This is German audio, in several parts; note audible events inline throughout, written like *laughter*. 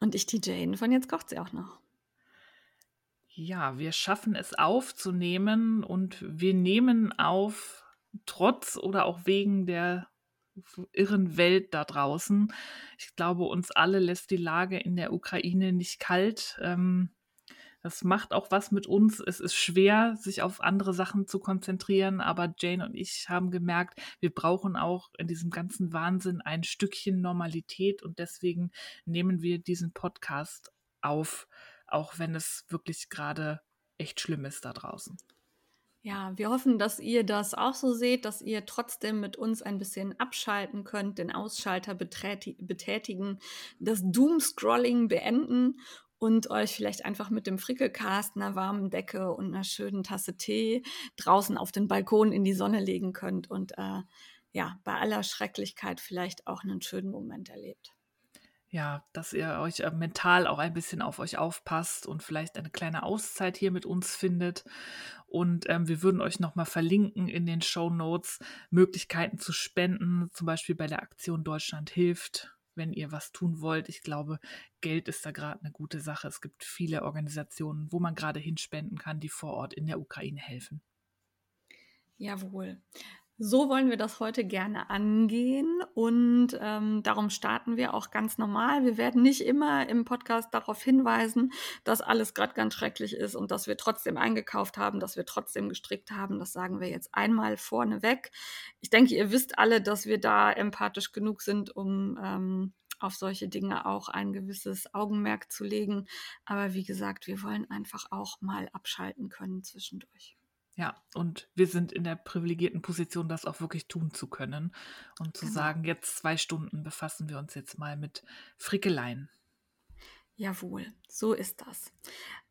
Und ich die Jane von Jetzt kocht sie auch noch. Ja, wir schaffen es aufzunehmen und wir nehmen auf, trotz oder auch wegen der irren Welt da draußen. Ich glaube, uns alle lässt die Lage in der Ukraine nicht kalt. Ähm, das macht auch was mit uns. Es ist schwer, sich auf andere Sachen zu konzentrieren, aber Jane und ich haben gemerkt, wir brauchen auch in diesem ganzen Wahnsinn ein Stückchen Normalität und deswegen nehmen wir diesen Podcast auf, auch wenn es wirklich gerade echt schlimm ist da draußen. Ja, wir hoffen, dass ihr das auch so seht, dass ihr trotzdem mit uns ein bisschen abschalten könnt, den Ausschalter betätigen, das Doom-Scrolling beenden und euch vielleicht einfach mit dem Frickelcast, einer warmen Decke und einer schönen Tasse Tee draußen auf den Balkon in die Sonne legen könnt und äh, ja, bei aller Schrecklichkeit vielleicht auch einen schönen Moment erlebt ja, dass ihr euch äh, mental auch ein bisschen auf euch aufpasst und vielleicht eine kleine Auszeit hier mit uns findet. Und ähm, wir würden euch nochmal verlinken in den Show Notes Möglichkeiten zu spenden, zum Beispiel bei der Aktion Deutschland hilft, wenn ihr was tun wollt. Ich glaube, Geld ist da gerade eine gute Sache. Es gibt viele Organisationen, wo man gerade hinspenden kann, die vor Ort in der Ukraine helfen. Jawohl. So wollen wir das heute gerne angehen und ähm, darum starten wir auch ganz normal. Wir werden nicht immer im Podcast darauf hinweisen, dass alles gerade ganz schrecklich ist und dass wir trotzdem eingekauft haben, dass wir trotzdem gestrickt haben. Das sagen wir jetzt einmal vorneweg. Ich denke, ihr wisst alle, dass wir da empathisch genug sind, um ähm, auf solche Dinge auch ein gewisses Augenmerk zu legen. Aber wie gesagt, wir wollen einfach auch mal abschalten können zwischendurch. Ja, und wir sind in der privilegierten Position, das auch wirklich tun zu können und zu genau. sagen, jetzt zwei Stunden befassen wir uns jetzt mal mit Frickeleien. Jawohl, so ist das.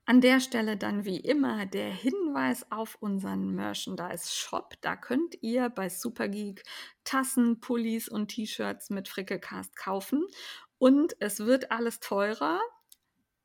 An der Stelle dann wie immer der Hinweis auf unseren Merchandise-Shop. Da könnt ihr bei Supergeek Tassen, Pullis und T-Shirts mit Frickelcast kaufen. Und es wird alles teurer.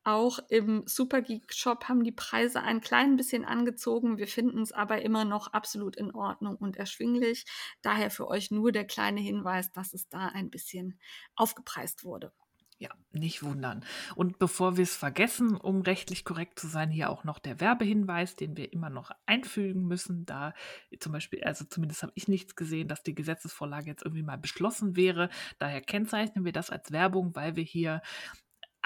Auch im Supergeek Shop haben die Preise ein klein bisschen angezogen. Wir finden es aber immer noch absolut in Ordnung und erschwinglich. Daher für euch nur der kleine Hinweis, dass es da ein bisschen aufgepreist wurde. Ja, nicht wundern. Und bevor wir es vergessen, um rechtlich korrekt zu sein, hier auch noch der Werbehinweis, den wir immer noch einfügen müssen. Da zum Beispiel, also zumindest habe ich nichts gesehen, dass die Gesetzesvorlage jetzt irgendwie mal beschlossen wäre. Daher kennzeichnen wir das als Werbung, weil wir hier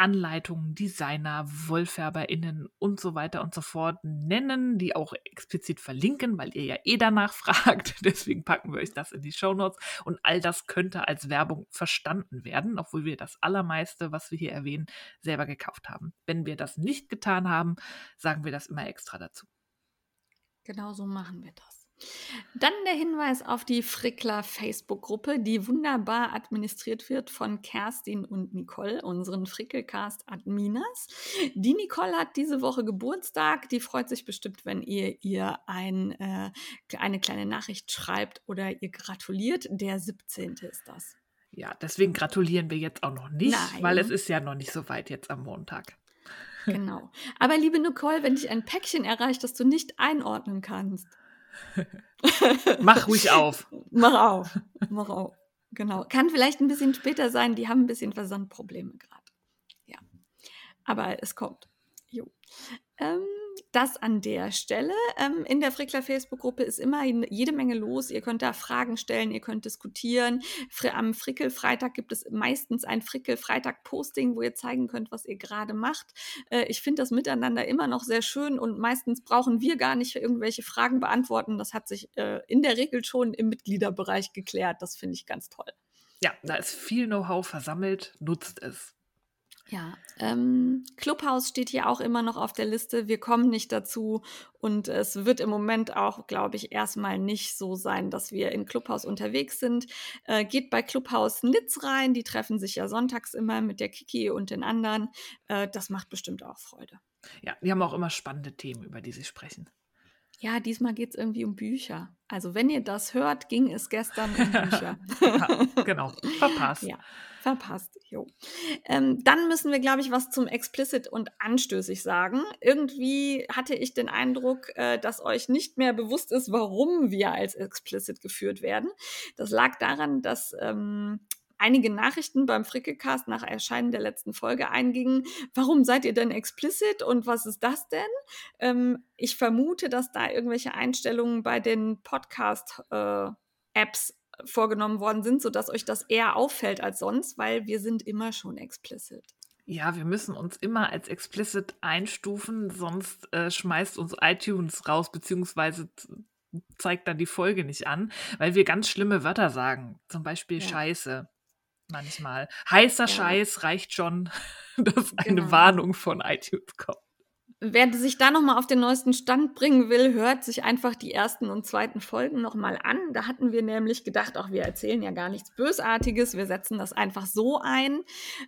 Anleitungen, Designer, WollfärberInnen und so weiter und so fort nennen, die auch explizit verlinken, weil ihr ja eh danach *laughs* fragt. Deswegen packen wir euch das in die Show Notes. Und all das könnte als Werbung verstanden werden, obwohl wir das allermeiste, was wir hier erwähnen, selber gekauft haben. Wenn wir das nicht getan haben, sagen wir das immer extra dazu. Genau so machen wir das. Dann der Hinweis auf die Frickler Facebook-Gruppe, die wunderbar administriert wird von Kerstin und Nicole, unseren Frickelcast-Adminas. Die Nicole hat diese Woche Geburtstag. Die freut sich bestimmt, wenn ihr ihr ein, äh, eine kleine Nachricht schreibt oder ihr gratuliert. Der 17. ist das. Ja, deswegen gratulieren wir jetzt auch noch nicht, Nein. weil es ist ja noch nicht so weit jetzt am Montag. Genau. Aber liebe Nicole, wenn dich ein Päckchen erreicht, das du nicht einordnen kannst, Mach ruhig auf. Mach auf. Mach auf. Genau. Kann vielleicht ein bisschen später sein. Die haben ein bisschen Versandprobleme gerade. Ja. Aber es kommt. Jo. Ähm, das an der Stelle. Ähm, in der Frickler Facebook-Gruppe ist immer jede Menge los. Ihr könnt da Fragen stellen, ihr könnt diskutieren. Am Frickel-Freitag gibt es meistens ein Frickel-Freitag-Posting, wo ihr zeigen könnt, was ihr gerade macht. Äh, ich finde das Miteinander immer noch sehr schön und meistens brauchen wir gar nicht irgendwelche Fragen beantworten. Das hat sich äh, in der Regel schon im Mitgliederbereich geklärt. Das finde ich ganz toll. Ja, da ist viel Know-how versammelt. Nutzt es. Ja, ähm, Clubhouse steht hier auch immer noch auf der Liste. Wir kommen nicht dazu und es wird im Moment auch, glaube ich, erstmal nicht so sein, dass wir in Clubhouse unterwegs sind. Äh, geht bei Clubhouse Nitz rein, die treffen sich ja sonntags immer mit der Kiki und den anderen. Äh, das macht bestimmt auch Freude. Ja, die haben auch immer spannende Themen, über die sie sprechen. Ja, diesmal geht es irgendwie um Bücher. Also wenn ihr das hört, ging es gestern um Bücher. *laughs* ja, genau, verpasst. Ja. Verpasst, jo. Ähm, dann müssen wir, glaube ich, was zum explicit und anstößig sagen. Irgendwie hatte ich den Eindruck, äh, dass euch nicht mehr bewusst ist, warum wir als explicit geführt werden. Das lag daran, dass ähm, einige Nachrichten beim Frickecast nach Erscheinen der letzten Folge eingingen. Warum seid ihr denn explicit und was ist das denn? Ähm, ich vermute, dass da irgendwelche Einstellungen bei den Podcast-Apps äh, vorgenommen worden sind, sodass euch das eher auffällt als sonst, weil wir sind immer schon explicit. Ja, wir müssen uns immer als explicit einstufen, sonst äh, schmeißt uns iTunes raus, beziehungsweise zeigt dann die Folge nicht an, weil wir ganz schlimme Wörter sagen. Zum Beispiel ja. Scheiße. Manchmal. Heißer ja. Scheiß reicht schon, *laughs* dass eine genau. Warnung von iTunes kommt. Wer sich da nochmal auf den neuesten Stand bringen will, hört sich einfach die ersten und zweiten Folgen nochmal an. Da hatten wir nämlich gedacht, auch wir erzählen ja gar nichts Bösartiges, wir setzen das einfach so ein.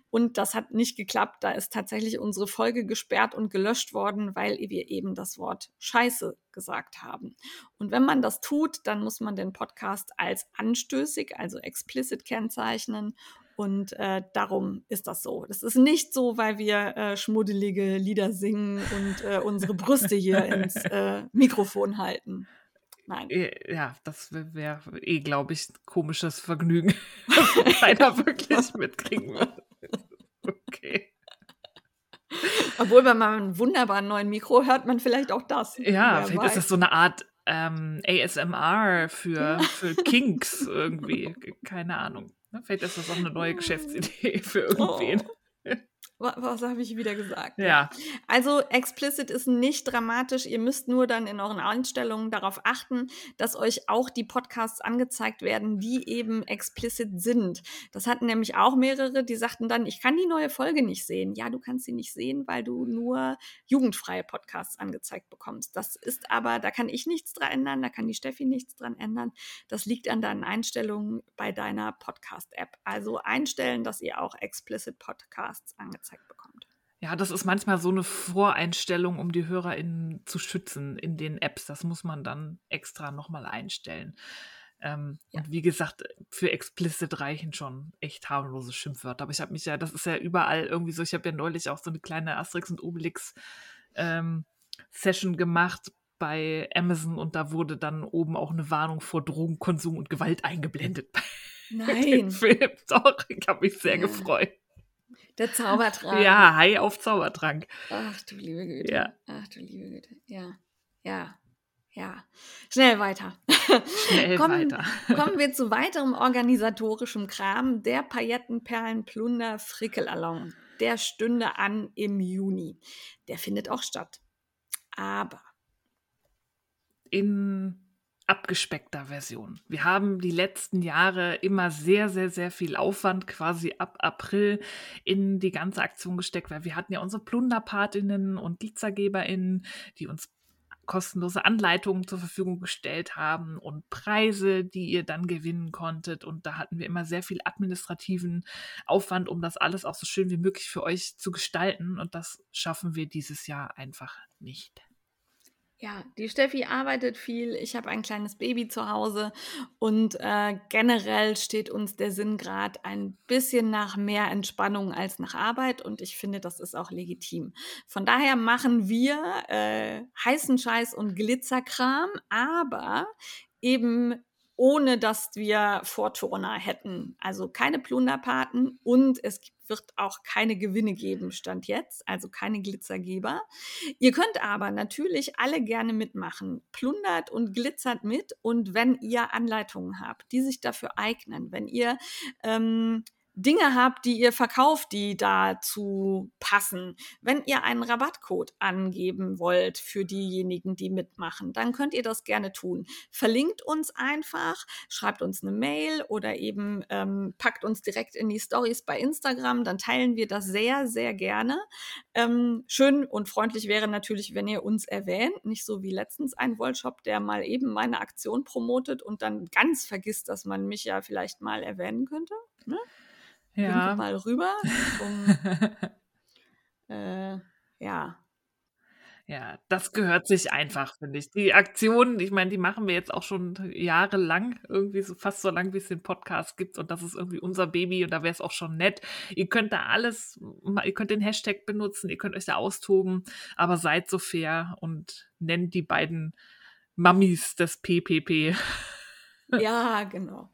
Und das hat nicht geklappt. Da ist tatsächlich unsere Folge gesperrt und gelöscht worden, weil wir eben das Wort Scheiße gesagt haben. Und wenn man das tut, dann muss man den Podcast als anstößig, also explicit kennzeichnen und äh, darum ist das so. Das ist nicht so, weil wir äh, schmuddelige Lieder singen und äh, unsere Brüste hier ins *laughs* äh, Mikrofon halten. Nein. Ja, das wäre eh, glaube ich, komisches Vergnügen, *laughs* das keiner wirklich mitkriegen wird. *laughs* Okay. Obwohl, wenn man einen wunderbaren neuen Mikro hört, man vielleicht auch das. Ja, Wer vielleicht weiß. ist das so eine Art ähm, ASMR für, für Kinks irgendwie. Keine Ahnung. Ne, vielleicht ist das auch eine neue Geschäftsidee für irgendwen. Oh. *laughs* Was, habe ich wieder gesagt? Ja. Also explicit ist nicht dramatisch. Ihr müsst nur dann in euren Einstellungen darauf achten, dass euch auch die Podcasts angezeigt werden, die eben explicit sind. Das hatten nämlich auch mehrere, die sagten dann, ich kann die neue Folge nicht sehen. Ja, du kannst sie nicht sehen, weil du nur jugendfreie Podcasts angezeigt bekommst. Das ist aber, da kann ich nichts dran ändern, da kann die Steffi nichts dran ändern. Das liegt an deinen Einstellungen bei deiner Podcast-App. Also einstellen, dass ihr auch explicit Podcasts angezeigt angezeigt bekommt. Ja, das ist manchmal so eine Voreinstellung, um die HörerInnen zu schützen in den Apps. Das muss man dann extra nochmal einstellen. Ähm, ja. Und wie gesagt, für explicit reichen schon echt harmlose Schimpfwörter. Aber ich habe mich ja, das ist ja überall irgendwie so, ich habe ja neulich auch so eine kleine Asterix und Obelix ähm, Session gemacht bei Amazon und da wurde dann oben auch eine Warnung vor Drogenkonsum und Gewalt eingeblendet. *laughs* Nein. Film. Doch, ich habe mich sehr ja. gefreut. Der Zaubertrank. Ja, Hai auf Zaubertrank. Ach du liebe Güte. Ja. Ach du liebe Güte. Ja. Ja. Ja. Schnell weiter. Schnell kommen, weiter. kommen wir zu weiterem organisatorischem Kram. Der Paillettenperlenplunder Frickelalong. Der stünde an im Juni. Der findet auch statt. Aber in abgespeckter Version. Wir haben die letzten Jahre immer sehr, sehr, sehr viel Aufwand quasi ab April in die ganze Aktion gesteckt, weil wir hatten ja unsere Plunderpatinnen und GlitzergeberInnen, die uns kostenlose Anleitungen zur Verfügung gestellt haben und Preise, die ihr dann gewinnen konntet. Und da hatten wir immer sehr viel administrativen Aufwand, um das alles auch so schön wie möglich für euch zu gestalten. Und das schaffen wir dieses Jahr einfach nicht. Ja, die Steffi arbeitet viel. Ich habe ein kleines Baby zu Hause und äh, generell steht uns der Sinn gerade ein bisschen nach mehr Entspannung als nach Arbeit und ich finde, das ist auch legitim. Von daher machen wir äh, heißen Scheiß und Glitzerkram, aber eben ohne dass wir Vorturner hätten. Also keine Plunderpaten und es wird auch keine Gewinne geben, stand jetzt, also keine Glitzergeber. Ihr könnt aber natürlich alle gerne mitmachen. Plundert und glitzert mit und wenn ihr Anleitungen habt, die sich dafür eignen, wenn ihr ähm, Dinge habt, die ihr verkauft, die dazu passen, wenn ihr einen Rabattcode angeben wollt für diejenigen, die mitmachen, dann könnt ihr das gerne tun. Verlinkt uns einfach, schreibt uns eine Mail oder eben ähm, packt uns direkt in die Stories bei Instagram, dann teilen wir das sehr, sehr gerne. Ähm, schön und freundlich wäre natürlich, wenn ihr uns erwähnt, nicht so wie letztens ein Wollshop, der mal eben meine Aktion promotet und dann ganz vergisst, dass man mich ja vielleicht mal erwähnen könnte. Ne? Ja. mal rüber. Um, *laughs* äh, ja. Ja, das gehört sich einfach, finde ich. Die Aktionen, ich meine, die machen wir jetzt auch schon jahrelang, irgendwie so fast so lang, wie es den Podcast gibt. Und das ist irgendwie unser Baby und da wäre es auch schon nett. Ihr könnt da alles, ihr könnt den Hashtag benutzen, ihr könnt euch da austoben, aber seid so fair und nennt die beiden Mammis des PPP. Ja, genau.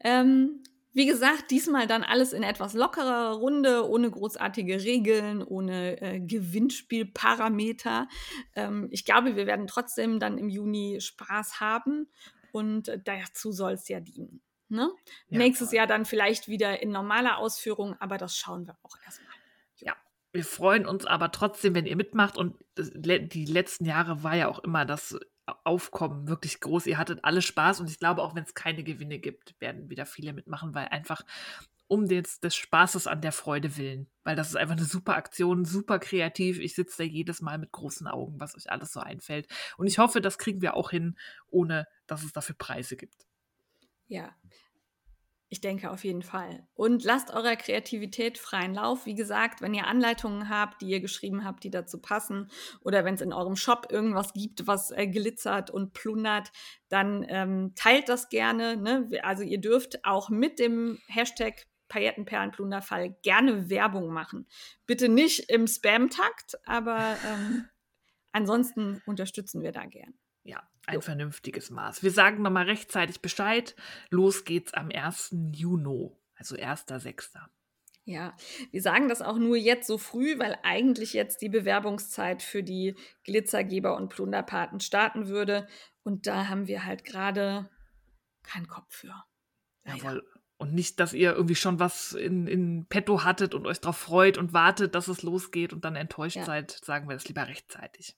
Ähm, wie gesagt, diesmal dann alles in etwas lockerer Runde, ohne großartige Regeln, ohne äh, Gewinnspielparameter. Ähm, ich glaube, wir werden trotzdem dann im Juni Spaß haben und dazu soll es ja dienen. Ne? Ja, Nächstes voll. Jahr dann vielleicht wieder in normaler Ausführung, aber das schauen wir auch erstmal. Ja, wir freuen uns aber trotzdem, wenn ihr mitmacht und die letzten Jahre war ja auch immer das Aufkommen wirklich groß. Ihr hattet alle Spaß und ich glaube, auch wenn es keine Gewinne gibt, werden wieder viele mitmachen, weil einfach um des, des Spaßes an der Freude willen. Weil das ist einfach eine super Aktion, super kreativ. Ich sitze da jedes Mal mit großen Augen, was euch alles so einfällt. Und ich hoffe, das kriegen wir auch hin, ohne dass es dafür Preise gibt. Ja, ich denke auf jeden Fall. Und lasst eurer Kreativität freien Lauf. Wie gesagt, wenn ihr Anleitungen habt, die ihr geschrieben habt, die dazu passen, oder wenn es in eurem Shop irgendwas gibt, was äh, glitzert und plundert, dann ähm, teilt das gerne. Ne? Also ihr dürft auch mit dem Hashtag Paillettenperlenplunderfall gerne Werbung machen. Bitte nicht im Spam-Takt, aber ähm, *laughs* ansonsten unterstützen wir da gern. Ja, ein jo. vernünftiges Maß. Wir sagen nochmal rechtzeitig Bescheid. Los geht's am 1. Juni, also 1.6. Ja, wir sagen das auch nur jetzt so früh, weil eigentlich jetzt die Bewerbungszeit für die Glitzergeber und Plunderpaten starten würde. Und da haben wir halt gerade keinen Kopf für. Jawohl. Und nicht, dass ihr irgendwie schon was in, in petto hattet und euch darauf freut und wartet, dass es losgeht und dann enttäuscht ja. seid, sagen wir das lieber rechtzeitig.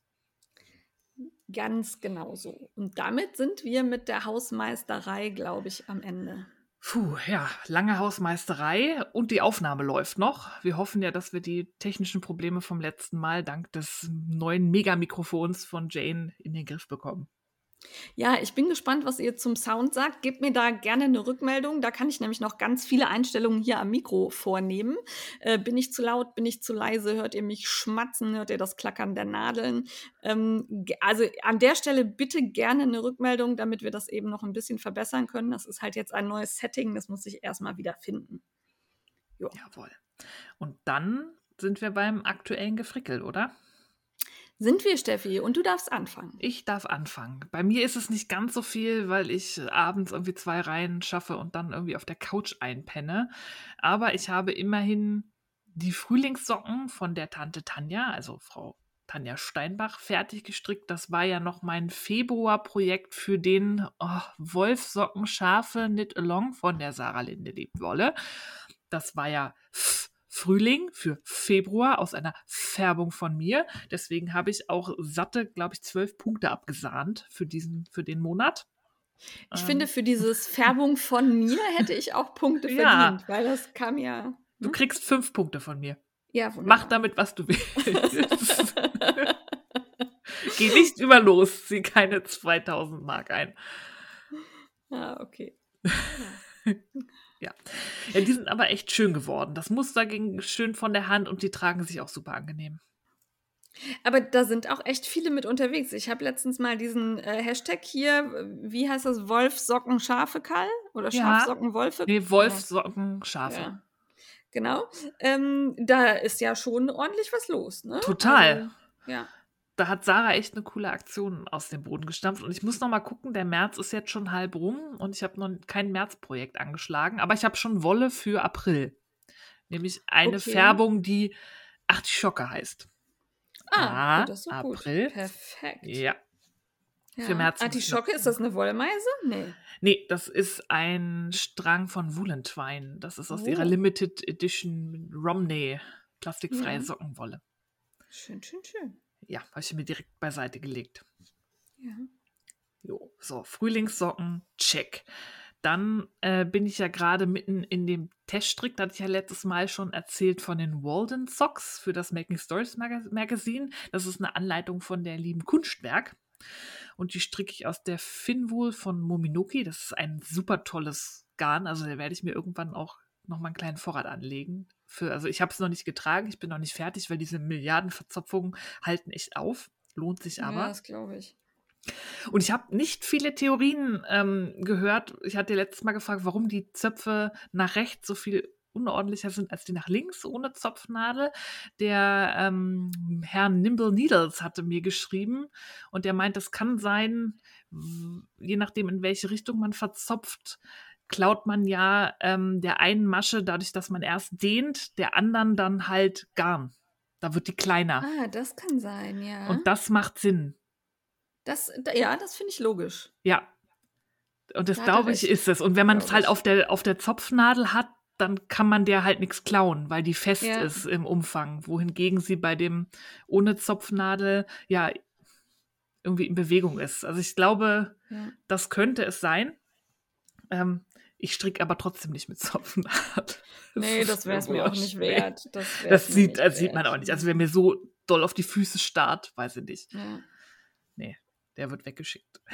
Ganz genau so. Und damit sind wir mit der Hausmeisterei, glaube ich, am Ende. Puh, ja, lange Hausmeisterei und die Aufnahme läuft noch. Wir hoffen ja, dass wir die technischen Probleme vom letzten Mal dank des neuen Megamikrofons von Jane in den Griff bekommen. Ja, ich bin gespannt, was ihr zum Sound sagt. Gebt mir da gerne eine Rückmeldung. Da kann ich nämlich noch ganz viele Einstellungen hier am Mikro vornehmen. Äh, bin ich zu laut? Bin ich zu leise? Hört ihr mich schmatzen? Hört ihr das Klackern der Nadeln? Ähm, also an der Stelle bitte gerne eine Rückmeldung, damit wir das eben noch ein bisschen verbessern können. Das ist halt jetzt ein neues Setting. Das muss ich erstmal wieder finden. Jo. Jawohl. Und dann sind wir beim aktuellen Gefrickel, oder? Sind wir, Steffi? Und du darfst anfangen. Ich darf anfangen. Bei mir ist es nicht ganz so viel, weil ich abends irgendwie zwei Reihen schaffe und dann irgendwie auf der Couch einpenne. Aber ich habe immerhin die Frühlingssocken von der Tante Tanja, also Frau Tanja Steinbach, fertig gestrickt. Das war ja noch mein Februarprojekt für den oh, Wolfsocken Schafe Knit Along von der Sarah Linde Lebwolle. Das war ja pff, Frühling für Februar aus einer Färbung von mir. Deswegen habe ich auch satte, glaube ich, zwölf Punkte abgesahnt für, diesen, für den Monat. Ich ähm. finde, für dieses Färbung von mir hätte ich auch Punkte *laughs* ja. verdient, weil das kam ja. Hm? Du kriegst fünf Punkte von mir. Ja, wunderbar. Mach damit, was du willst. *laughs* Geh nicht über los, zieh keine 2000 Mark ein. Ah, okay. *laughs* Ja. Ja, die sind aber echt schön geworden. Das Muster ging schön von der Hand und die tragen sich auch super angenehm. Aber da sind auch echt viele mit unterwegs. Ich habe letztens mal diesen äh, Hashtag hier, wie heißt das, Wolfsocken Schafe Kall? Oder Schafsocken Wolfe? Nee, Wolfsocken Schafe. Ja. Genau. Ähm, da ist ja schon ordentlich was los, ne? Total. Also, ja da hat Sarah echt eine coole Aktion aus dem Boden gestampft. Und ich muss noch mal gucken, der März ist jetzt schon halb rum und ich habe noch kein Märzprojekt angeschlagen, aber ich habe schon Wolle für April. Nämlich eine okay. Färbung, die Artischocke heißt. Ah, ah das ist so April. Gut. Perfekt. Ja. Für mehr zum Artischocke, ist das eine Wollmeise? Nee. Nee, das ist ein Strang von Woolentwine. Das ist aus Oh. ihrer Limited Edition Romney plastikfreie Ja. Sockenwolle. Schön, schön, schön. Ja, habe ich mir direkt beiseite gelegt. Ja. Jo, so, Frühlingssocken, check. Dann äh, bin ich ja gerade mitten in dem Teststrick, da hatte ich ja letztes Mal schon erzählt von den Walden Socks für das Making Stories Mag Magazine. Das ist eine Anleitung von der lieben Kunstwerk. Und die stricke ich aus der Finwool von Mominoki. Das ist ein super tolles Garn. Also da werde ich mir irgendwann auch nochmal einen kleinen Vorrat anlegen. Für, also ich habe es noch nicht getragen, ich bin noch nicht fertig, weil diese Milliardenverzopfungen halten echt auf. Lohnt sich aber. Ja, das glaube ich. Und ich habe nicht viele Theorien ähm, gehört. Ich hatte letztes Mal gefragt, warum die Zöpfe nach rechts so viel unordentlicher sind als die nach links ohne Zopfnadel. Der ähm, Herr Nimble Needles hatte mir geschrieben und der meint, das kann sein, je nachdem, in welche Richtung man verzopft, klaut man ja ähm, der einen Masche, dadurch, dass man erst dehnt, der anderen dann halt Garn. Da wird die kleiner. Ah, das kann sein, ja. Und das macht Sinn. das, da- ja, das finde ich logisch. Ja. Und das Da glaube ich recht. ist es. Und wenn man es halt auf der, auf der Zopfnadel hat, dann kann man der halt nichts klauen, weil die fest Ja. ist im Umfang. Wohingegen sie bei dem ohne Zopfnadel ja irgendwie in Bewegung ist. Also ich glaube, Ja. das könnte es sein. Ähm, ich stricke aber trotzdem nicht mit Zopfnadel. *laughs* Nee, das wäre es mir auch nicht wert. Das, Das sieht, das sieht man auch nicht. Also wer mir so doll auf die Füße starrt, weiß ich nicht. Ja. Der wird weggeschickt. *laughs*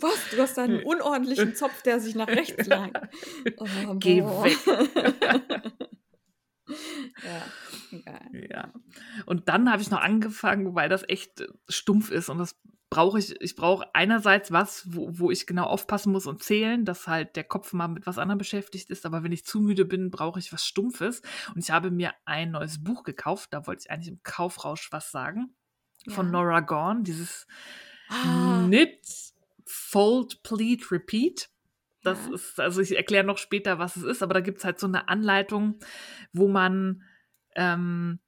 Was? Du hast einen *laughs* unordentlichen Zopf, der sich nach rechts neigt. Oh, Geh boah. weg. ja, egal. Ja. Und dann habe ich noch angefangen, weil das echt stumpf ist und das brauche ich, ich brauche einerseits was, wo, wo ich genau aufpassen muss und zählen, dass halt der Kopf mal mit was anderem beschäftigt ist, aber wenn ich zu müde bin, brauche ich was Stumpfes. Und ich habe mir ein neues Buch gekauft, da wollte ich eigentlich im Kaufrausch was sagen, von Ja. Nora Gorn, dieses Ah, Knit, Fold, Pleat, Repeat. Das Ja. ist, also ich erkläre noch später, was es ist, aber da gibt es halt so eine Anleitung, wo man ähm,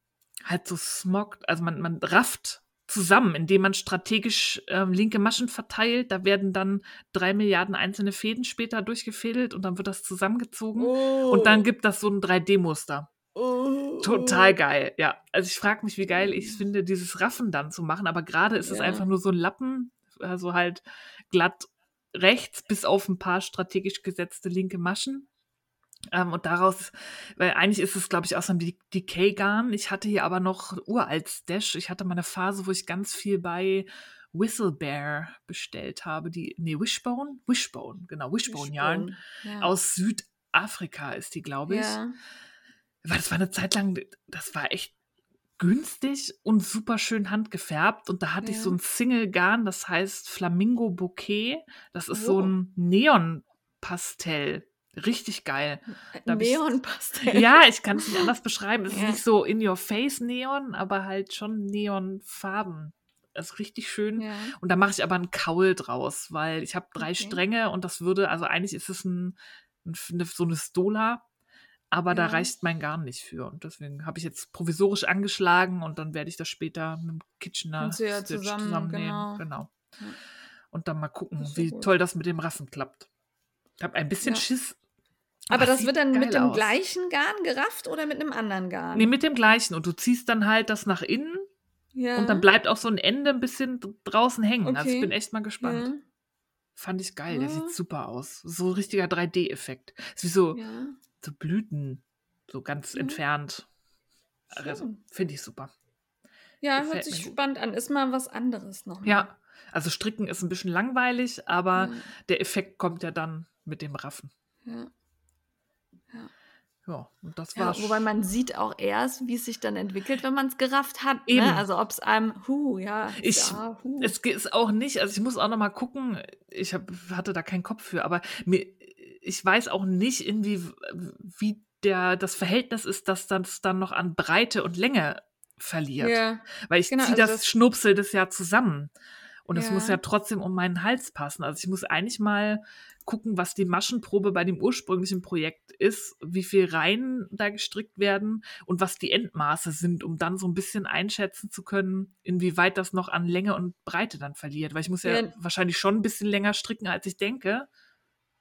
halt so smockt, also man, man rafft zusammen, indem man strategisch ähm, linke Maschen verteilt. Da werden dann drei Milliarden einzelne Fäden später durchgefädelt und dann wird das zusammengezogen. oh, Und dann gibt das so ein 3D-Muster. oh, Total geil, ja. Also ich frage mich, wie geil ich es finde, dieses Raffen dann zu machen. Aber gerade ist es Ja. einfach nur so ein Lappen, also halt glatt rechts, bis auf ein paar strategisch gesetzte linke Maschen. Ähm, und daraus, weil eigentlich ist es, glaube ich, aus einem De- Decay-Garn. Ich hatte hier aber noch uralt Stash. Ich hatte mal eine Phase, wo ich ganz viel bei Whistlebear bestellt habe. Die, nee, Wishbone? Wishbone, genau, Wishbone-Yarn. Ja. Aus Südafrika ist die, glaube ich ja. weil das war eine Zeit lang, das war echt günstig und super schön handgefärbt. Und da hatte ich Ja. so ein Single-Garn, das heißt Flamingo Bouquet. Das ist so Oh. ein Neon-Pastell. Richtig geil. Da Neonpastell. Ja, ich kann es nicht anders beschreiben. Es ist Ja. nicht so in-your-face-Neon, aber halt schon Neonfarben. Das ist richtig schön. Ja. Und da mache ich aber einen Kaul draus, weil ich habe drei Okay. Stränge und das würde, also eigentlich ist es ein, ein, eine- so eine Stola, aber da Ja. reicht mein Garn nicht für. Und deswegen habe ich jetzt provisorisch angeschlagen und dann werde ich das später mit dem Kitchener ja Stitch zusammen, zusammennehmen. genau. Genau. Und dann mal gucken, ist wie gut. toll das mit dem Raffen klappt. Ich habe ein bisschen. Schiss. Aber es das wird dann mit dem aus. gleichen Garn gerafft oder mit einem anderen Garn? Nee, mit dem gleichen. Und du ziehst dann halt das nach innen ja. und dann bleibt auch so ein Ende ein bisschen draußen hängen. Also ich Okay. bin echt mal gespannt. ja. Fand ich geil, der Ja. sieht super aus. So ein richtiger 3D-Effekt. Ist wie so, so Blüten, so ganz entfernt. Also, finde ich super. Ja, Gefällt hört sich spannend an. Ist mal was anderes noch. Ja, also stricken ist ein bisschen langweilig, aber der Effekt kommt ja dann mit dem Raffen. Ja. Ja, und das Ja, war's. wobei man sieht auch erst, wie es sich dann entwickelt, wenn man es gerafft hat. Eben. Ne? Also ob es einem, hu, ja, Ich- ja, hu. Es ist auch nicht, also ich muss auch noch mal gucken, ich hab, hatte da keinen Kopf für, aber mir, ich weiß auch nicht, inwie, wie der, das Verhältnis ist, dass das dann noch an Breite und Länge verliert. ja, Weil ich Genau, ziehe also das, das- Schnupsel das ja zusammen. Und es muss Ja. ja trotzdem um meinen Hals passen. Also ich muss eigentlich mal gucken, was die Maschenprobe bei dem ursprünglichen Projekt ist, wie viel Reihen da gestrickt werden und was die Endmaße sind, um dann so ein bisschen einschätzen zu können, inwieweit das noch an Länge und Breite dann verliert. Weil ich muss ja, Ja. wahrscheinlich schon ein bisschen länger stricken, als ich denke,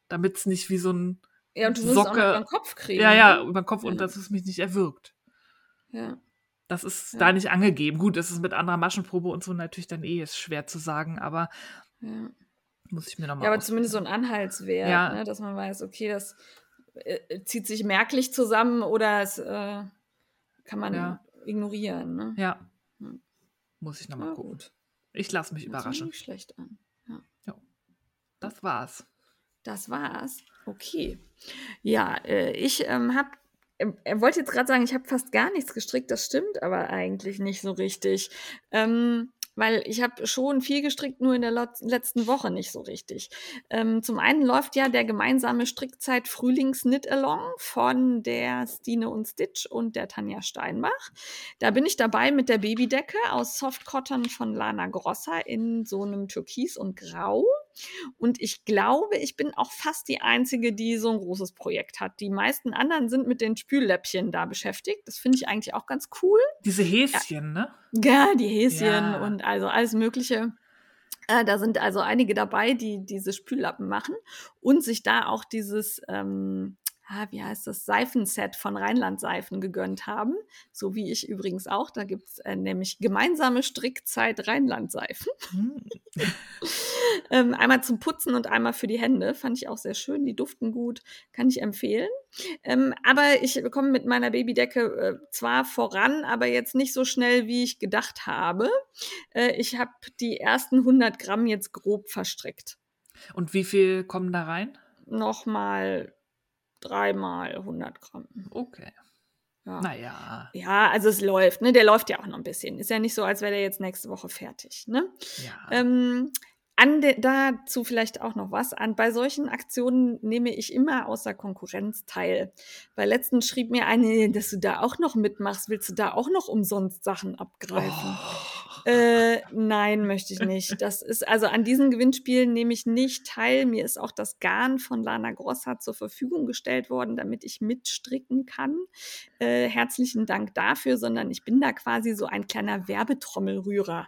damit es nicht wie so ein Ja, und du musst es auch noch Socke- über den Kopf kriegen. ja, ja, ne? über den Kopf und Ja. dass es mich nicht erwürgt. ja. Das ist Ja. da nicht angegeben. Gut, das ist mit anderer Maschenprobe und so natürlich dann eh ist schwer zu sagen, aber ja. Muss ich mir nochmal Ja, aber zumindest so ein Anhaltswert, Ja. ne, dass man weiß, okay, das äh, zieht sich merklich zusammen oder es äh, kann man Ja. ignorieren. Ne? Ja. Hm. Muss ich nochmal Na gucken. gut. Ich lasse mich sich überraschen. nicht schlecht an. Das war's. Das war's. Okay. Ja, äh, ich ähm, habe, er wollte jetzt gerade sagen, ich habe fast gar nichts gestrickt. Das stimmt aber eigentlich nicht so richtig. Ähm, weil ich habe schon viel gestrickt, nur in der letzten Woche nicht so richtig. Ähm, zum einen läuft ja der gemeinsame Strickzeit Frühlings-Knit-Along von der Stine und Stitch und der Tanja Steinbach. Da bin ich dabei mit der Babydecke aus Soft Cotton von Lana Grossa in so einem Türkis und Grau. Und ich glaube, ich bin auch fast die Einzige, die so ein großes Projekt hat. Die meisten anderen sind mit den Spülläppchen da beschäftigt. Das finde ich eigentlich auch ganz cool. Diese Häschen, ne? Ja, die Häschen Ja. und also alles Mögliche. Äh, da sind also einige dabei, die diese Spüllappen machen und sich da auch dieses, ähm, ah, wie heißt das, Seifenset von Rheinland Seifen gegönnt haben. So wie ich übrigens auch. Da gibt es äh, nämlich gemeinsame Strickzeit Rheinland Seifen. Hm. *laughs* Ähm, einmal zum Putzen und einmal für die Hände. Fand ich auch sehr schön. Die duften gut. Kann ich empfehlen. Ähm, aber ich komme mit meiner Babydecke äh, zwar voran, aber jetzt nicht so schnell, wie ich gedacht habe. Äh, ich habe die ersten 100 Gramm jetzt grob verstrickt. Und wie viel kommen da rein? Nochmal dreimal 100 Gramm. Okay. Ja. Naja. Ja, also es läuft, ne? Der läuft ja auch noch ein bisschen. Ist ja nicht so, als wäre der jetzt nächste Woche fertig, ne? Ja. Ähm, an de, dazu vielleicht auch noch was. An, bei solchen Aktionen nehme ich immer außer Konkurrenz teil. Weil letztens schrieb mir eine, dass du da auch noch mitmachst. Willst du da auch noch umsonst Sachen abgreifen? Oh. Äh, nein, möchte ich nicht. Das ist, also an diesen Gewinnspielen nehme ich nicht teil. Mir ist auch das Garn von Lana Grossa zur Verfügung gestellt worden, damit ich mitstricken kann. Äh, herzlichen Dank dafür, sondern ich bin da quasi so ein kleiner Werbetrommelrührer.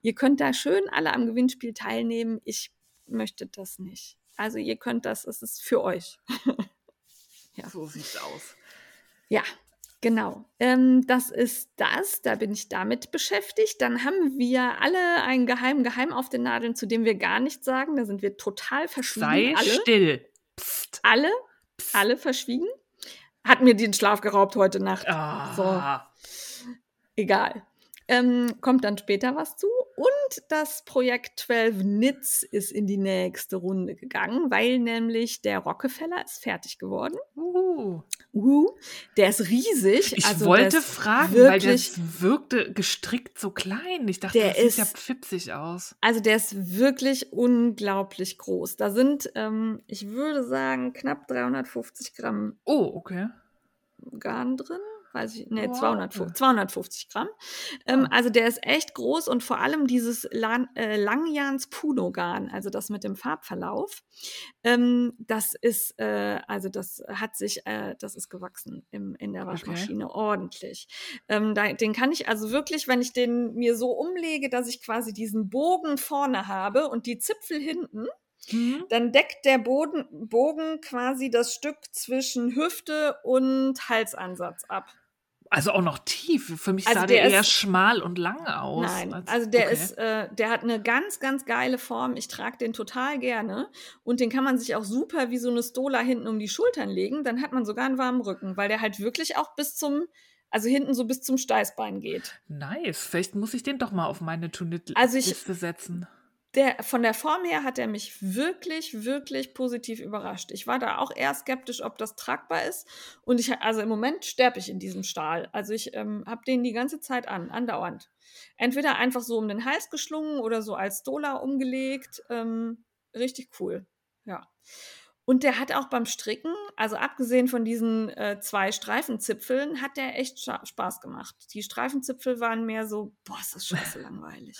Ihr könnt da schön alle am Gewinnspiel teilnehmen. Ich möchte das nicht. Also ihr könnt das, es ist für euch. *laughs* ja. So sieht's aus. Ja, genau. Ähm, das ist das. Da bin ich damit beschäftigt. Dann haben wir alle einen geheimen Geheim auf den Nadeln, zu dem wir gar nichts sagen. Da sind wir total verschwiegen. Sei alle, still. Psst. alle, Psst. alle verschwiegen. Hat mir den Schlaf geraubt heute Nacht. Ah. Egal. Ähm, kommt dann später was zu. Und das Projekt 12 Knits ist in die nächste Runde gegangen, weil nämlich der Rockefeller ist fertig geworden. Uh. Uh, der ist riesig. Ich also wollte fragen, weil wirklich, das wirkte gestrickt so klein. Ich dachte, Der das sieht ja ist- pfipsig aus. Also der ist wirklich unglaublich groß. Da sind, ähm, ich würde sagen, knapp 350 Gramm Oh, okay. Garn drin. Weiß ich, nee, Wow. 250, 250 Gramm. Ähm, also der ist echt groß und vor allem dieses Lan äh, Langjans Puno Garn, also das mit dem Farbverlauf, ähm, das ist, äh, also das hat sich, äh, das ist gewachsen im, in der Okay. Waschmaschine ordentlich. Ähm, da, den kann ich also wirklich, wenn ich den mir so umlege, dass ich quasi diesen Bogen vorne habe und die Zipfel hinten, Mhm. dann deckt der Boden, Bogen quasi das Stück zwischen Hüfte und Halsansatz ab. Also auch noch tief. Für mich Also sah der, der eher ist- schmal und lang aus. Nein, als- also der okay. ist, äh, der hat eine ganz, ganz geile Form. Ich trage den total gerne und den kann man sich auch super wie so eine Stola hinten um die Schultern legen. Dann hat man sogar einen warmen Rücken, weil der halt wirklich auch bis zum, also hinten so bis zum Steißbein geht. Nice. Vielleicht muss ich den doch mal auf meine To-Knit-Liste Also setzen. Der, von der Form her hat er mich wirklich, wirklich positiv überrascht. Ich war da auch eher skeptisch, ob das tragbar ist. Und ich, also im Moment sterbe ich in diesem Stahl. Also ich ähm, habe den die ganze Zeit an, andauernd. Entweder einfach so um den Hals geschlungen oder so als Stola umgelegt. Ähm, richtig cool. Ja. Und der hat auch beim Stricken, also abgesehen von diesen äh, zwei Streifenzipfeln, hat der echt Spaß gemacht. Die Streifenzipfel waren mehr so, boah, ist das scheiße langweilig.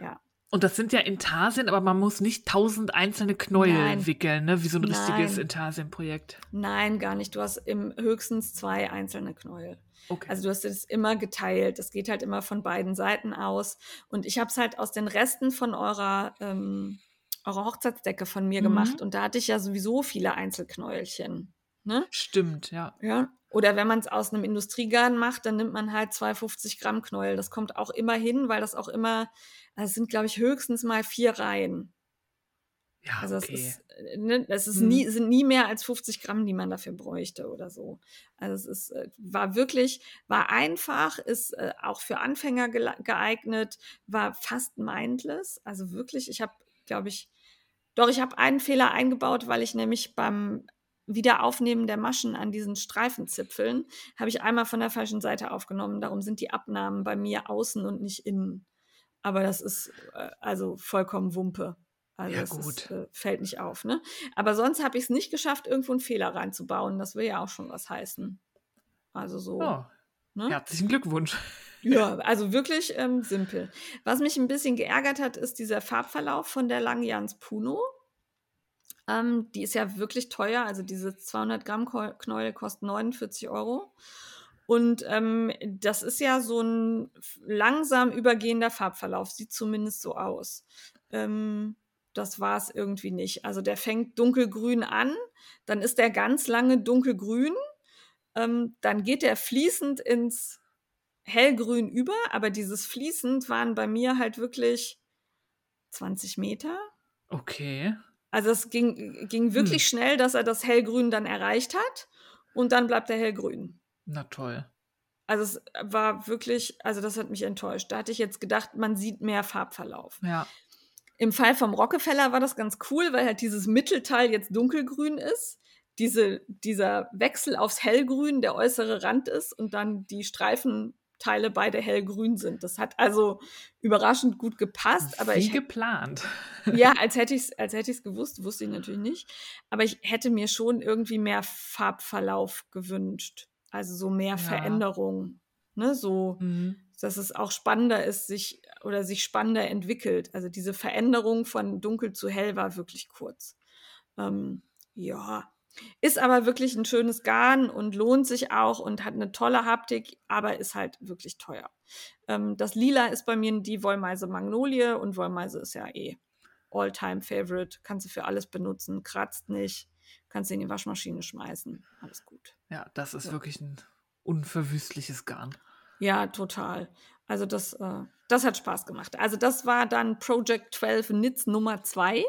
Ja. Und das sind ja Intarsien, aber man muss nicht tausend einzelne Knäuel Nein. wickeln, ne? wie so ein Nein. richtiges Intarsienprojekt. Nein, gar nicht. Du hast im höchstens zwei einzelne Knäuel. Okay. Also du hast es immer geteilt. Das geht halt immer von beiden Seiten aus. Und ich habe es halt aus den Resten von eurer, ähm, eurer Hochzeitsdecke von mir Mhm. gemacht. Und da hatte ich ja sowieso viele Einzelknäuelchen. Ne? Stimmt, ja. Ja. Oder wenn man es aus einem Industriegarn macht, dann nimmt man halt 250 Gramm Knäuel. Das kommt auch immer hin, weil das auch immer, also es sind, glaube ich, höchstens mal vier Reihen. Ja, Also es okay. ist, äh, ne, es ist Hm. nie, sind nie mehr als 50 Gramm, die man dafür bräuchte oder so. Also es ist, äh, war wirklich, war einfach, ist äh, auch für Anfänger geeignet, war fast mindless. Also wirklich, ich habe, glaube ich, doch, ich habe einen Fehler eingebaut, weil ich nämlich beim Wiederaufnehmen der Maschen an diesen Streifenzipfeln habe ich einmal von der falschen Seite aufgenommen. Darum sind die Abnahmen bei mir außen und nicht innen. Aber das ist äh, also vollkommen Wumpe. Also Ja, gut. Ist, äh, fällt nicht auf. Ne? Aber sonst habe ich es nicht geschafft, irgendwo einen Fehler reinzubauen. Das will ja auch schon was heißen. Also so. Oh, ne? herzlichen Glückwunsch. Ja, *laughs* also wirklich ähm, simpel. Was mich ein bisschen geärgert hat, ist dieser Farbverlauf von der Langjans Puno. Ähm, die ist ja wirklich teuer. Also diese 200 Gramm Knäuel kosten 49 Euro. Und ähm, das ist ja so ein langsam übergehender Farbverlauf. Sieht zumindest so aus. Ähm, das war es irgendwie nicht. Also der fängt dunkelgrün an, dann ist der ganz lange dunkelgrün, ähm, dann geht der fließend ins hellgrün über, aber dieses fließend waren bei mir halt wirklich 20 Meter. Okay. Also es ging, ging wirklich schnell, dass er das hellgrün dann erreicht hat und dann bleibt er hellgrün. Na toll. Also es war wirklich, also das hat mich enttäuscht. Da hatte ich jetzt gedacht, man sieht mehr Farbverlauf. Ja. Im Fall vom Rockefeller war das ganz cool, weil halt dieses Mittelteil jetzt dunkelgrün ist. Diese, dieser Wechsel aufs Hellgrün der äußere Rand ist und dann die Streifenteile beide hellgrün sind. Das hat also überraschend gut gepasst, aber Wie ich geplant. ja, *laughs* als hätte ich es als hätte ich's gewusst, wusste ich natürlich nicht. Aber ich hätte mir schon irgendwie mehr Farbverlauf gewünscht. Also so mehr Ja. Veränderung. Ne, so, Mhm. dass es auch spannender ist, sich oder sich spannender entwickelt. Also diese Veränderung von dunkel zu hell war wirklich kurz. Ähm, ja, ist aber wirklich ein schönes Garn und lohnt sich auch und hat eine tolle Haptik, aber ist halt wirklich teuer. Ähm, das Lila ist bei mir die Wollmeise Magnolie und Wollmeise ist ja eh All-Time-Favorite. Kannst du für alles benutzen, kratzt nicht, kannst du in die Waschmaschine schmeißen. Alles gut. Ja, das ist Ja. wirklich ein unverwüstliches Garn. Ja, total. Also das, äh, das hat Spaß gemacht. Also das war dann Project 12 Knits Nummer 2.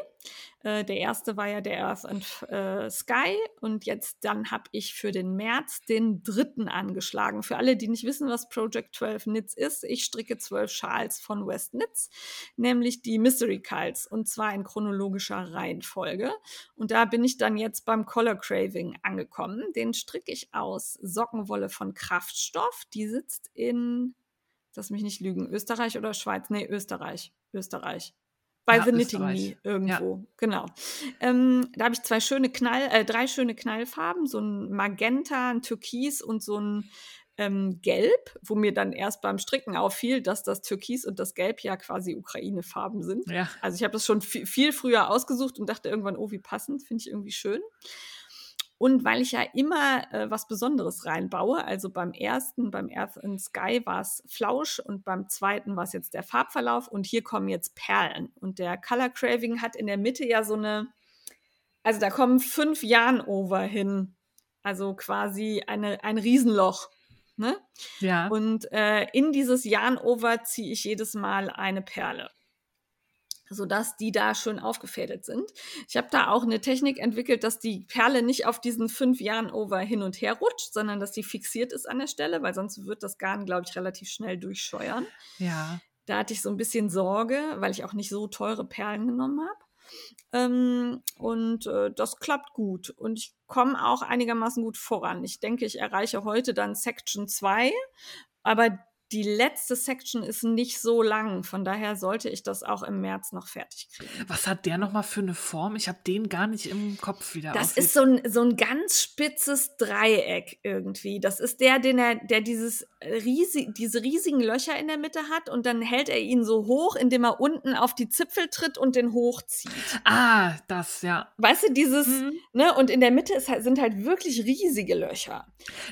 Äh, der erste war ja der Earth and äh, Sky und jetzt dann habe ich für den März den dritten angeschlagen. Für alle, die nicht wissen, was Project 12 Knits ist, ich stricke zwölf Schals von West Knits, nämlich die Mystery Cults und zwar in chronologischer Reihenfolge. Und da bin ich dann jetzt beim Color Craving angekommen. Den stricke ich aus Sockenwolle von Kraftstoff. Die sitzt in, lass mich nicht lügen, Österreich oder Schweiz? Nee, Österreich. Österreich. Bei Ja, The Knitting. Me irgendwo. Genau. Ähm, da habe ich zwei schöne Knall, äh, drei schöne Knallfarben, so ein Magenta, ein Türkis und so ein ähm, Gelb, wo mir dann erst beim Stricken auffiel, dass das Türkis und das Gelb ja quasi Ukraine-Farben sind. Ja. Also ich habe das schon viel, viel früher ausgesucht und dachte irgendwann, oh, wie passend, finde ich irgendwie schön. Und weil ich ja immer äh, was Besonderes reinbaue, also beim ersten, beim Earth and Sky war es Flausch und beim zweiten war es jetzt der Farbverlauf und hier kommen jetzt Perlen. Und der Color Craving hat in der Mitte ja so eine, also da kommen fünf Yarn-Over hin. Also quasi eine, ein Riesenloch. Ne? Ja. Und äh, in dieses Yarn-Over ziehe ich jedes Mal eine Perle, sodass die da schön aufgefädelt sind. Ich habe da auch eine Technik entwickelt, dass die Perle nicht auf diesen fünf Yarn-Over hin und her rutscht, sondern dass die fixiert ist an der Stelle, weil sonst wird das Garn, glaube ich, relativ schnell durchscheuern. ja. Da hatte ich so ein bisschen Sorge, weil ich auch nicht so teure Perlen genommen habe. Ähm, und äh, das klappt gut. Und ich komme auch einigermaßen gut voran. Ich denke, ich erreiche heute dann Section 2, aber die letzte Section ist nicht so lang. Von daher sollte ich das auch im März noch fertig kriegen. Was hat der nochmal für eine Form? Ich habe den gar nicht im Kopf wieder. Das ist so ein, so ein ganz spitzes Dreieck irgendwie. Das ist der, den er, der dieses riesig, diese riesigen Löcher in der Mitte hat und dann hält er ihn so hoch, indem er unten auf die Zipfel tritt und den hochzieht. Ah, das, ja. Weißt du, dieses, mhm. ne, und in der Mitte ist halt, sind halt wirklich riesige Löcher.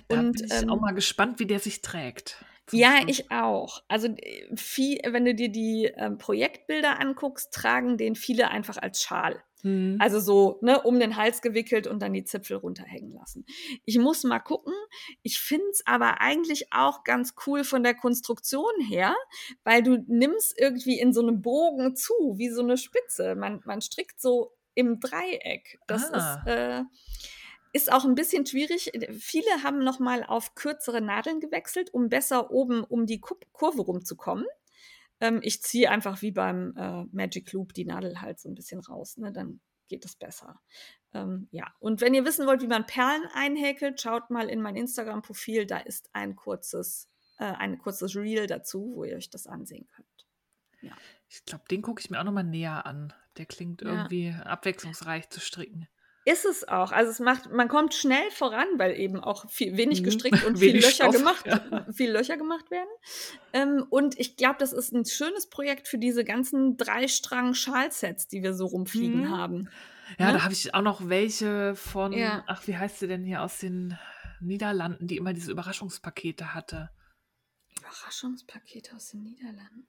Da und bin ich ähm, auch mal gespannt, wie der sich trägt. Ja, ich auch. Also äh, viel, wenn du dir die ähm, Projektbilder anguckst, tragen den viele einfach als Schal. Mhm. Also so, ne, um den Hals gewickelt und dann die Zipfel runterhängen lassen. Ich muss mal gucken. Ich finde es aber eigentlich auch ganz cool von der Konstruktion her, weil du nimmst irgendwie in so einem Bogen zu, wie so eine Spitze. Man, man strickt so im Dreieck. Das ah. ist. Äh, ist auch ein bisschen schwierig. Viele haben noch mal auf kürzere Nadeln gewechselt, um besser oben um die Kurve rumzukommen. Ähm, ich ziehe einfach wie beim äh, Magic Loop die Nadel halt so ein bisschen raus, ne? dann geht es besser. Ähm, ja, und wenn ihr wissen wollt, wie man Perlen einhäkelt, schaut mal in mein Instagram-Profil, da ist ein kurzes, äh, ein kurzes Reel dazu, wo ihr euch das ansehen könnt. Ja. Ich glaube, den gucke ich mir auch noch mal näher an. Der klingt ja. irgendwie abwechslungsreich zu stricken. Ist es auch. Also es macht, man kommt schnell voran, weil eben auch viel, wenig mhm. gestrickt und *laughs* viel Löcher Stoff, gemacht, ja. viel Löcher gemacht werden. Ähm, und ich glaube, das ist ein schönes Projekt für diese ganzen Dreistrang-Schalsets, die wir so rumfliegen mhm. haben. Ja, ja, ne? da habe ich auch noch welche von, ja. ach, wie heißt sie denn hier aus den Niederlanden, die immer diese Überraschungspakete hatte. Überraschungspakete aus den Niederlanden.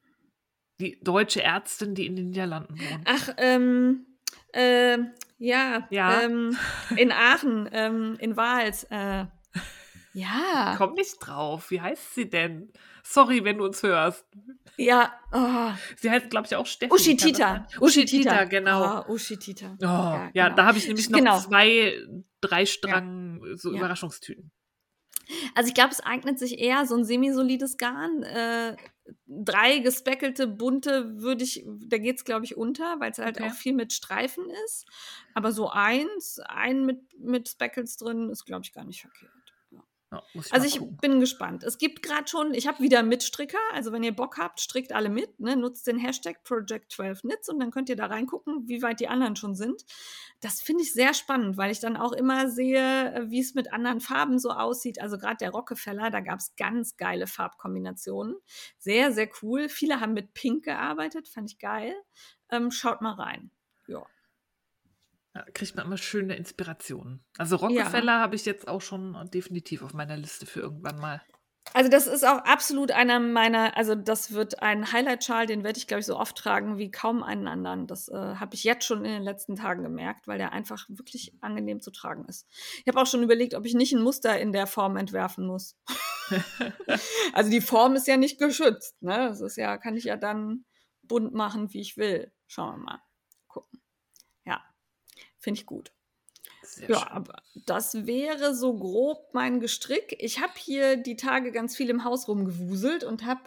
Die deutsche Ärztin, die in den Niederlanden wohnt. Ach, ähm, äh, ja, ja. Ähm, in Aachen, ähm, in Wals. Äh, ja. Komm nicht drauf. Wie heißt sie denn? Sorry, wenn du uns hörst. Ja. Oh. Sie heißt, glaube ich, auch Steffi. Ushitita. Ushitita, genau. Oh, Ushitita. Oh, ja, genau. ja, da habe ich nämlich noch genau. zwei, drei Strang ja. so ja. Überraschungstüten. Also ich glaube, es eignet sich eher so ein semisolides Garn. Äh, drei gespeckelte, bunte würde ich, da geht es, glaube ich, unter, weil es halt okay. auch viel mit Streifen ist. Aber so eins, ein mit, mit Speckles drin, ist, glaube ich, gar nicht verkehrt. Ja, ich also ich gucken. bin gespannt. Es gibt gerade schon, ich habe wieder Mitstricker, also wenn ihr Bock habt, strickt alle mit, ne? nutzt den Hashtag Project12Knits und dann könnt ihr da reingucken, wie weit die anderen schon sind. Das finde ich sehr spannend, weil ich dann auch immer sehe, wie es mit anderen Farben so aussieht. Also gerade der Rockefeller, da gab es ganz geile Farbkombinationen. Sehr, sehr cool. Viele haben mit Pink gearbeitet, fand ich geil. Ähm, schaut mal rein. Ja. Kriegt man immer schöne Inspirationen. Also Rockefeller ja. habe ich jetzt auch schon definitiv auf meiner Liste für irgendwann mal. Also das ist auch absolut einer meiner, also das wird ein Highlight-Schal, den werde ich, glaube ich, so oft tragen wie kaum einen anderen. Das äh, habe ich jetzt schon in den letzten Tagen gemerkt, weil der einfach wirklich angenehm zu tragen ist. Ich habe auch schon überlegt, ob ich nicht ein Muster in der Form entwerfen muss. *laughs* also die Form ist ja nicht geschützt. Ne? Das ist ja, kann ich ja dann bunt machen, wie ich will. Schauen wir mal. Finde ich gut. Sehr ja, schön. aber das wäre so grob mein Gestrick. Ich habe hier die Tage ganz viel im Haus rumgewuselt und habe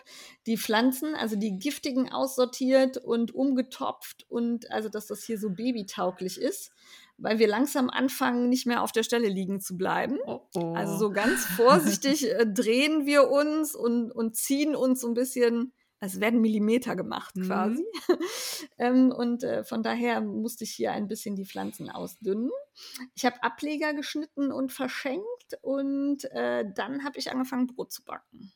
die Pflanzen, also die giftigen, aussortiert und umgetopft und also, dass das hier so babytauglich ist, weil wir langsam anfangen, nicht mehr auf der Stelle liegen zu bleiben. Oh, oh. Also so ganz *laughs* vorsichtig äh, drehen wir uns und, und ziehen uns so ein bisschen es werden Millimeter gemacht mhm. quasi. *laughs* ähm, und äh, von daher musste ich hier ein bisschen die Pflanzen ausdünnen. Ich habe Ableger geschnitten und verschenkt und äh, dann habe ich angefangen, Brot zu backen.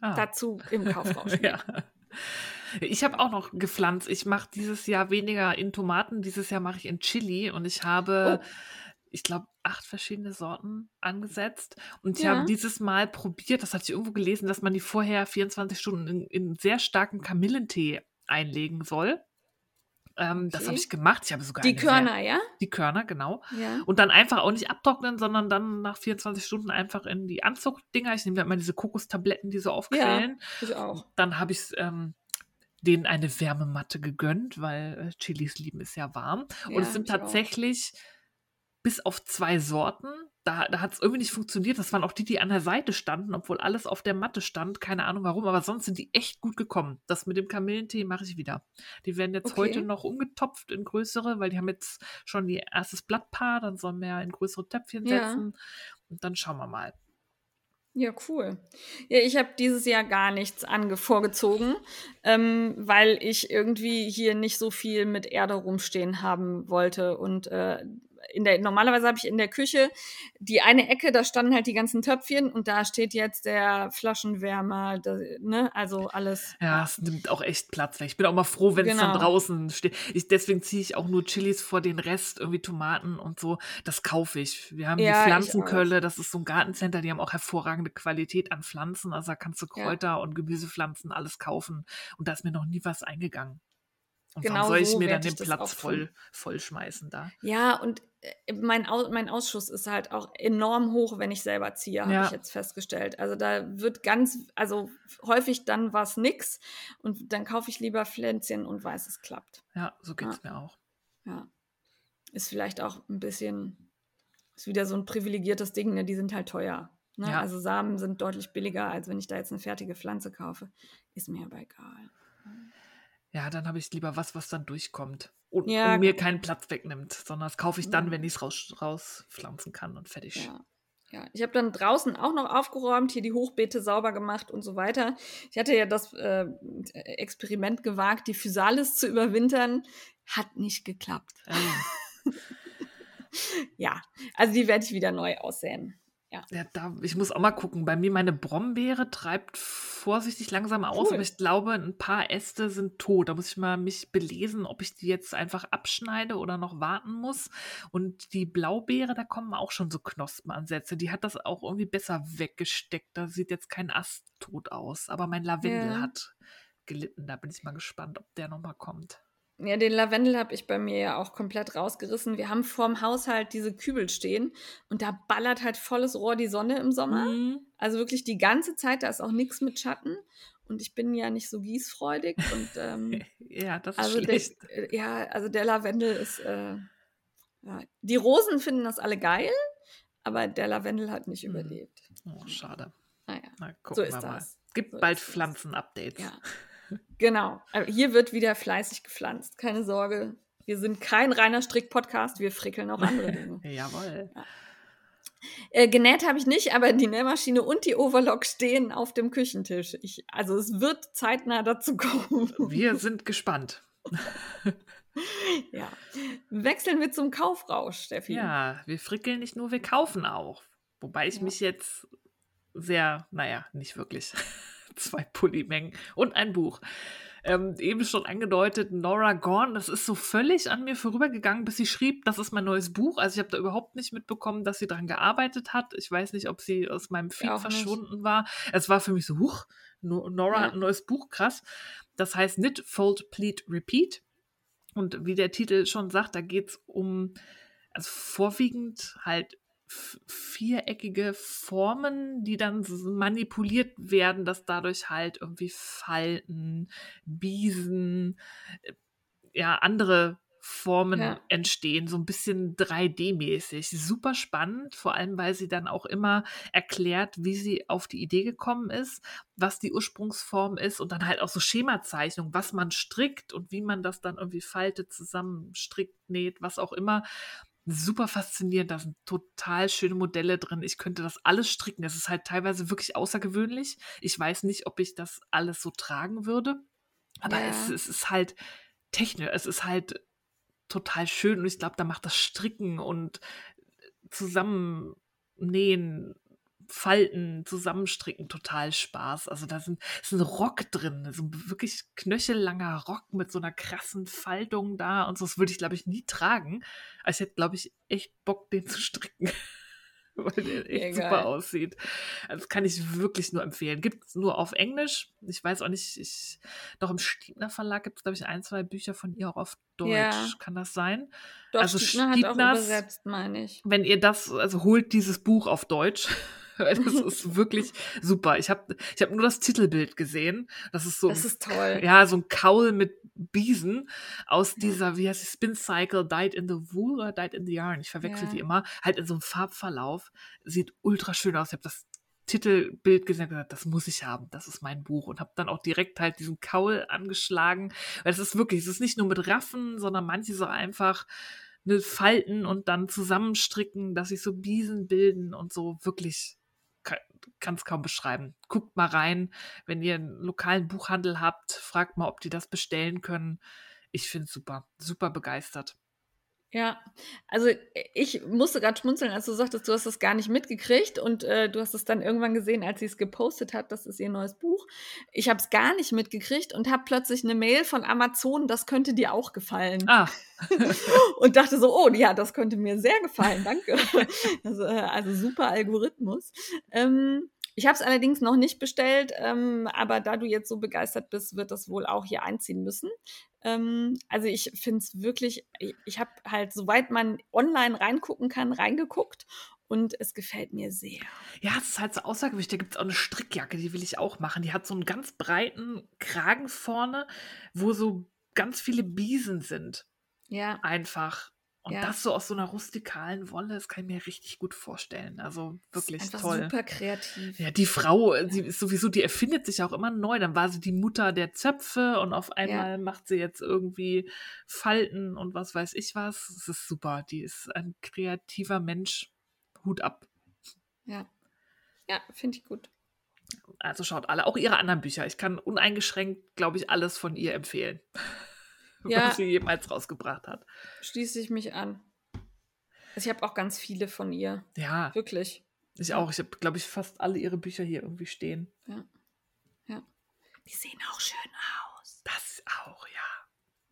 Ah. Dazu im Kaufrausch. *laughs* ja. Ich habe auch noch gepflanzt. Ich mache dieses Jahr weniger in Tomaten, dieses Jahr mache ich in Chili und ich habe oh ich glaube, acht verschiedene Sorten angesetzt. Und ich ja. habe dieses Mal probiert, das hatte ich irgendwo gelesen, dass man die vorher 24 Stunden in, in sehr starken Kamillentee einlegen soll. Ähm, okay. Das habe ich gemacht. Ich habe sogar die Körner, sehr, ja? Die Körner, genau. Ja. Und dann einfach auch nicht abtrocknen, sondern dann nach 24 Stunden einfach in die Anzuchtdinger. Ich nehme da immer diese Kokostabletten, die so aufquellen. Ja, ich auch. Dann habe ich ähm, denen eine Wärmematte gegönnt, weil äh, Chilis lieben ist ja warm. Ja, Und es sind tatsächlich. Auch bis auf zwei Sorten. Da, da hat es irgendwie nicht funktioniert. Das waren auch die, die an der Seite standen, obwohl alles auf der Matte stand. Keine Ahnung warum, aber sonst sind die echt gut gekommen. Das mit dem Kamillentee mache ich wieder. Die werden jetzt okay. heute noch umgetopft in größere, weil die haben jetzt schon die erstes Blattpaar. Dann sollen wir ja in größere Töpfchen setzen. Ja. Und dann schauen wir mal. Ja, cool. Ja, ich habe dieses Jahr gar nichts ange vorgezogen, ähm, weil ich irgendwie hier nicht so viel mit Erde rumstehen haben wollte und äh, in der, normalerweise habe ich in der Küche die eine Ecke, da standen halt die ganzen Töpfchen und da steht jetzt der Flaschenwärmer, da, ne, also alles. Ja, es nimmt auch echt Platz weg. Ich bin auch mal froh, wenn es Genau. dann draußen steht. Ich, deswegen ziehe ich auch nur Chilis vor den Rest, irgendwie Tomaten und so. Das kaufe ich. Wir haben Ja, die Pflanzenkölle, das ist so ein Gartencenter, die haben auch hervorragende Qualität an Pflanzen. Also da kannst du Ja. Kräuter und Gemüsepflanzen alles kaufen. Und da ist mir noch nie was eingegangen. Und Genau warum soll ich so mir dann den das Platz voll, voll schmeißen da? Ja, und mein, Au mein Ausschuss ist halt auch enorm hoch, wenn ich selber ziehe, habe Ja. ich jetzt festgestellt. Also da wird ganz, also häufig dann was nix und dann kaufe ich lieber Pflänzchen und weiß, es klappt. Ja, so geht's mir auch. Ja. Ist vielleicht auch ein bisschen, ist wieder so ein privilegiertes Ding, ne? Die sind halt teuer. Ne? Ja. Also Samen sind deutlich billiger, als wenn ich da jetzt eine fertige Pflanze kaufe. Ist mir aber egal. Ja, dann habe ich lieber was, was dann durchkommt. Und, Ja, und mir keinen Platz wegnimmt, sondern das kaufe ich dann, wenn ich es raus, rauspflanzen kann und fertig. Ja. Ja, ich habe dann draußen auch noch aufgeräumt, hier die Hochbeete sauber gemacht und so weiter. Ich hatte ja das äh, Experiment gewagt, die Physalis zu überwintern. Hat nicht geklappt. Ähm, *laughs* Ja, also die werde ich wieder neu aussäen. Ja, da, ich muss auch mal gucken. Bei mir meine Brombeere treibt vorsichtig langsam aus, Cool. aber ich glaube, ein paar Äste sind tot. Da muss ich mal mich belesen, ob ich die jetzt einfach abschneide oder noch warten muss. Und die Blaubeere, da kommen auch schon so Knospenansätze. Die hat das auch irgendwie besser weggesteckt. Da sieht jetzt kein Ast tot aus. Aber mein Lavendel Ja. hat gelitten. Da bin ich mal gespannt, ob der nochmal kommt. Ja, den Lavendel habe ich bei mir ja auch komplett rausgerissen. Wir haben vorm Haus halt diese Kübel stehen und da ballert halt volles Rohr die Sonne im Sommer. Mhm. Also wirklich die ganze Zeit, da ist auch nichts mit Schatten. Und ich bin ja nicht so gießfreudig. Und ähm, *laughs* Ja, das ist also der, schlecht. äh, ja, also der Lavendel ist. Äh, ja. Die Rosen finden das alle geil, aber der Lavendel hat nicht Mhm. überlebt. Oh, schade. Naja, Na, gucken so ist wir mal. das. Es gibt So bald ist das. Pflanzen-Updates. Ja. *laughs* Genau. Also hier wird wieder fleißig gepflanzt. Keine Sorge. Wir sind kein reiner Strick-Podcast. Wir frickeln auch andere *laughs* Dinge. Jawohl. Äh, genäht habe ich nicht, aber die Nähmaschine und die Overlock stehen auf dem Küchentisch. Ich, also es wird zeitnah dazu kommen. Wir sind gespannt. *laughs* ja. Wechseln wir zum Kaufrausch, Steffi. Ja, wir frickeln nicht nur, wir kaufen auch. Wobei ich Ja. mich jetzt sehr, naja, nicht wirklich. *laughs* Zwei Pullimengen und ein Buch. Ähm, eben schon angedeutet, Nora Gorn, das ist so völlig an mir vorübergegangen, bis sie schrieb, das ist mein neues Buch. Also ich habe da überhaupt nicht mitbekommen, dass sie daran gearbeitet hat. Ich weiß nicht, ob sie aus meinem Feed auch nicht. verschwunden war. Es war für mich so, huch, No- Nora Ja. hat ein neues Buch, krass. Das heißt Knit, Fold, Pleat, Repeat. Und wie der Titel schon sagt, da geht es um, also vorwiegend halt viereckige Formen, die dann manipuliert werden, dass dadurch halt irgendwie Falten, Biesen, äh, ja, andere Formen Ja. entstehen, so ein bisschen 3D-mäßig. Super spannend, vor allem weil sie dann auch immer erklärt, wie sie auf die Idee gekommen ist, was die Ursprungsform ist und dann halt auch so Schemazeichnung, was man strickt und wie man das dann irgendwie faltet, zusammenstrickt, näht, was auch immer. Super faszinierend, da sind total schöne Modelle drin. Ich könnte das alles stricken. Es ist halt teilweise wirklich außergewöhnlich. Ich weiß nicht, ob ich das alles so tragen würde. Aber Ja. es, es ist halt technisch, es ist halt total schön und ich glaube, da macht das Stricken und Zusammennähen, Falten, Zusammenstricken total Spaß. Also da sind, ist ein Rock drin, so ein wirklich knöchellanger Rock mit so einer krassen Faltung da und so. Das würde ich, glaube ich, nie tragen. Also ich hätte, glaube ich, echt Bock, den zu stricken. *laughs* Weil der echt Ja, super aussieht. Also das kann ich wirklich nur empfehlen. Gibt es nur auf Englisch. Ich weiß auch nicht, ich, doch im Stiebner Verlag gibt es, glaube ich, ein, zwei Bücher von ihr auch auf Deutsch. Ja. Kann das sein? Doch, Also Stiebner hat auch übersetzt, meine ich. wenn ihr das, also holt dieses Buch auf Deutsch. *laughs* *laughs* Weil das *laughs* ist wirklich super. Ich habe ich hab nur das Titelbild gesehen. Das ist so, Das ist toll. ja, so ein Kaul mit Biesen aus dieser, wie heißt die, Spin Cycle, Died in the Wool oder Died in the Yarn. Ich verwechsel Ja. die immer. Halt in so einem Farbverlauf. Sieht ultra schön aus. Ich habe das Titelbild gesehen und gesagt, das muss ich haben. Das ist mein Buch. Und habe dann auch direkt halt diesen Kaul angeschlagen. Weil es ist wirklich, es ist nicht nur mit Raffen, sondern manche so einfach ne, falten und dann zusammenstricken, dass sich so Biesen bilden und so wirklich kann es kaum beschreiben. Guckt mal rein, wenn ihr einen lokalen Buchhandel habt, fragt mal, ob die das bestellen können. Ich finde es super, super begeistert. Ja, also äh, ich musste gerade schmunzeln, als du sagtest, du hast das gar nicht mitgekriegt und äh, du hast es dann irgendwann gesehen, als sie es gepostet hat, das ist ihr neues Buch. Ich habe es gar nicht mitgekriegt und habe plötzlich eine Mail von Amazon, das könnte dir auch gefallen. Ah. *laughs* und dachte so, oh ja, das könnte mir sehr gefallen, danke. *laughs* also, äh, also super Algorithmus. Ähm, ich habe es allerdings noch nicht bestellt, ähm, aber da du jetzt so begeistert bist, wird das wohl auch hier einziehen müssen. Ähm, also ich finde es wirklich, ich, ich habe halt, soweit man online reingucken kann, reingeguckt und es gefällt mir sehr. Ja, es ist halt so außergewöhnlich. Da gibt es auch eine Strickjacke, die will ich auch machen. Die hat so einen ganz breiten Kragen vorne, wo so ganz viele Biesen sind. Ja. Einfach. Und Ja. das so aus so einer rustikalen Wolle, das kann ich mir richtig gut vorstellen. Also wirklich Einfach toll. super kreativ. Ja, die Frau, äh, sie ist sowieso, die erfindet sich auch immer neu. Dann war sie die Mutter der Zöpfe und auf einmal macht sie jetzt irgendwie Falten und was weiß ich was. Es ist super. Die ist ein kreativer Mensch. Hut ab. Ja. Ja, finde ich gut. Also schaut alle, auch ihre anderen Bücher. Ich kann uneingeschränkt, glaube ich, alles von ihr empfehlen, *laughs* Ja. was sie jemals rausgebracht hat. Schließe ich mich an. Also ich habe auch ganz viele von ihr. Ja, Wirklich. ich auch. Ich habe, glaube ich, fast alle ihre Bücher hier irgendwie stehen. Ja. Ja. Die sehen auch schön aus. Das auch, ja.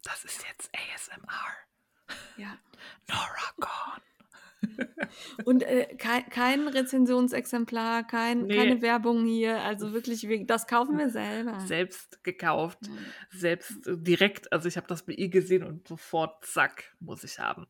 Das ist jetzt ASMR. Ja. *laughs* Nora Gorn. Und äh, kein, kein Rezensionsexemplar, kein, Nee. keine Werbung hier. Also wirklich, wir, das kaufen wir selber. Selbst gekauft. Ja. Selbst direkt. Also ich habe das bei ihr gesehen und sofort, zack, muss ich haben.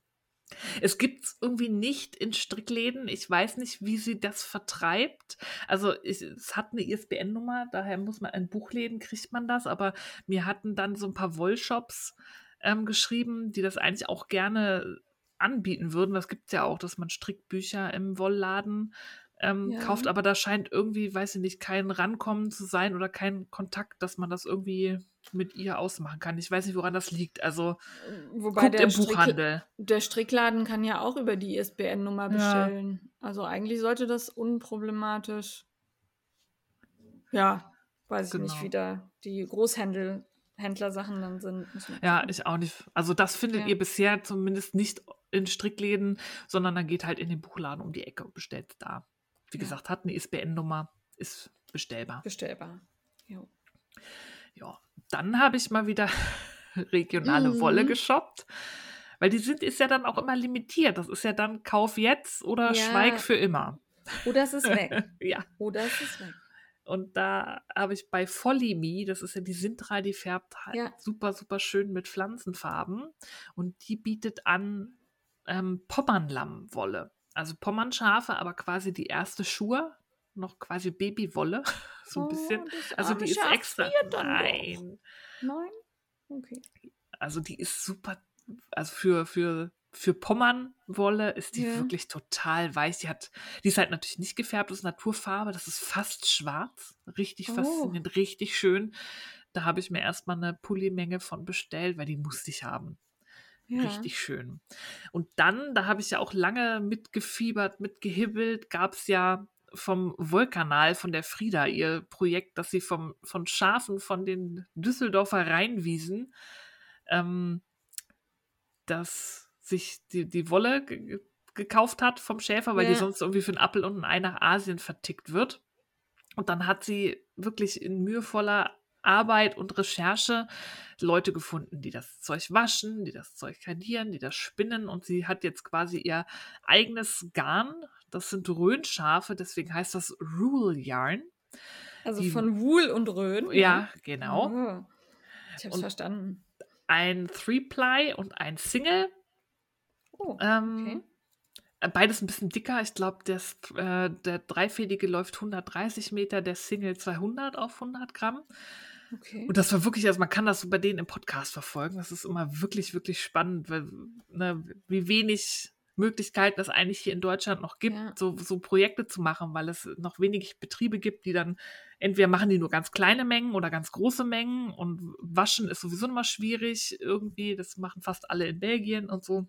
Es gibt es irgendwie nicht in Strickläden. Ich weiß nicht, wie sie das vertreibt. Also ich, es hat eine ISBN-Nummer, daher muss man in Buchläden kriegt man das. Aber mir hatten dann so ein paar Wollshops ähm, geschrieben, die das eigentlich auch gerne anbieten würden. Das gibt es ja auch, dass man Strickbücher im Wollladen ähm, Ja. kauft. Aber da scheint irgendwie, weiß ich nicht, kein Rankommen zu sein oder kein Kontakt, dass man das irgendwie mit ihr ausmachen kann. Ich weiß nicht, woran das liegt. Also Wobei guckt der, im Strick, Buchhandel. der Strickladen kann ja auch über die ISBN-Nummer Ja. bestellen. Also eigentlich sollte das unproblematisch. Ja, weiß ich nicht, Genau. wie da die Großhändler Händlersachen dann sind. Ja, ich auch nicht. Also das findet Ja. ihr bisher zumindest nicht in Strickläden, sondern dann geht halt in den Buchladen um die Ecke und bestellt da. Wie Ja. gesagt, hat eine ISBN-Nummer, ist bestellbar. bestellbar. Jo. Ja, dann habe ich mal wieder *laughs* regionale Wolle Mhm. geshoppt. Weil die sind, ist ja dann auch immer limitiert. Das ist ja dann Kauf jetzt oder Ja. Schweig für immer. Oder es ist weg. *laughs* Ja. Oder es ist weg. Und da habe ich bei Folly Me, das ist ja die Sintra, die färbt halt Ja. super, super schön mit Pflanzenfarben. Und die bietet an ähm, Pommernlammwolle. Also Pommernschafe, aber quasi die erste Schuhe. Noch quasi Babywolle. *laughs* So ein bisschen. Oh, das Also die ist extra. Nein. Nein? Okay. Also die ist super. Also für, für, für Pommernwolle ist die Ja. wirklich total weich. Die hat, die ist halt natürlich nicht gefärbt, das ist Naturfarbe, das ist fast schwarz. Richtig Oh. faszinierend, richtig schön. Da habe ich mir erstmal eine Pullimenge von bestellt, weil die musste ich haben. Ja. Richtig schön. Und dann, da habe ich ja auch lange mitgefiebert, mitgehibbelt, gab es ja vom Wollkanal, von der Frieda, ihr Projekt, dass sie vom, von Schafen von den Düsseldorfer Rheinwiesen, ähm, dass sich die, die Wolle ge gekauft hat vom Schäfer, weil die Ja. sonst irgendwie für einen Appel und ein Ei nach Asien vertickt wird. Und dann hat sie wirklich in mühevoller Arbeit und Recherche Leute gefunden, die das Zeug waschen, die das Zeug kardieren, die das spinnen und sie hat jetzt quasi ihr eigenes Garn. Das sind Röhnschafe, deswegen heißt das Rule Yarn. Also Die- von Wool und Röhn. Ja, genau. Oh. Ich hab's Und- verstanden. Ein Three-Ply und ein Single. Oh, Ähm, okay. äh, Beides ein bisschen dicker. Ich glaube, äh, der dreifädige läuft 130 Meter, der Single 200 auf 100 Gramm. okay. Und das war wirklich, also man kann das so bei denen im Podcast verfolgen. Das ist immer wirklich, wirklich spannend, weil, ne, wie wenig Möglichkeiten es eigentlich hier in Deutschland noch gibt, Ja. so, so Projekte zu machen, weil es noch wenig Betriebe gibt, die dann entweder machen die nur ganz kleine Mengen oder ganz große Mengen und waschen ist sowieso immer schwierig irgendwie. Das machen fast alle in Belgien und so.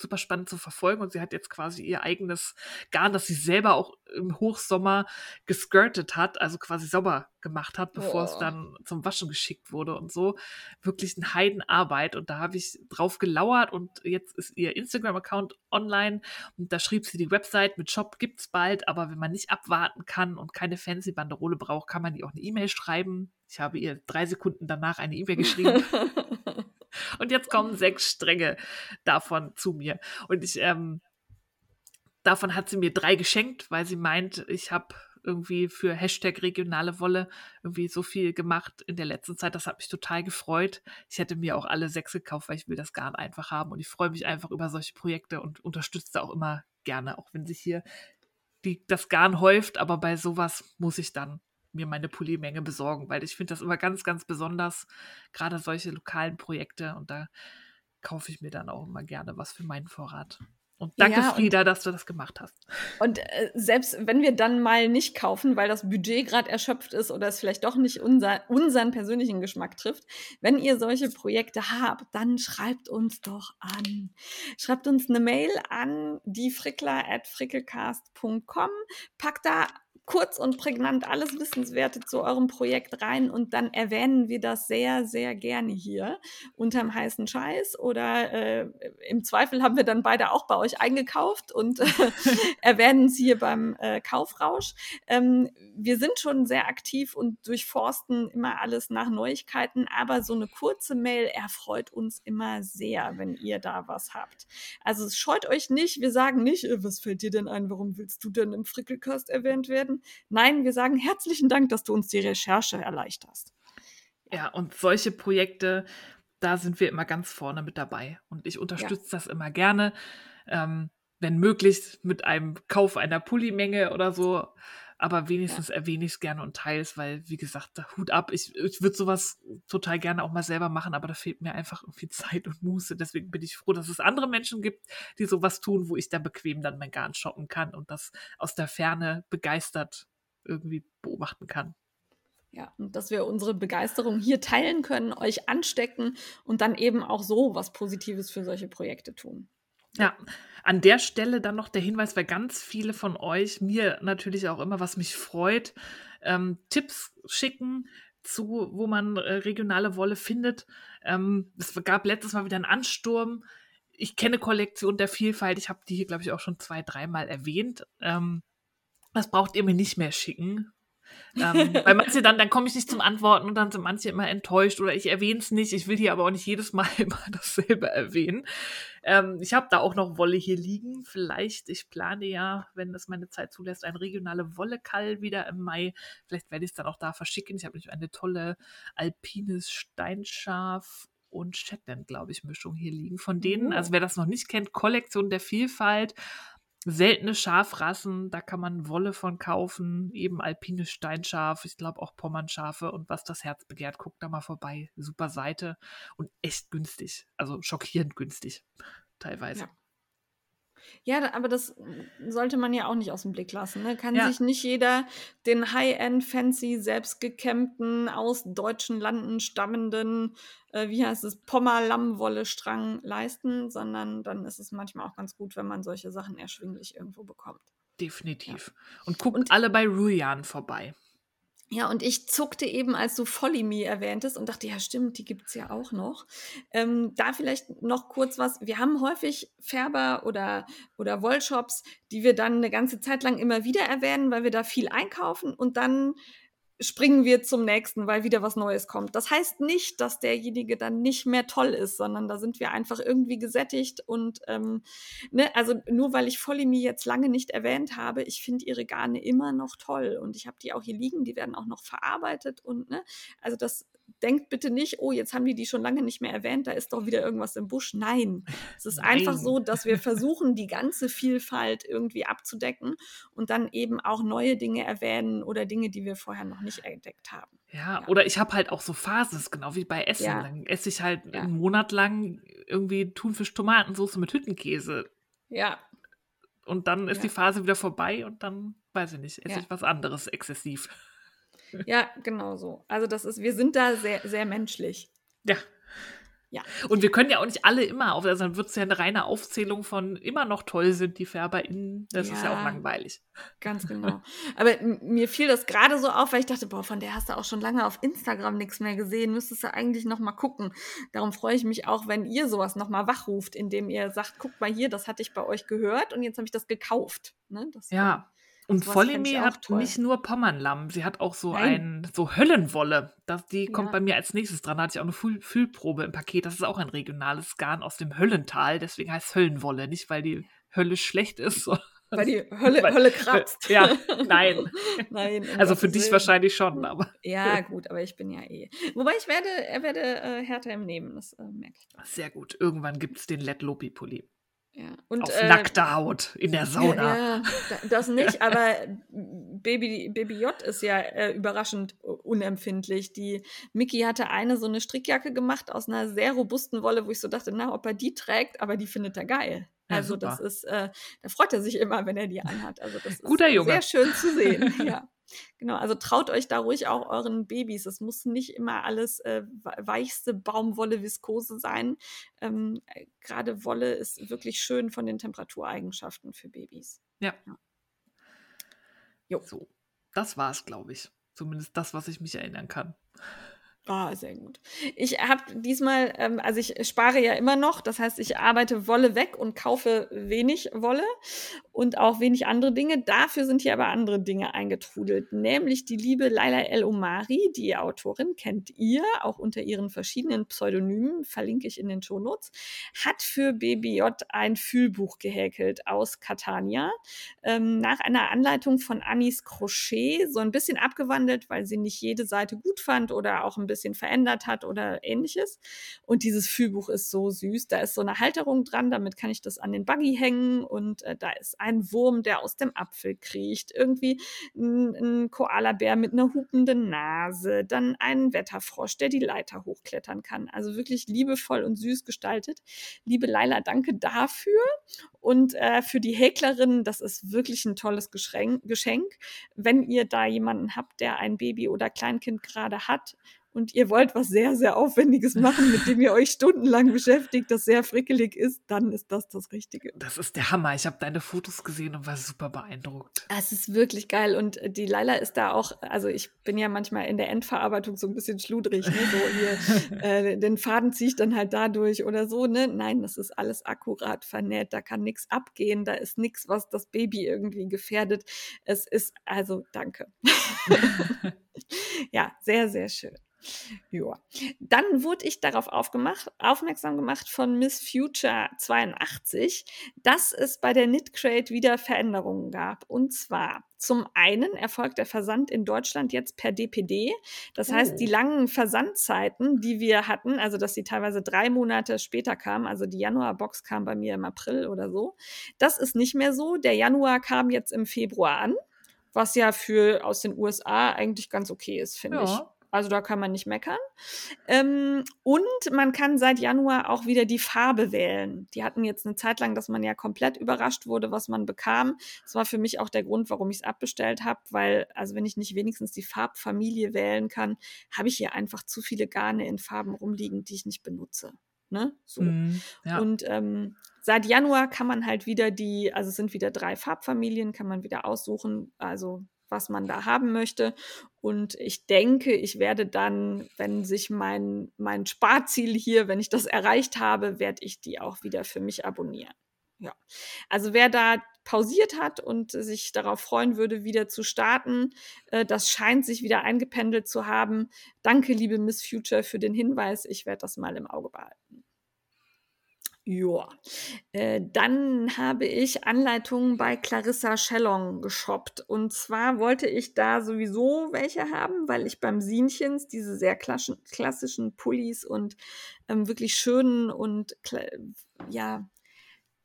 Super spannend zu verfolgen. Und sie hat jetzt quasi ihr eigenes Garn, das sie selber auch im Hochsommer geskirtet hat, also quasi sauber gemacht hat, bevor oh. es dann zum Waschen geschickt wurde und so. Wirklich eine Heidenarbeit. Und da habe ich drauf gelauert und jetzt ist ihr Instagram-Account online und da schrieb sie, die Website mit Shop gibt's bald, aber wenn man nicht abwarten kann und keine fancy Banderole braucht, kann man die auch eine E-Mail schreiben. Ich habe ihr drei Sekunden danach eine E-Mail geschrieben. *laughs* Und jetzt kommen sechs Stränge davon zu mir. Und ich, ähm, davon hat sie mir drei geschenkt, weil sie meint, ich habe irgendwie für Hashtag regionale Wolle irgendwie so viel gemacht in der letzten Zeit. Das hat mich total gefreut. Ich hätte mir auch alle sechs gekauft, weil ich will das Garn einfach haben. Und ich freue mich einfach über solche Projekte und unterstütze auch immer gerne, auch wenn sich hier die, das Garn häuft. Aber bei sowas muss ich dann mir meine Pulli-Menge besorgen, weil ich finde das immer ganz, ganz besonders, gerade solche lokalen Projekte und da kaufe ich mir dann auch immer gerne was für meinen Vorrat. Und danke, ja, Frieda, dass du das gemacht hast. Und äh, selbst wenn wir dann mal nicht kaufen, weil das Budget gerade erschöpft ist oder es vielleicht doch nicht unser, unseren persönlichen Geschmack trifft, wenn ihr solche Projekte habt, dann schreibt uns doch an. Schreibt uns eine Mail an die frickler at frickelcast.com. Packt da kurz und prägnant alles Wissenswerte zu eurem Projekt rein und dann erwähnen wir das sehr, sehr gerne hier unterm heißen Scheiß oder äh, im Zweifel haben wir dann beide auch bei euch eingekauft und äh, *laughs* erwähnen es hier beim äh, Kaufrausch. Ähm, wir sind schon sehr aktiv und durchforsten immer alles nach Neuigkeiten, aber so eine kurze Mail erfreut uns immer sehr, wenn ihr da was habt. Also scheut euch nicht, wir sagen nicht, äh, was fällt dir denn ein, warum willst du denn im Frickelcast erwähnt werden? Nein, wir sagen herzlichen Dank, dass du uns die Recherche erleichterst. Ja, und solche Projekte, da sind wir immer ganz vorne mit dabei. Und ich unterstütze ja. das immer gerne. Ähm, wenn möglich mit einem Kauf einer Pullimenge oder so aber wenigstens ja. erwähne ich es gerne und teile es, weil, wie gesagt, Hut ab. Ich, ich würde sowas total gerne auch mal selber machen, aber da fehlt mir einfach irgendwie *laughs* Zeit und Muße. Deswegen bin ich froh, dass es andere Menschen gibt, die sowas tun, wo ich dann bequem dann mein Garn shoppen kann und das aus der Ferne begeistert irgendwie beobachten kann. Ja, und dass wir unsere Begeisterung hier teilen können, euch anstecken und dann eben auch so was Positives für solche Projekte tun. Ja, an der Stelle dann noch der Hinweis, weil ganz viele von euch mir natürlich auch immer, was mich freut, ähm, Tipps schicken zu, wo man äh, regionale Wolle findet. Ähm, es gab letztes Mal wieder einen Ansturm. Ich kenne Kollektion der Vielfalt. Ich habe die hier, glaube ich, auch schon zwei, dreimal erwähnt. Ähm, das braucht ihr mir nicht mehr schicken, ähm, *laughs* weil manche dann, dann komme ich nicht zum Antworten und dann sind manche immer enttäuscht oder ich erwähne es nicht. Ich will hier aber auch nicht jedes Mal *laughs* immer dasselbe erwähnen. Ähm, ich habe da auch noch Wolle hier liegen. Vielleicht, ich plane ja, wenn das meine Zeit zulässt, ein regionale Wollekall wieder im Mai. Vielleicht werde ich es dann auch da verschicken. Ich habe nämlich eine tolle alpines Steinschaf und Shetland, glaube ich, Mischung hier liegen. Von denen, oh. also wer das noch nicht kennt, Kollektion der Vielfalt seltene Schafrassen, da kann man Wolle von kaufen, eben alpine Steinschaf, ich glaube auch Pommernschafe und was das Herz begehrt, guckt da mal vorbei. Super Seite und echt günstig, also schockierend günstig teilweise. Ja. Ja, aber das sollte man ja auch nicht aus dem Blick lassen. Ne? Kann ja. sich nicht jeder den High-End, fancy, selbstgekämmten, aus deutschen Landen stammenden, äh, wie heißt es, Pommer-Lammwolle-Strang leisten, sondern dann ist es manchmal auch ganz gut, wenn man solche Sachen erschwinglich irgendwo bekommt. Definitiv. Ja. Und guckt Und, alle bei Ruyan vorbei. Ja, und ich zuckte eben, als du Folly erwähntest und dachte, ja, stimmt, die gibt es ja auch noch. Ähm, da vielleicht noch kurz was. Wir haben häufig Färber oder, oder Wollshops, die wir dann eine ganze Zeit lang immer wieder erwähnen, weil wir da viel einkaufen und dann springen wir zum nächsten, weil wieder was Neues kommt. Das heißt nicht, dass derjenige dann nicht mehr toll ist, sondern da sind wir einfach irgendwie gesättigt und ähm, ne, also nur weil ich Folimi jetzt lange nicht erwähnt habe, ich finde ihre Garne immer noch toll und ich habe die auch hier liegen, die werden auch noch verarbeitet und ne, also das denkt bitte nicht, oh, jetzt haben die die schon lange nicht mehr erwähnt, da ist doch wieder irgendwas im Busch. Nein, es ist Nein. einfach so, dass wir *laughs* versuchen, die ganze Vielfalt irgendwie abzudecken und dann eben auch neue Dinge erwähnen oder Dinge, die wir vorher noch nicht entdeckt haben. Ja, ja. oder ich habe halt auch so Phases, genau wie bei Essen. Ja. Dann esse ich halt ja. einen Monat lang irgendwie Thunfisch-Tomatensoße mit Hüttenkäse. Ja. Und dann ist die Phase wieder vorbei und dann, weiß ich nicht, esse ich was anderes exzessiv. Ja, genau so. Also das ist, wir sind da sehr, sehr menschlich. Ja. Ja. Und wir können ja auch nicht alle immer auf, also dann wird es ja eine reine Aufzählung von immer noch toll sind die FärberInnen. Das ist ja auch Ja. langweilig. Ganz *laughs* genau. Aber mir fiel das gerade so auf, weil ich dachte, boah, von der hast du auch schon lange auf Instagram nichts mehr gesehen. Müsstest du eigentlich noch mal gucken. Darum freue ich mich auch, wenn ihr sowas noch mal wachruft, indem ihr sagt, guck mal hier, das hatte ich bei euch gehört und jetzt habe ich das gekauft. Ne? Das, Ja. Und Sowas hat toll. nicht nur Pommernlamm, sie hat auch so Nein. ein, so Höllenwolle. Das, die kommt Ja. bei mir als nächstes dran. Da hatte ich auch eine Füll Füllprobe im Paket. Das ist auch ein regionales Garn aus dem Höllental. Deswegen heißt Höllenwolle. Nicht, weil die Hölle schlecht ist. Weil die *laughs* Hölle, Weil- Hölle kratzt. Ja, *laughs* nein. nein. Also für dich Willen. wahrscheinlich schon, aber Ja, gut, aber ich bin ja eh. Wobei ich werde, er werde äh, härter im Nehmen, das äh, merke ich. sehr gut. Irgendwann gibt es den Let Lopi-Pulli. Ja. Und, Auf äh, nackter Haut in der Sauna. Ja, ja, da- das nicht, *laughs* aber Baby, Baby J ist ja äh, überraschend unempfindlich. Die Mickey hatte eine so eine Strickjacke gemacht aus einer sehr robusten Wolle, wo ich so dachte, na, ob er die trägt, aber die findet er geil. Ja, also super. das ist, äh, da freut er sich immer, wenn er die anhat. Also das Guter ist Junge. sehr schön zu sehen. *laughs* ja. Genau, also traut euch da ruhig auch euren Babys. Es muss nicht immer alles äh, we- weichste Baumwolle, Viskose sein. Ähm, äh, Gerade Wolle ist wirklich schön von den Temperatureigenschaften für Babys. Ja. Jo. So, das war es, glaube ich. Zumindest das, was ich mich erinnern kann. Ah, sehr gut. Ich habe diesmal, ähm, also ich spare ja immer noch, das heißt, ich arbeite Wolle weg und kaufe wenig Wolle und auch wenig andere Dinge. Dafür sind hier aber andere Dinge eingetrudelt, nämlich die liebe Laila El Omari, die Autorin, kennt ihr, auch unter ihren verschiedenen Pseudonymen, verlinke ich in den Shownotes, hat für BBJ ein Fühlbuch gehäkelt aus Catania, ähm, nach einer Anleitung von Anis Crochet, so ein bisschen abgewandelt, weil sie nicht jede Seite gut fand oder auch ein bisschen verändert hat oder ähnliches. Und dieses Fühlbuch ist so süß. Da ist so eine Halterung dran, damit kann ich das an den Buggy hängen und äh, da ist ein Wurm, der aus dem Apfel kriecht. Irgendwie ein, ein Koalabär mit einer hupenden Nase, dann ein Wetterfrosch, der die Leiter hochklettern kann. Also wirklich liebevoll und süß gestaltet. Liebe Laila, danke dafür. Und äh, für die Häklerin, das ist wirklich ein tolles Geschenk. Wenn ihr da jemanden habt, der ein Baby oder Kleinkind gerade hat und ihr wollt was sehr, sehr Aufwendiges machen, mit dem ihr euch stundenlang *laughs* beschäftigt, das sehr frickelig ist, dann ist das das Richtige. Das ist der Hammer. Ich habe deine Fotos gesehen und war super beeindruckt. Es ist wirklich geil und die Laila ist da auch, also ich bin ja manchmal in der Endverarbeitung so ein bisschen schludrig, ne? so hier, *laughs* äh, den Faden ziehe ich dann halt dadurch oder so, ne? Nein, das ist alles akkurat vernäht, da kann nichts abgehen, da ist nichts, was das Baby irgendwie gefährdet. Es ist, also danke. *laughs* ja, sehr, sehr schön. Ja. Dann wurde ich darauf aufgemacht, aufmerksam gemacht von Miss Future 82, dass es bei der Knit Crate wieder Veränderungen gab. Und zwar zum einen erfolgt der Versand in Deutschland jetzt per DPD. Das heißt, die Oh. langen Versandzeiten, die wir hatten, also dass sie teilweise drei Monate später kamen, also die Januarbox kam bei mir im April oder so, das ist nicht mehr so. Der Januar kam jetzt im Februar an, was ja für aus den USA eigentlich ganz okay ist, finde ich. Also da kann man nicht meckern. Ähm, und man kann seit Januar auch wieder die Farbe wählen. Die hatten jetzt eine Zeit lang, dass man ja komplett überrascht wurde, was man bekam. Das war für mich auch der Grund, warum ich es abbestellt habe, weil, also wenn ich nicht wenigstens die Farbfamilie wählen kann, habe ich hier einfach zu viele Garne in Farben rumliegen, die ich nicht benutze. Ne? So. Mhm. Ja. Und ähm, seit Januar kann man halt wieder die, also es sind wieder drei Farbfamilien, kann man wieder aussuchen, also was man da haben möchte. Und ich denke, ich werde dann, wenn sich mein, mein Sparziel hier, wenn ich das erreicht habe, werde ich die auch wieder für mich abonnieren. Ja. Also wer da pausiert hat und sich darauf freuen würde, wieder zu starten, äh, das scheint sich wieder eingependelt zu haben. Danke, liebe Miss Future, für den Hinweis. Ich werde das mal im Auge behalten. Ja, äh, dann habe ich Anleitungen bei Clarissa Schellong geshoppt. Und zwar wollte ich da sowieso welche haben, weil ich beim Sienchens diese sehr klassischen, Pullis und ähm, wirklich schönen und ja,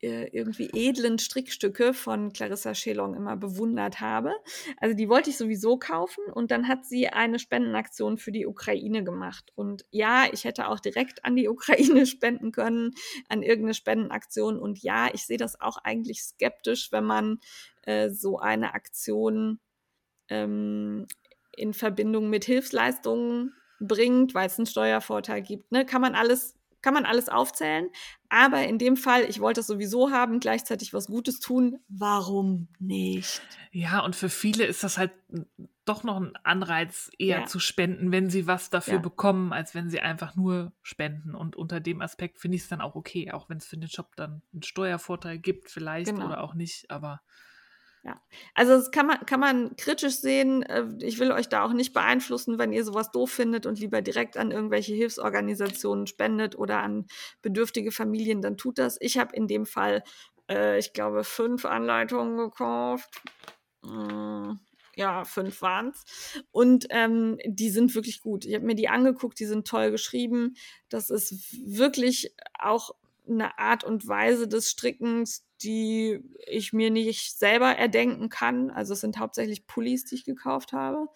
irgendwie edlen Strickstücke von Clarissa Schelong immer bewundert habe. Also die wollte ich sowieso kaufen und dann hat sie eine Spendenaktion für die Ukraine gemacht. Und ja, ich hätte auch direkt an die Ukraine *laughs* spenden können, an irgendeine Spendenaktion. Und ja, ich sehe das auch eigentlich skeptisch, wenn man äh, so eine Aktion ähm, in Verbindung mit Hilfsleistungen bringt, weil es einen Steuervorteil gibt. Ne? Kann man alles kann man alles aufzählen. Aber in dem Fall, ich wollte es sowieso haben, gleichzeitig was Gutes tun. Warum nicht? Ja, und für viele ist das halt doch noch ein Anreiz, eher Ja. zu spenden, wenn sie was dafür Ja. bekommen, als wenn sie einfach nur spenden. Und unter dem Aspekt finde ich es dann auch okay, auch wenn es für den Shop dann einen Steuervorteil gibt, vielleicht Genau. oder auch nicht. Aber Also das kann man, kann man kritisch sehen. Äh, Ich will euch da auch nicht beeinflussen, wenn ihr sowas doof findet und lieber direkt an irgendwelche Hilfsorganisationen spendet oder an bedürftige Familien, dann tut das. Ich habe in dem Fall, äh, ich glaube, fünf Anleitungen gekauft. Mm, Ja, fünf waren es. Und ähm, die sind wirklich gut. Ich habe mir die angeguckt, die sind toll geschrieben. Das ist wirklich auch eine Art und Weise des Strickens, die ich mir nicht selber erdenken kann. Also es sind hauptsächlich Pullis, die ich gekauft habe.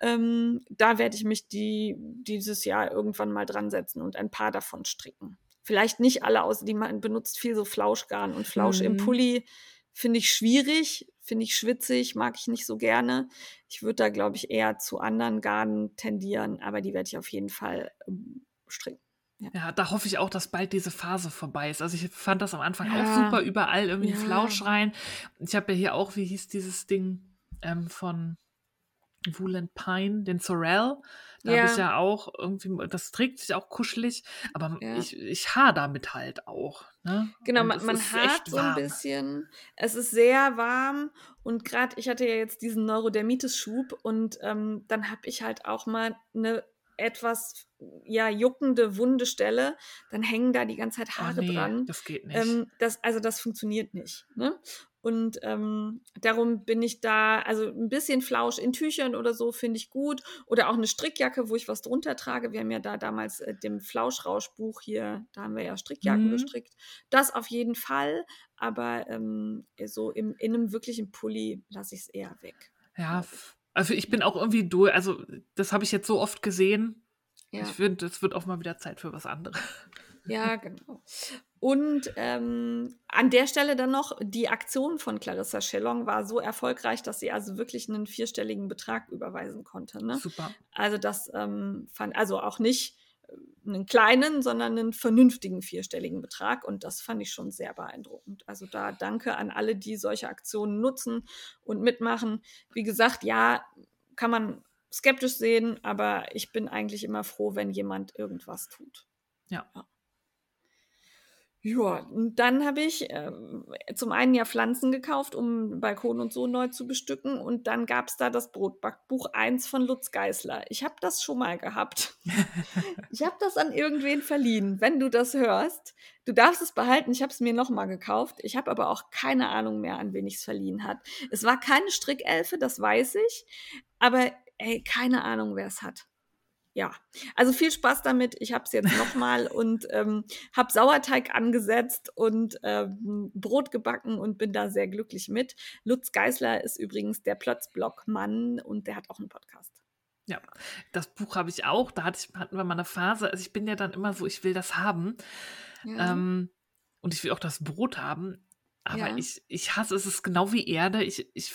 Ähm, da werde ich mich die, dieses Jahr irgendwann mal dran setzen und ein paar davon stricken. Vielleicht nicht alle aus, die man benutzt viel so Flauschgarn und Flausch im Mhm. Pulli finde ich schwierig, finde ich schwitzig, mag ich nicht so gerne. Ich würde da, glaube ich, eher zu anderen Garnen tendieren, aber die werde ich auf jeden Fall ähm, stricken. Ja, da hoffe ich auch, dass bald diese Phase vorbei ist. Also ich fand das am Anfang Ja. auch super, überall irgendwie Ja. Flausch rein. Ich habe ja hier auch, wie hieß dieses Ding ähm, von Woolen Pine, den Sorel. Da habe ich Ja. ja auch irgendwie, das trägt sich auch kuschelig, aber Ja. ich, ich haar damit halt auch. Ne? Genau, man, man hart so ein bisschen. Es ist sehr warm und gerade ich hatte ja jetzt diesen Neurodermitis-Schub und ähm, dann habe ich halt auch mal eine etwas ja juckende wunde Stelle, dann hängen da die ganze Zeit Oh, Haare nee, dran. das geht nicht. Ähm, das, also das funktioniert nicht. Ne? Und ähm, darum bin ich da, also ein bisschen Flausch in Tüchern oder so finde ich gut. Oder auch eine Strickjacke, wo ich was drunter trage. Wir haben ja da damals äh, dem Flauschrauschbuch hier, da haben wir ja Strickjacken Mhm. gestrickt. Das auf jeden Fall. Aber ähm, so im, in einem wirklichen Pulli lasse ich es eher weg. ja, f- also ich bin auch irgendwie durch, also das habe ich jetzt so oft gesehen. Ja. Ich finde, es wird auch mal wieder Zeit für was anderes. *laughs* Ja, genau. Und ähm, an der Stelle dann noch, die Aktion von Clarissa Schellong war so erfolgreich, dass sie also wirklich einen vierstelligen Betrag überweisen konnte. Ne? Super. Also das ähm, fand, also auch nicht einen kleinen, sondern einen vernünftigen vierstelligen Betrag. Und das fand ich schon sehr beeindruckend. Also da danke an alle, die solche Aktionen nutzen und mitmachen. Wie gesagt, ja, kann man skeptisch sehen, aber ich bin eigentlich immer froh, wenn jemand irgendwas tut. Ja. Ja, und dann habe ich ähm, zum einen ja Pflanzen gekauft, um Balkon und so neu zu bestücken. Und dann gab es da das Brotbackbuch 1 von Lutz Geißler. Ich habe das schon mal gehabt. *laughs* ich habe das an irgendwen verliehen. Wenn du das hörst, du darfst es behalten. Ich habe es mir nochmal gekauft. Ich habe aber auch keine Ahnung mehr, an wen ich es verliehen hat. Es war keine Strickelfe, das weiß ich. Aber ey, keine Ahnung, wer es hat ja, also viel Spaß damit. Ich habe es jetzt nochmal *laughs* und ähm, habe Sauerteig angesetzt und ähm, Brot gebacken und bin da sehr glücklich mit. Lutz Geißler ist übrigens der Plötzblock-Mann und der hat auch einen Podcast. Ja, das Buch habe ich auch. Da hatte ich, hatten wir mal eine Phase. Also ich bin ja dann immer so, ich will das haben. Ja. Ähm, und ich will auch das Brot haben. Aber Ja. ich, ich hasse es, ist genau wie Erde. Ich, ich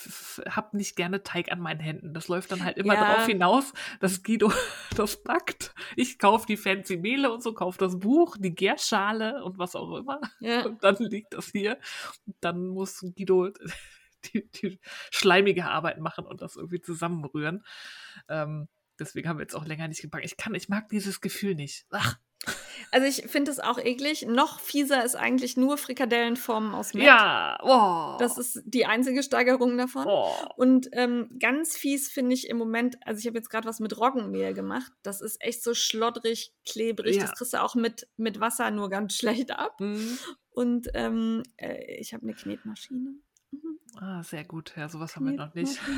habe nicht gerne Teig an meinen Händen. Das läuft dann halt immer Ja. darauf hinaus, dass Guido *laughs* das backt. Ich kaufe die fancy Mehle und so, kaufe das Buch, die Gärschale und was auch immer. ja. Und dann liegt das hier. Und dann muss Guido *laughs* die, die schleimige Arbeit machen und das irgendwie zusammenrühren. Ähm, deswegen haben wir jetzt auch länger nicht gebacken. Ich kann, ich mag dieses Gefühl nicht. Ach, Also ich finde es auch eklig. Noch fieser ist eigentlich nur Frikadellenformen aus Met. ja, oh, Das ist die einzige Steigerung davon. oh. Und ähm, ganz fies finde ich im Moment, also ich habe jetzt gerade was mit Roggenmehl gemacht. Das ist echt so schloddrig, klebrig. Ja. Das kriegst du auch mit, mit Wasser nur ganz schlecht ab. Hm. Und ähm, äh, ich habe eine Knetmaschine. Ah, sehr gut. Ja, sowas haben wir noch nicht. *laughs*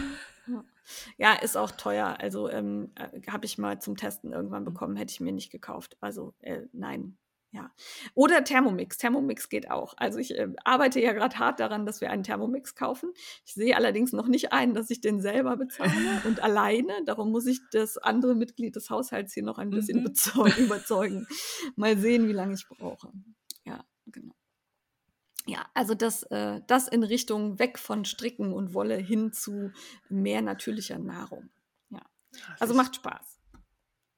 Ja. ist auch teuer. Also ähm, äh, habe ich mal zum Testen irgendwann Mhm. bekommen, hätte ich mir nicht gekauft. Also äh, nein. Ja. Oder Thermomix. Thermomix geht auch. Also ich äh, arbeite ja gerade hart daran, dass wir einen Thermomix kaufen. Ich sehe allerdings noch nicht ein, dass ich den selber bezahle *laughs* und alleine. Darum muss ich das andere Mitglied des Haushalts hier noch ein bisschen Mhm. *laughs* überzeugen. Mal sehen, wie lange ich brauche. Ja, genau. Ja, also das, äh, das in Richtung weg von Stricken und Wolle hin zu mehr natürlicher Nahrung. Also Das macht Spaß.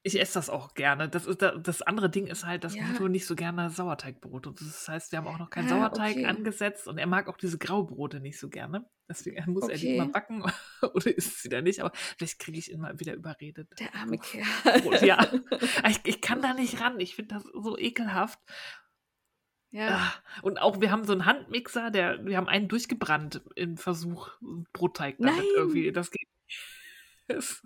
Ich esse das auch gerne. Das, ist, das andere Ding ist halt, dass Ja. Guido nicht so gerne Sauerteigbrot. Und das heißt, wir haben auch noch keinen Ah, Sauerteig okay. angesetzt und er mag auch diese Graubrote nicht so gerne. Deswegen muss er die Okay. mal backen *laughs* oder isst sie da nicht. Aber vielleicht kriege ich ihn mal wieder überredet. Der arme Kerl. Brot, ja. Aber *laughs* Ich, ich kann da nicht ran. Ich finde das so ekelhaft. Ja. Ah, Und auch, wir haben so einen Handmixer, der, wir haben einen durchgebrannt im Versuch, Brotteig damit Nein. irgendwie. Das geht. *laughs*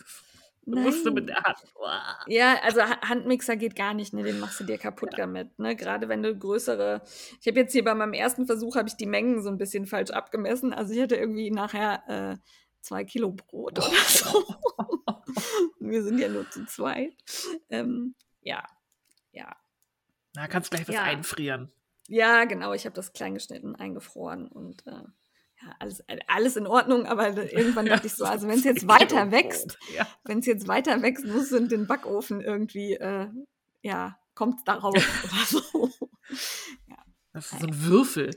Das musste mit der Hand. Uah. Ja, also Ha- Handmixer geht gar nicht, ne? Den machst du dir kaputt damit, ne? Gerade wenn du größere. Ich habe jetzt hier bei meinem ersten Versuch habe ich die Mengen so ein bisschen falsch abgemessen. Also ich hatte irgendwie nachher äh, zwei Kilo Brot oder so. Und *laughs* wir sind ja nur zu zweit. Ähm, ja, ja, Na, kannst gleich was Ja. einfrieren. Ja, genau. Ich habe das klein geschnitten, eingefroren und äh, ja, alles, alles in Ordnung. Aber *laughs* irgendwann dachte ich so, also wenn es jetzt weiter wächst, Ja. wenn es jetzt weiter wächst, muss in den Backofen irgendwie, äh, ja, kommt darauf oder so. *laughs* Das ist so ein Würfel.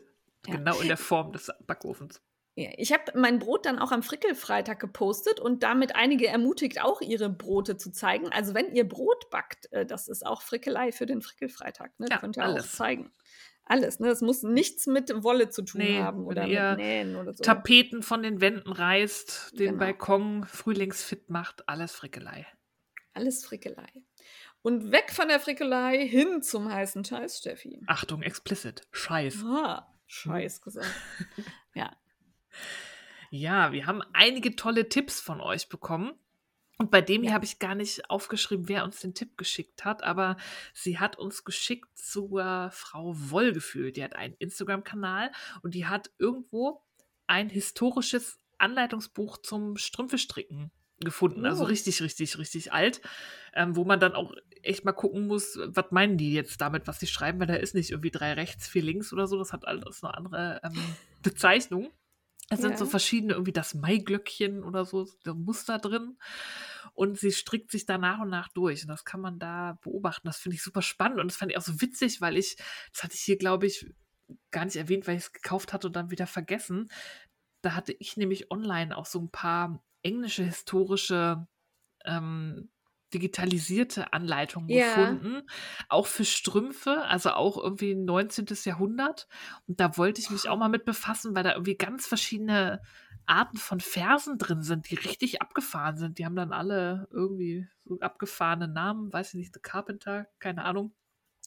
Genau in der Form des Backofens. Ja, ich habe mein Brot dann auch am Frickelfreitag gepostet und damit einige ermutigt, auch ihre Brote zu zeigen. Also wenn ihr Brot backt, äh, das ist auch Frickelei für den Frickelfreitag. Ne? Ja, Könnt ihr auch alles. zeigen. Alles, ne? Das muss nichts mit Wolle zu tun Nee, haben oder ihr mit Nähen oder so. Tapeten von den Wänden reißt, den Genau. Balkon frühlingsfit macht, alles Frickelei. Alles Frickelei. Und weg von der Frickelei hin zum heißen Scheiß, Steffi. Achtung, explicit. Scheiß. Ah, Scheiß gesagt. *laughs* ja. Ja, wir haben einige tolle Tipps von euch bekommen. Und bei dem hier Ja. habe ich gar nicht aufgeschrieben, wer uns den Tipp geschickt hat, aber sie hat uns geschickt zur Frau Wollgefühl. Die hat einen Instagram-Kanal und die hat irgendwo ein historisches Anleitungsbuch zum Strümpfe-Stricken gefunden. Also Oh. richtig, richtig, richtig alt, ähm, wo man dann auch echt mal gucken muss, was meinen die jetzt damit, was sie schreiben, weil da ist nicht irgendwie drei rechts, vier links oder so. Das hat alles eine andere ähm, Bezeichnung. Es sind so Ja. verschiedene, irgendwie das Maiglöckchen oder so, so Muster drin. Und sie strickt sich da nach und nach durch. Und das kann man da beobachten. Das finde ich super spannend. Und das fand ich auch so witzig, weil ich, das hatte ich hier, glaube ich, gar nicht erwähnt, weil ich es gekauft hatte und dann wieder vergessen. Da hatte ich nämlich online auch so ein paar englische historische ähm, digitalisierte Anleitungen Ja. gefunden. Auch für Strümpfe, also auch irgendwie 19. Jahrhundert. Und da wollte ich mich auch mal mit befassen, weil da irgendwie ganz verschiedene Arten von Versen drin sind, die richtig abgefahren sind. Die haben dann alle irgendwie so abgefahrene Namen, weiß ich nicht, The Carpenter, keine Ahnung.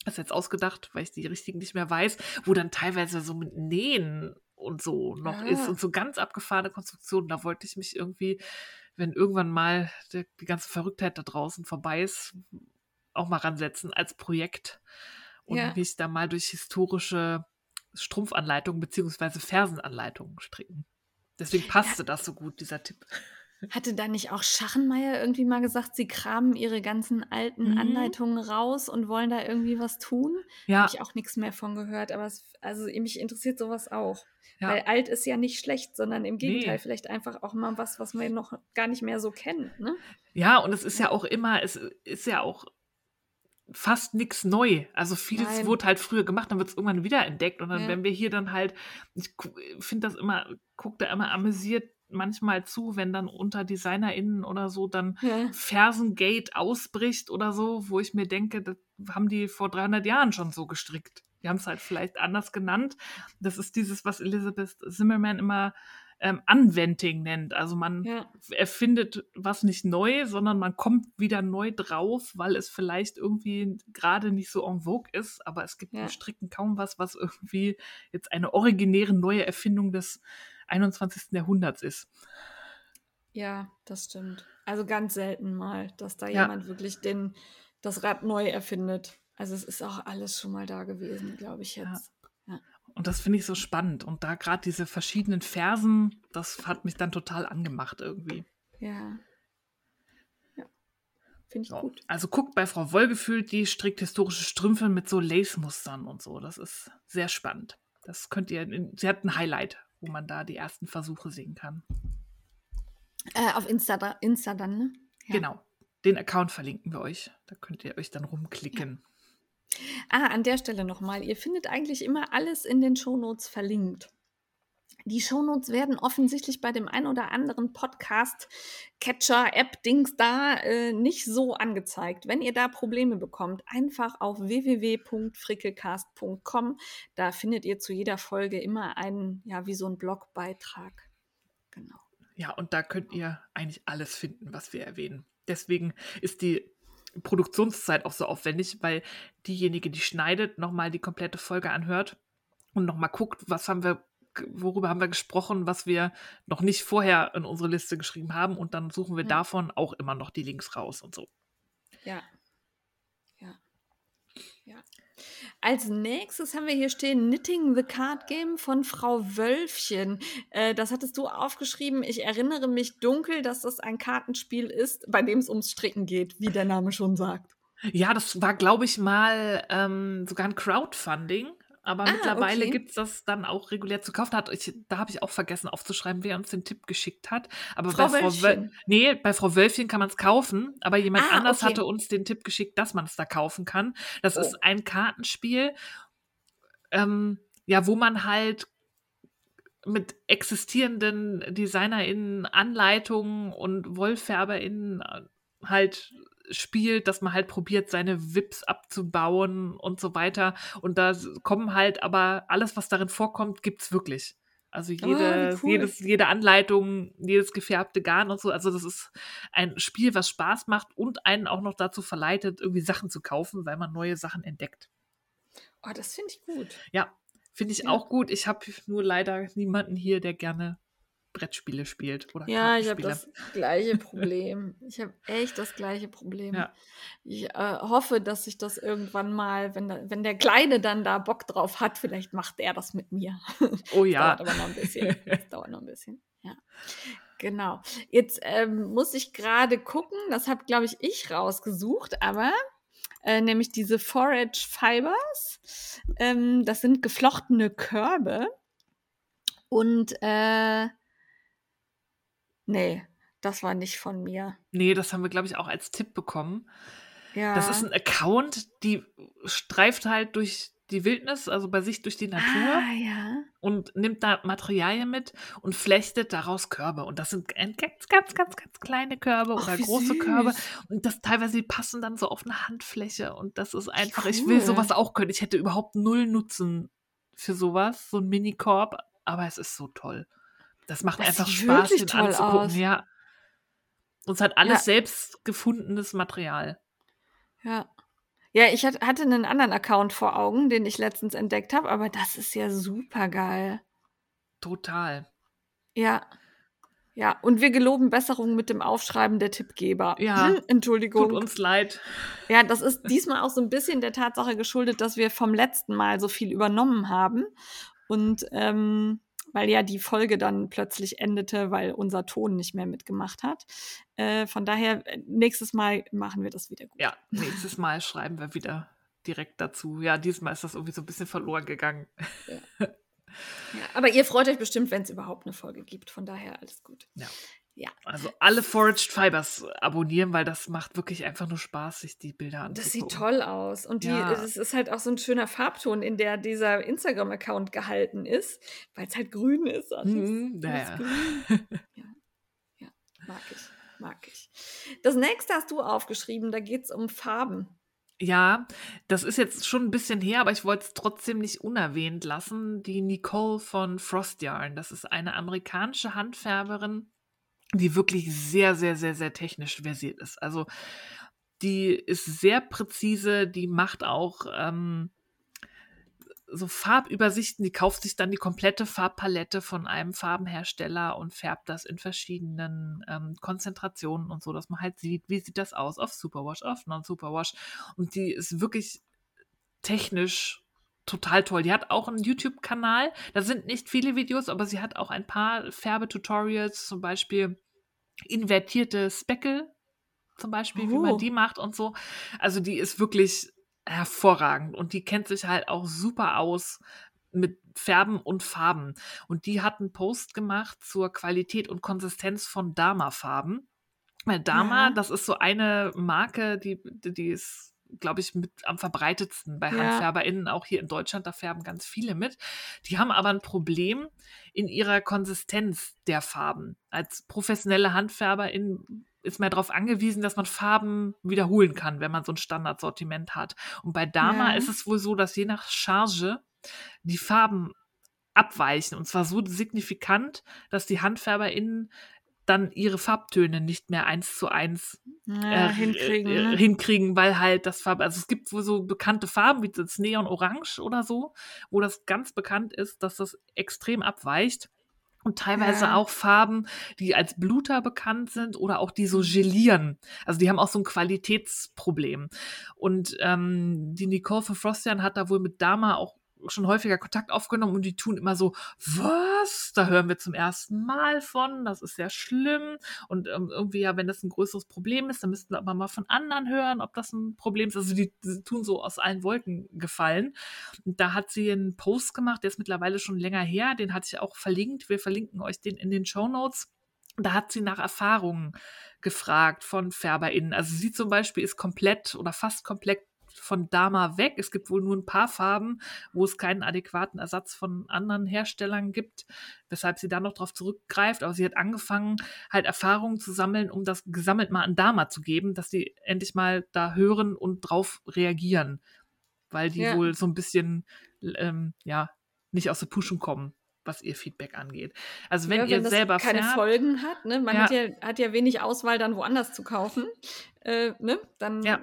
Das ist jetzt ausgedacht, weil ich die richtigen nicht mehr weiß, wo dann teilweise so mit Nähen und so noch Ah. ist und so ganz abgefahrene Konstruktionen. Da wollte ich mich irgendwie, wenn irgendwann mal der, die ganze Verrücktheit da draußen vorbei ist, auch mal ransetzen als Projekt und Ja. mich da mal durch historische Strumpfanleitungen beziehungsweise Fersenanleitungen stricken. Deswegen passte das so gut, dieser Tipp. Hatte da nicht auch Schachenmeier irgendwie mal gesagt, sie kramen ihre ganzen alten Mhm. Anleitungen raus und wollen da irgendwie was tun? Ja, Habe ich auch nichts mehr von gehört, aber es, also mich interessiert sowas auch. ja. Weil alt ist ja nicht schlecht, sondern im Gegenteil, Nee. vielleicht einfach auch mal was, was man noch gar nicht mehr so kennt. Ne? Ja, und es ist ja auch immer, es ist ja auch fast nichts neu. Also vieles Nein. wurde halt früher gemacht, dann wird es irgendwann wiederentdeckt. Und dann, Ja. wenn wir hier dann halt, ich finde das immer, gucke da immer amüsiert manchmal zu, wenn dann unter DesignerInnen oder so dann Ja. Fersengate ausbricht oder so, wo ich mir denke, das haben die vor 300 Jahren schon so gestrickt. Die haben es halt vielleicht anders genannt. Das ist dieses, was Elizabeth Zimmerman immer ähm, Unventing nennt. Also man Ja. erfindet was nicht neu, sondern man kommt wieder neu drauf, weil es vielleicht irgendwie gerade nicht so en vogue ist. Aber es gibt Ja. im Stricken kaum was, was irgendwie jetzt eine originäre neue Erfindung des 21. Jahrhunderts ist. ja, das stimmt. Also ganz selten mal, dass da Ja. jemand wirklich den, das Rad neu erfindet. Also es ist auch alles schon mal da gewesen, glaube ich Ja. jetzt. Und das finde ich so spannend. Und da gerade diese verschiedenen Versen, das hat mich dann total angemacht irgendwie. Ja. Ja. Finde ich So. gut. Also guckt bei Frau Wollgefühl, die strickt historische Strümpfe mit so Lace-Mustern und so. Das ist sehr spannend. Das könnt ihr, in, sie hat ein Highlight, wo man da die ersten Versuche sehen kann. Äh, auf Insta, Insta dann, ne? Ja. Genau. Den Account verlinken wir euch. Da könnt ihr euch dann rumklicken. Ah, an der Stelle nochmal. Ihr findet eigentlich immer alles in den Shownotes verlinkt. Die Shownotes werden offensichtlich bei dem ein oder anderen Podcast-Catcher-App-Dings da äh, nicht so angezeigt. Wenn ihr da Probleme bekommt, einfach auf www.frickelcast.com. Da findet ihr zu jeder Folge immer einen, ja, wie so ein Blogbeitrag. Genau. Ja, und da könnt ihr eigentlich alles finden, was wir erwähnen. Deswegen ist die Produktionszeit auch so aufwendig, weil diejenige, die schneidet, nochmal die komplette Folge anhört und nochmal guckt, was haben wir worüber haben wir gesprochen, was wir noch nicht vorher in unsere Liste geschrieben haben und dann suchen wir ja. davon auch immer noch die Links raus und so. Ja. Ja. Ja. Als nächstes haben wir hier stehen Knitting the Card Game von Frau Wölfchen. Äh, das hattest du aufgeschrieben. Ich erinnere mich dunkel, dass das ein Kartenspiel ist, bei dem es ums Stricken geht, wie der Name schon sagt. Ja, das war, glaube ich, mal ähm, sogar ein Crowdfunding. Aber ah, mittlerweile okay. gibt es das dann auch regulär zu kaufen. Hat, ich, da habe ich auch vergessen aufzuschreiben, wer uns den Tipp geschickt hat. Aber Frau bei Frau Wölfchen. nee, bei Frau Wölfchen kann man es kaufen, aber jemand ah, anders okay. hatte uns den Tipp geschickt, dass man es da kaufen kann. Das oh. ist ein Kartenspiel, ähm, ja, wo man halt mit existierenden DesignerInnen Anleitungen und WollfärberInnen äh, halt spielt, dass man halt probiert, seine Vips abzubauen und so weiter. Und da kommen halt aber alles, was darin vorkommt, gibt es wirklich. Also ah, jede, oh, cool. jedes, jede Anleitung, jedes gefärbte Garn und so. Also das ist ein Spiel, was Spaß macht und einen auch noch dazu verleitet, irgendwie Sachen zu kaufen, weil man neue Sachen entdeckt. Oh, das finde ich gut. Ja, finde ich ja. auch gut. Ich habe nur leider niemanden hier, der gerne Brettspiele spielt. Oder ja, ich habe das gleiche Problem. Ich habe echt das gleiche Problem. Ja. Ich äh, hoffe, dass sich das irgendwann mal, wenn, da, wenn der Kleine dann da Bock drauf hat, vielleicht macht er das mit mir. Oh *laughs* ja. das dauert aber noch ein bisschen. Das dauert noch ein bisschen. Ja. Genau. Jetzt ähm, muss ich gerade gucken, das habe, glaube ich, ich rausgesucht, aber äh, nämlich diese Forage Fibers. Ähm, das sind geflochtene Körbe. Und äh, Nee, das war nicht von mir. Nee, das haben wir, glaube ich, auch als Tipp bekommen. Ja. Das ist ein Account, die streift halt durch die Wildnis, also bei sich durch die Natur ah, ja. und nimmt da Materialien mit und flechtet daraus Körbe. Und das sind ganz, ganz, ganz, ganz kleine Körbe Och, oder große süß. Körbe. Und das teilweise die passen dann so auf eine Handfläche. Und das ist einfach, cool. ich will sowas auch können. Ich hätte überhaupt null Nutzen für sowas, so ein Minikorb, aber es ist so toll. Das macht das einfach Spaß, den anzugucken. Aus. Ja. Und es hat alles ja. selbst gefundenes Material. Ja. Ja, ich hatte einen anderen Account vor Augen, den ich letztens entdeckt habe, aber das ist ja super geil. Total. Ja. Ja, und wir geloben Besserung mit dem Aufschreiben der Tippgeber. Ja. Hm, Entschuldigung. Tut uns leid. Ja, das ist diesmal auch so ein bisschen der Tatsache geschuldet, dass wir vom letzten Mal so viel übernommen haben. Und ähm, weil ja die Folge dann plötzlich endete, weil unser Ton nicht mehr mitgemacht hat. Äh, von daher, äh, nächstes Mal machen wir das wieder gut. Ja, *laughs* nächstes Mal schreiben wir wieder direkt dazu. Ja, diesmal ist das irgendwie so ein bisschen verloren gegangen. Ja. *laughs* ja aber ihr freut euch bestimmt, wenn es überhaupt eine Folge gibt. Von daher alles gut. Ja. Ja. Also alle Foraged Fibers abonnieren, weil das macht wirklich einfach nur Spaß, sich die Bilder anzuschauen. Das sieht toll aus. Und die, ja. es ist halt auch so ein schöner Farbton, in der dieser Instagram-Account gehalten ist, weil es halt grün ist. Mhm, naja. grün. *laughs* ja. ja, mag ich, mag ich. Das nächste hast du aufgeschrieben, da geht es um Farben. Ja, das ist jetzt schon ein bisschen her, aber ich wollte es trotzdem nicht unerwähnt lassen. Die Nicole von Frost Yarn. Das ist eine amerikanische Handfärberin, die wirklich sehr, sehr, sehr, sehr technisch versiert ist. Also die ist sehr präzise, die macht auch ähm, so Farbübersichten, die kauft sich dann die komplette Farbpalette von einem Farbenhersteller und färbt das in verschiedenen ähm, Konzentrationen und so, dass man halt sieht, wie sieht das aus auf Superwash, auf Non-Superwash. Und die ist wirklich technisch total toll. Die hat auch einen YouTube-Kanal. Da sind nicht viele Videos, aber sie hat auch ein paar Färbetutorials, zum Beispiel invertierte Speckel, zum Beispiel, oh. wie man oh. die macht und so. Also die ist wirklich hervorragend und die kennt sich halt auch super aus mit Färben und Farben. Und die hat einen Post gemacht zur Qualität und Konsistenz von Dama-Farben. Weil Dama, ja. das ist so eine Marke, die, die ist glaube ich, mit am verbreitetsten bei Ja. HandfärberInnen, auch hier in Deutschland, da färben ganz viele mit. Die haben aber ein Problem in ihrer Konsistenz der Farben. Als professionelle HandfärberInnen ist man darauf angewiesen, dass man Farben wiederholen kann, wenn man so ein Standardsortiment hat. Und bei Dama Ja. ist es wohl so, dass je nach Charge die Farben abweichen. Und zwar so signifikant, dass die HandfärberInnen dann ihre Farbtöne nicht mehr eins zu eins Ja, äh, hinkriegen. äh, ne? hinkriegen, weil halt das Farbe, also es gibt wohl so bekannte Farben wie das Neon Orange oder so, wo das ganz bekannt ist, dass das extrem abweicht. Und teilweise Ja. auch Farben, die als Bluter bekannt sind oder auch die so gelieren. Also die haben auch so ein Qualitätsproblem. Und ähm, die Nicole von Frostian hat da wohl mit Dama auch schon häufiger Kontakt aufgenommen und die tun immer so, was? Da hören wir zum ersten Mal von, das ist ja schlimm. Und ähm, irgendwie, ja, wenn das ein größeres Problem ist, dann müssten wir aber mal von anderen hören, ob das ein Problem ist. Also die, die tun so aus allen Wolken gefallen. Und da hat sie einen Post gemacht, der ist mittlerweile schon länger her, den hatte ich auch verlinkt. Wir verlinken euch den in den Show Notes. Da hat sie nach Erfahrungen gefragt von FärberInnen. Also sie zum Beispiel ist komplett oder fast komplett von Dama weg. Es gibt wohl nur ein paar Farben, wo es keinen adäquaten Ersatz von anderen Herstellern gibt, weshalb sie da noch drauf zurückgreift. Aber sie hat angefangen, halt Erfahrungen zu sammeln, um das gesammelt mal an Dama zu geben, dass sie endlich mal da hören und drauf reagieren. Weil die Ja. wohl so ein bisschen, ähm, ja, nicht aus der Puschen kommen, was ihr Feedback angeht. Also wenn ja, ihr das selber keine färbt, Folgen hat, ne? man Ja. hat, ja, hat ja wenig Auswahl, dann woanders zu kaufen, äh, ne? dann Ja.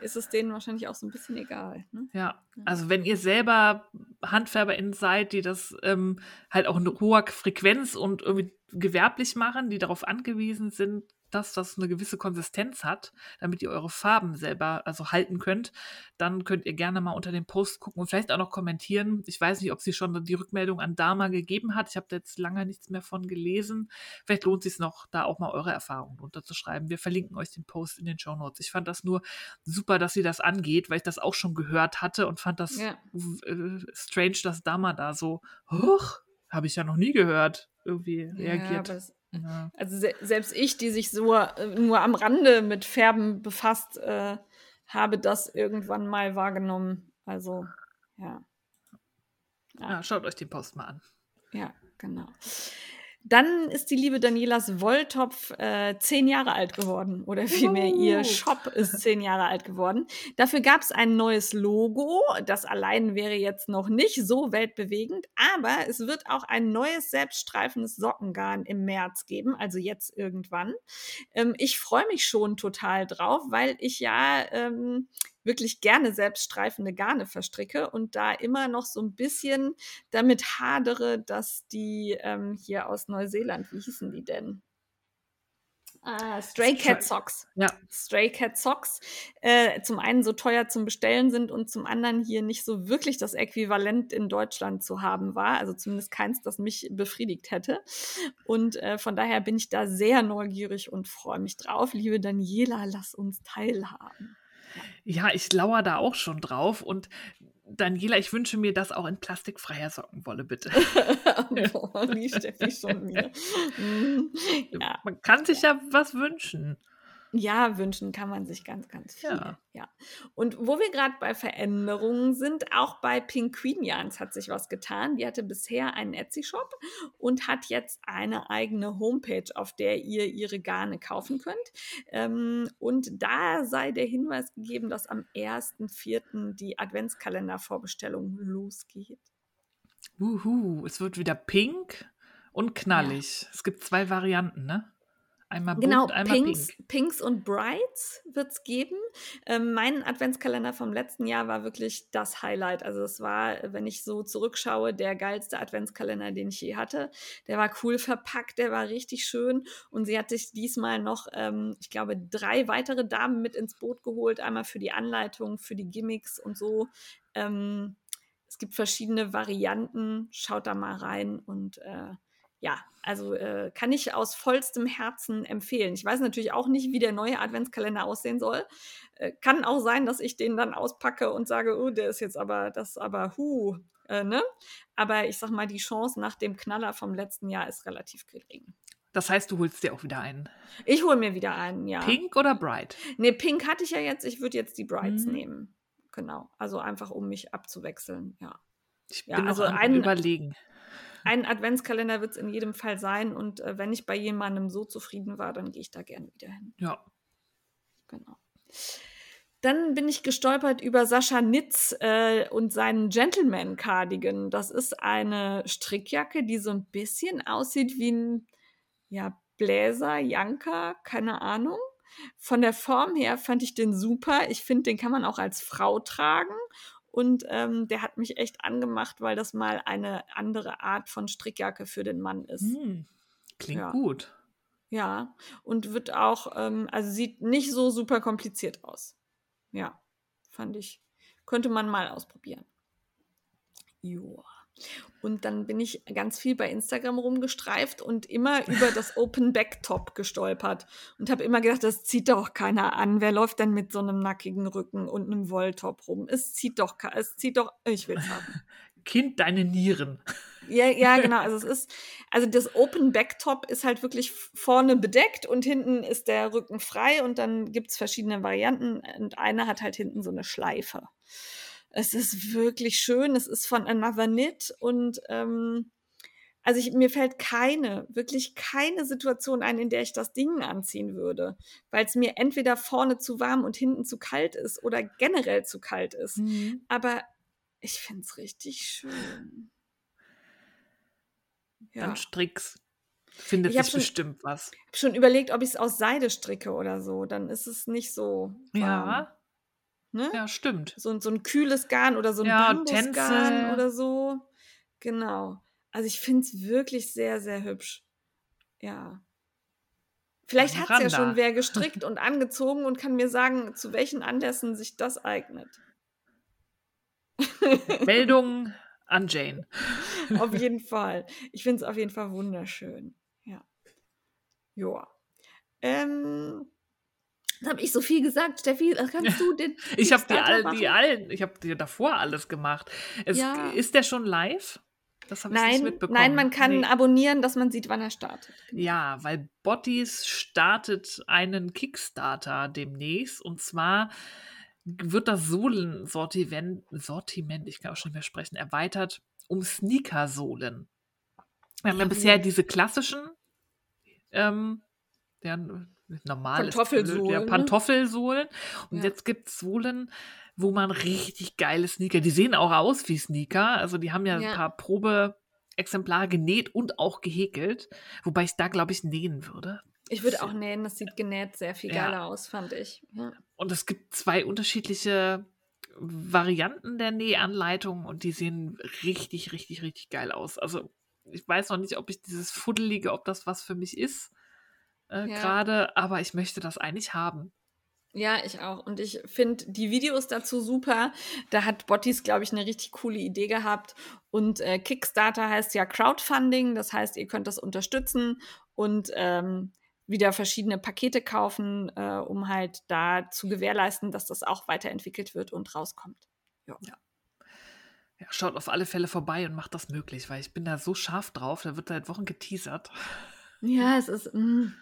ist es denen wahrscheinlich auch so ein bisschen egal. Ne? Ja, also wenn ihr selber HandfärberInnen seid, die das ähm, halt auch in hoher Frequenz und irgendwie gewerblich machen, die darauf angewiesen sind, dass das eine gewisse Konsistenz hat, damit ihr eure Farben selber also halten könnt, dann könnt ihr gerne mal unter dem Post gucken und vielleicht auch noch kommentieren. Ich weiß nicht, ob sie schon die Rückmeldung an Dama gegeben hat. Ich habe da jetzt lange nichts mehr von gelesen. Vielleicht lohnt es sich noch, da auch mal eure Erfahrungen runterzuschreiben. Wir verlinken euch den Post in den Show Notes. Ich fand das nur super, dass sie das angeht, weil ich das auch schon gehört hatte und fand das Ja. äh, strange, dass Dama da so, hoch, habe ich ja noch nie gehört, irgendwie Ja, reagiert. Ja, also se selbst ich, die sich so äh, nur am Rande mit Färben befasst, äh, habe das irgendwann mal wahrgenommen. Also, ja. ja, schaut euch den Post mal an. Ja, genau. Dann ist die liebe Danielas Wolltopf äh, zehn Jahre alt geworden. Oder vielmehr ihr Juhu. Shop ist zehn Jahre alt geworden. Dafür gab es ein neues Logo. Das allein wäre jetzt noch nicht so weltbewegend. Aber es wird auch ein neues selbststreifendes Sockengarn im März geben. Also jetzt irgendwann. Ähm, ich freue mich schon total drauf, weil ich ja ähm, wirklich gerne selbststreifende Garne verstricke und da immer noch so ein bisschen damit hadere, dass die ähm, hier aus Neuseeland, wie hießen die denn? Ah, Stray Cat Socks. Ja. Stray Cat Socks äh, zum einen so teuer zum Bestellen sind und zum anderen hier nicht so wirklich das Äquivalent in Deutschland zu haben war. Also zumindest keins, das mich befriedigt hätte. Und äh, von daher bin ich da sehr neugierig und freue mich drauf. Liebe Daniela, lass uns teilhaben. Ja, ich lauere da auch schon drauf und Daniela, ich wünsche mir das auch in plastikfreier Sockenwolle, bitte. Boah, *laughs* die Steffi schon wieder. *laughs* Mhm. ja. Man kann sich ja was wünschen. Ja, wünschen kann man sich ganz, ganz viel. Ja. Ja. Und wo wir gerade bei Veränderungen sind, auch bei Pink Queen Yarns hat sich was getan. Die hatte bisher einen Etsy-Shop und hat jetzt eine eigene Homepage, auf der ihr ihre Garne kaufen könnt. Ähm, und da sei der Hinweis gegeben, dass am 1.4. die Adventskalender-Vorbestellung losgeht. Uhu, es wird wieder pink und knallig. Es gibt zwei Varianten, ne? Einmal bunt, Genau, einmal Pinks, pink. Pinks und Brights wird es geben. Ähm, mein Adventskalender vom letzten Jahr war wirklich das Highlight. Also es war, wenn ich so zurückschaue, der geilste Adventskalender, den ich je hatte. Der war cool verpackt, der war richtig schön. Und sie hat sich diesmal noch, ähm, ich glaube, drei weitere Damen mit ins Boot geholt. Einmal für die Anleitung, für die Gimmicks und so. Ähm, es gibt verschiedene Varianten. Schaut da mal rein und äh, ja, also äh, kann ich aus vollstem Herzen empfehlen. Ich weiß natürlich auch nicht, wie der neue Adventskalender aussehen soll. Äh, kann auch sein, dass ich den dann auspacke und sage, oh, der ist jetzt aber, das ist aber, hu, äh, ne? Aber ich sag mal, die Chance nach dem Knaller vom letzten Jahr ist relativ gering. Das heißt, du holst dir auch wieder einen. Ich hole mir wieder einen, ja. Pink oder Bright? Nee, Pink hatte ich ja jetzt. Ich würde jetzt die Brights Mhm. nehmen. Genau. Also einfach, um mich abzuwechseln, ja. Ich Ja, bin also noch am einen- überlegen. Ein Adventskalender wird es in jedem Fall sein. Und äh, wenn ich bei jemandem so zufrieden war, dann gehe ich da gerne wieder hin. Ja. Genau. Dann bin ich gestolpert über Sascha Nitz äh, und seinen Gentleman Cardigan. Das ist eine Strickjacke, die so ein bisschen aussieht wie ein ja, Bläser, Janker, keine Ahnung. Von der Form her fand ich den super. Ich finde, den kann man auch als Frau tragen. Und ähm, der hat mich echt angemacht, weil das mal eine andere Art von Strickjacke für den Mann ist. Hm. Klingt Ja. gut. Ja, und wird auch, ähm, also sieht nicht so super kompliziert aus. Ja, fand ich. Könnte man mal ausprobieren. Joa. Und dann bin ich ganz viel bei Instagram rumgestreift und immer über das *laughs* Open Back Top gestolpert und habe immer gedacht, das zieht doch keiner an. Wer läuft denn mit so einem nackigen Rücken und einem Wolltop rum? Es zieht doch, es zieht doch, ich will es haben. *laughs* Kind, deine Nieren. Ja, ja, *laughs* genau. Also es ist, also das Open Backtop ist halt wirklich vorne bedeckt und hinten ist der Rücken frei und dann gibt es verschiedene Varianten und eine hat halt hinten so eine Schleife. Es ist wirklich schön. Es ist von Another Knit und ähm, also ich, mir fällt keine, wirklich keine Situation ein, in der ich das Ding anziehen würde, weil es mir entweder vorne zu warm und hinten zu kalt ist oder generell zu kalt ist. Aber ich finde es richtig schön. Ja. Dann strick's. Findet Ich sich schon- bestimmt was. hab schon überlegt, ob ich es aus Seide stricke oder so. Dann ist es nicht so. warm, Ja, Ne? ja, stimmt. So, ein- so ein kühles Garn oder so ein Ja, Bambusgarn Tänze. oder so. Genau. Also ich finde es wirklich sehr, sehr hübsch. Ja. Vielleicht hat es ja schon wer *laughs* gestrickt und angezogen und kann mir sagen, zu welchen Anlässen sich das eignet. Meldung an Jane. *laughs* auf *laughs* jeden Fall. Ich finde es auf jeden Fall wunderschön. Ja. Joa. Ähm, jetzt habe ich so viel gesagt, Steffi. äh, Kannst du den. *laughs* Ich habe die, all, die allen, ich habe dir davor alles gemacht. Es, Ja. Ist der schon live? Das habe ich nicht Nein, mitbekommen. nein, man kann Nee. abonnieren, dass man sieht, wann er startet. Ja, weil Bottis startet einen Kickstarter demnächst und zwar wird das Sohlensortiment, Sortiment, ich kann auch schon nicht mehr sprechen, erweitert um Sneakersohlen. Wir haben ja Ja, bisher diese klassischen, ähm, ja, normal ist blöd, Pantoffelsohlen, ja, ne? Pantoffelsohlen. Und Ja. jetzt gibt es Sohlen, wo man richtig geile Sneaker, die sehen auch aus wie Sneaker, also die haben ja, Ja. ein paar Probeexemplare genäht und auch gehäkelt, wobei ich da, glaube ich, nähen würde. Ich würde auch nähen, das sieht genäht sehr viel Ja. geiler aus, fand ich. Ja. Und es gibt zwei unterschiedliche Varianten der Nähanleitung und die sehen richtig, richtig, richtig geil aus. Also ich weiß noch nicht, ob ich dieses Fuddelige, ob das was für mich ist äh, Ja. gerade, aber ich möchte das eigentlich haben. Ja, ich auch. Und ich finde die Videos dazu super. Da hat Bottis, glaube ich, eine richtig coole Idee gehabt. Und äh, Kickstarter heißt ja Crowdfunding. Das heißt, ihr könnt das unterstützen und ähm, wieder verschiedene Pakete kaufen, äh, um halt da zu gewährleisten, dass das auch weiterentwickelt wird und rauskommt. Ja, schaut auf alle Fälle vorbei und macht das möglich, weil ich bin da so scharf drauf, da wird seit Wochen geteasert. Ja, es ist. mh.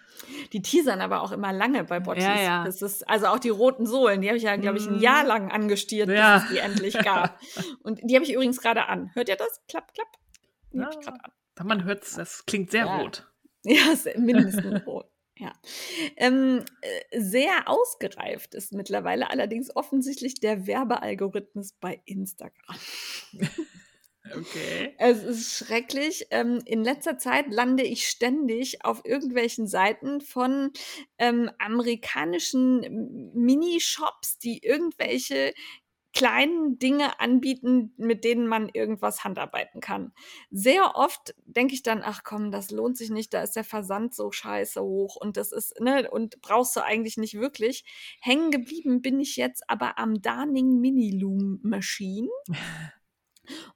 Die teasern aber auch immer lange bei Bottis. Ja, ja. Das ist, also auch die roten Sohlen, die habe ich ja, glaube ich, ein Mhm. Jahr lang angestiert, Ja. bis es die endlich gab. *laughs* Und die habe ich übrigens gerade an. Hört ihr das? Klapp, klapp. Die hab ich Ja. gerade an. Man hört es, das klingt sehr Ja. rot. *laughs* Ja, ist mindestens *laughs* rot. Ja. Ähm, äh, sehr ausgereift ist mittlerweile allerdings offensichtlich der Werbealgorithmus bei Instagram. Okay. Es ist schrecklich. Ähm, in letzter Zeit lande ich ständig auf irgendwelchen Seiten von ähm, amerikanischen Minishops, die irgendwelche kleinen Dinge anbieten, mit denen man irgendwas handarbeiten kann. Sehr oft denke ich dann, ach komm, das lohnt sich nicht, da ist der Versand so scheiße hoch und das ist, ne, und brauchst du eigentlich nicht wirklich. Hängen geblieben bin ich jetzt aber am Darning Mini Loom Machine. *laughs*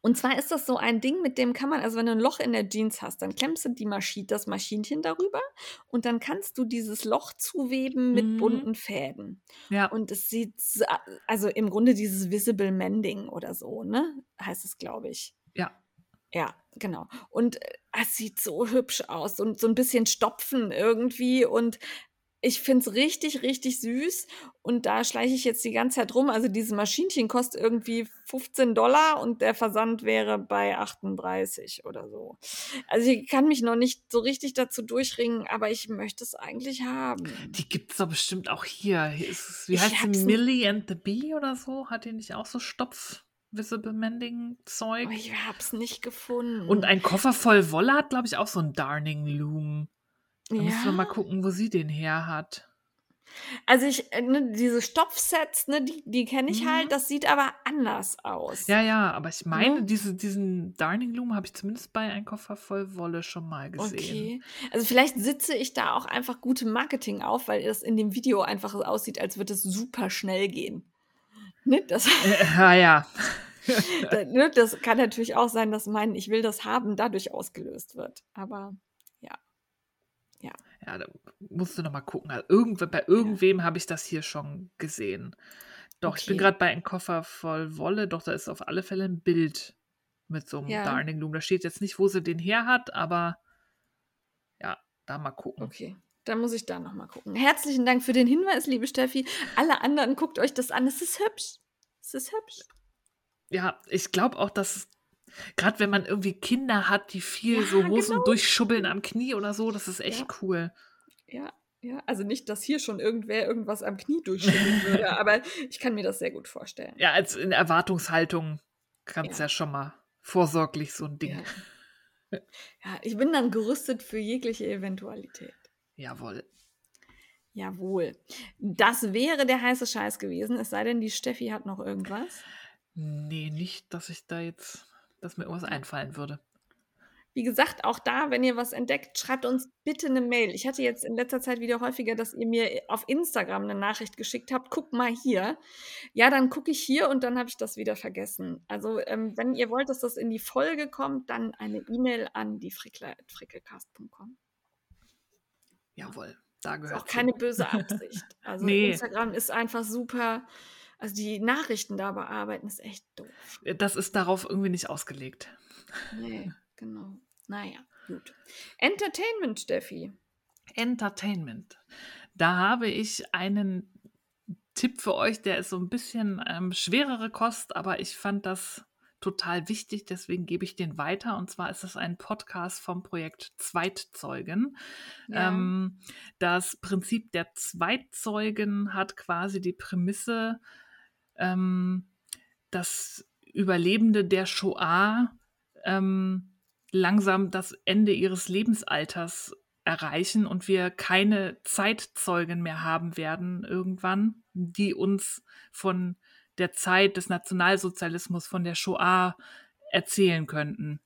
Und zwar ist das so ein Ding, mit dem kann man, also wenn du ein Loch in der Jeans hast, dann klemmst du die Maschine, das Maschinchen darüber und dann kannst du dieses Loch zuweben mit Mhm. bunten Fäden. Ja, Und es sieht, so- also im Grunde dieses Visible Mending oder so, ne? Heißt es, glaube ich. ja. Ja, genau. Und äh, es sieht so hübsch aus und so ein bisschen Stopfen irgendwie und ich finde es richtig, richtig süß und da schleiche ich jetzt die ganze Zeit rum. Also dieses Maschinchen kostet irgendwie 15 Dollar und der Versand wäre bei 38 oder so. Also ich kann mich noch nicht so richtig dazu durchringen, aber ich möchte es eigentlich haben. Die gibt es doch bestimmt auch hier. Hier ist es, wie Ich heißt hab's sie? Millie and the Bee oder so? Hat die nicht auch so Stopf Visible Mending Zeug? Aber ich habe es nicht gefunden. Und ein Koffer voll Wolle hat, glaube ich, auch so ein Darning Loom. Da müssen wir mal gucken, wo sie den her hat. Also ich, äh, ne, diese Stopfsets, ne, die, die kenne ich Mhm. halt, das sieht aber anders aus. Ja, ja, aber ich meine, Ne? diese, diesen Darning Loom habe ich zumindest bei ein Koffer voll Wolle schon mal gesehen. Okay. Also vielleicht sitze ich da auch einfach gutem Marketing auf, weil es in dem Video einfach so aussieht, als würde es super schnell gehen. Ne, das, Äh, ja, ja. *laughs* da- ne, das kann natürlich auch sein, dass mein Ich will das haben dadurch ausgelöst wird. Aber Ja, da musst du noch mal gucken. Also irgendw bei irgendwem habe ich das hier schon gesehen. Doch, ich bin Okay. gerade bei einem Koffer voll Wolle. Doch, da ist auf alle Fälle ein Bild mit so einem Ja. Darning Loom. Da steht jetzt nicht, wo sie den her hat, aber ja, da mal gucken. okay. Dann muss ich da nochmal gucken. Herzlichen Dank für den Hinweis, liebe Steffi. Alle anderen, guckt euch das an. Es ist hübsch. Es ist hübsch. Ja, ich glaube auch, dass gerade wenn man irgendwie Kinder hat, die viel Ja, so Hosen genau. durchschubbeln am Knie oder so, das ist echt Ja. cool. Ja, ja. Also nicht, dass hier schon irgendwer irgendwas am Knie durchschütteln *laughs* würde, aber ich kann mir das sehr gut vorstellen. Ja, als in Erwartungshaltung kannst Ja. ja. schon mal vorsorglich so ein Ding. Ja. *laughs* ja, ich bin dann gerüstet für jegliche Eventualität. Jawohl. Jawohl. Das wäre der heiße Scheiß gewesen, es sei denn, die Steffi hat noch irgendwas. Nee, nicht, dass ich da jetzt, dass mir irgendwas einfallen würde. Wie gesagt, auch da, wenn ihr was entdeckt, schreibt uns bitte eine Mail. Ich hatte jetzt in letzter Zeit wieder häufiger, dass ihr mir auf Instagram eine Nachricht geschickt habt. Guck mal hier. Ja, dann gucke ich hier und dann habe ich das wieder vergessen. Also, ähm, wenn ihr wollt, dass das in die Folge kommt, dann eine E-Mail an die frickelcast.com. Jawohl, da Ist gehört auch keine böse *laughs* Absicht. Also, Nee. Instagram ist einfach super. Also, die Nachrichten da bearbeiten ist echt doof. zu. Das ist darauf irgendwie nicht ausgelegt. Nee, *laughs* genau. Naja, gut. Entertainment, Steffi. Entertainment. Da habe ich einen Tipp für euch, der ist so ein bisschen ähm, schwerere Kost, aber ich fand das total wichtig, deswegen gebe ich den weiter. Und zwar ist es ein Podcast vom Projekt Zweitzeugen. Ja. Ähm, das Prinzip der Zweitzeugen hat quasi die Prämisse, ähm, dass Überlebende der Shoah ähm, langsam das Ende ihres Lebensalters erreichen und wir keine Zeitzeugen mehr haben werden irgendwann, die uns von der Zeit des Nationalsozialismus, von der Shoah erzählen könnten.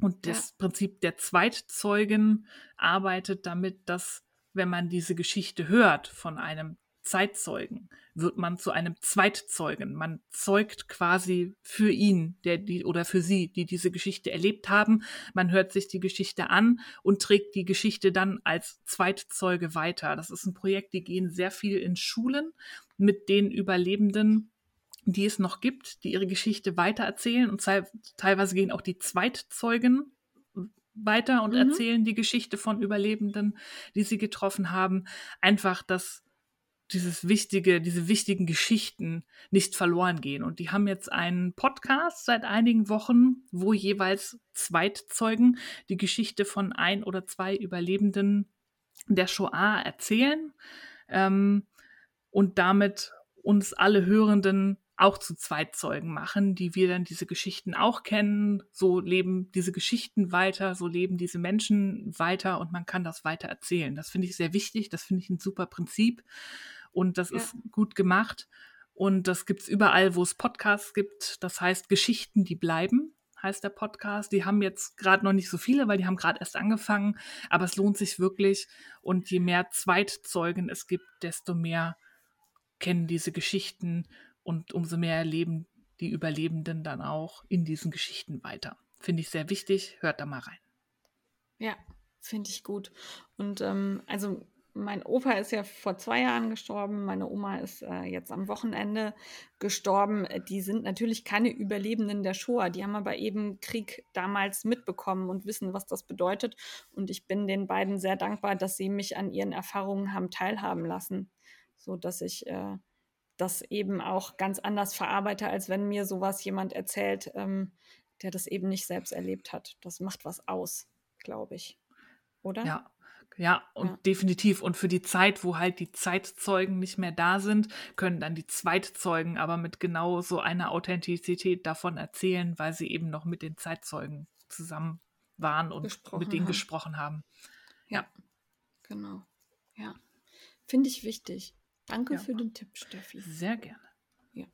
Und Ja. das Prinzip der Zweitzeugen arbeitet damit, dass wenn man diese Geschichte hört von einem Zeitzeugen, wird man zu einem Zweitzeugen. Man zeugt quasi für ihn, der die oder für sie, die diese Geschichte erlebt haben. Man hört sich die Geschichte an und trägt die Geschichte dann als Zweitzeuge weiter. Das ist ein Projekt, die gehen sehr viel in Schulen mit den Überlebenden, die es noch gibt, die ihre Geschichte weitererzählen und teilweise gehen auch die Zweitzeugen weiter und Mhm. erzählen die Geschichte von Überlebenden, die sie getroffen haben. Einfach, dass dieses wichtige, diese wichtigen Geschichten nicht verloren gehen. Und die haben jetzt einen Podcast seit einigen Wochen, wo jeweils Zweitzeugen die Geschichte von ein oder zwei Überlebenden der Shoah erzählen ähm, und damit uns alle Hörenden auch zu Zweitzeugen machen, die wir dann diese Geschichten auch kennen. So leben diese Geschichten weiter, so leben diese Menschen weiter und man kann das weiter erzählen. Das finde ich sehr wichtig, das finde ich ein super Prinzip und das Ja. ist gut gemacht. Und das gibt's überall, wo es Podcasts gibt. Das heißt, Geschichten, die bleiben, heißt der Podcast. Die haben jetzt gerade noch nicht so viele, weil die haben gerade erst angefangen, aber es lohnt sich wirklich. Und je mehr Zweitzeugen es gibt, desto mehr kennen diese Geschichten und umso mehr erleben die Überlebenden dann auch in diesen Geschichten weiter. Finde ich sehr wichtig. Hört da mal rein. Ja, finde ich gut. Und ähm, also mein Opa ist ja vor zwei Jahren gestorben, meine Oma ist äh, jetzt am Wochenende gestorben. Die sind natürlich keine Überlebenden der Shoah, die haben aber eben Krieg damals mitbekommen und wissen, was das bedeutet. Und ich bin den beiden sehr dankbar, dass sie mich an ihren Erfahrungen haben teilhaben lassen, so dass ich äh, das eben auch ganz anders verarbeite, als wenn mir sowas jemand erzählt, ähm, der das eben nicht selbst erlebt hat. Das macht was aus, glaube ich. Oder? Ja, ja, und ja. definitiv. Und für die Zeit, wo halt die Zeitzeugen nicht mehr da sind, können dann die Zweitzeugen aber mit genau so einer Authentizität davon erzählen, weil sie eben noch mit den Zeitzeugen zusammen waren und gesprochen mit denen haben. gesprochen haben. Ja, genau. Ja, finde ich wichtig. Danke ja. für den Tipp, Steffi. Sehr gerne. Ja.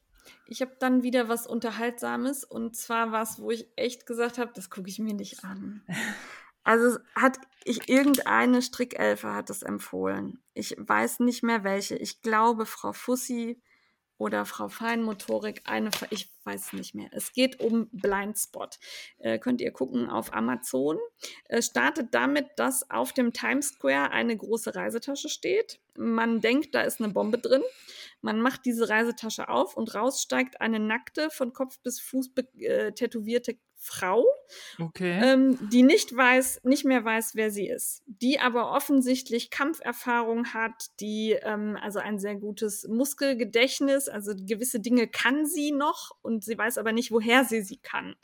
Ich habe dann wieder was Unterhaltsames und zwar was, wo ich echt gesagt habe, das gucke ich mir nicht an. *laughs* Also hat ich irgendeine Strickelfe hat es empfohlen. Ich weiß nicht mehr welche. Ich glaube Frau Fussi oder Frau Feinmotorik, eine, ich weiß nicht mehr. Es geht um Blindspot. Äh, könnt ihr gucken auf Amazon. Es startet damit, dass auf dem Times Square eine große Reisetasche steht. Man denkt, da ist eine Bombe drin. Man macht diese Reisetasche auf und raus steigt eine nackte, von Kopf bis Fuß äh, tätowierte Frau, okay. ähm, die nicht weiß, nicht mehr weiß, wer sie ist, die aber offensichtlich Kampferfahrung hat, die ähm, also ein sehr gutes Muskelgedächtnis, also gewisse Dinge kann sie noch und sie weiß aber nicht, woher sie sie kann.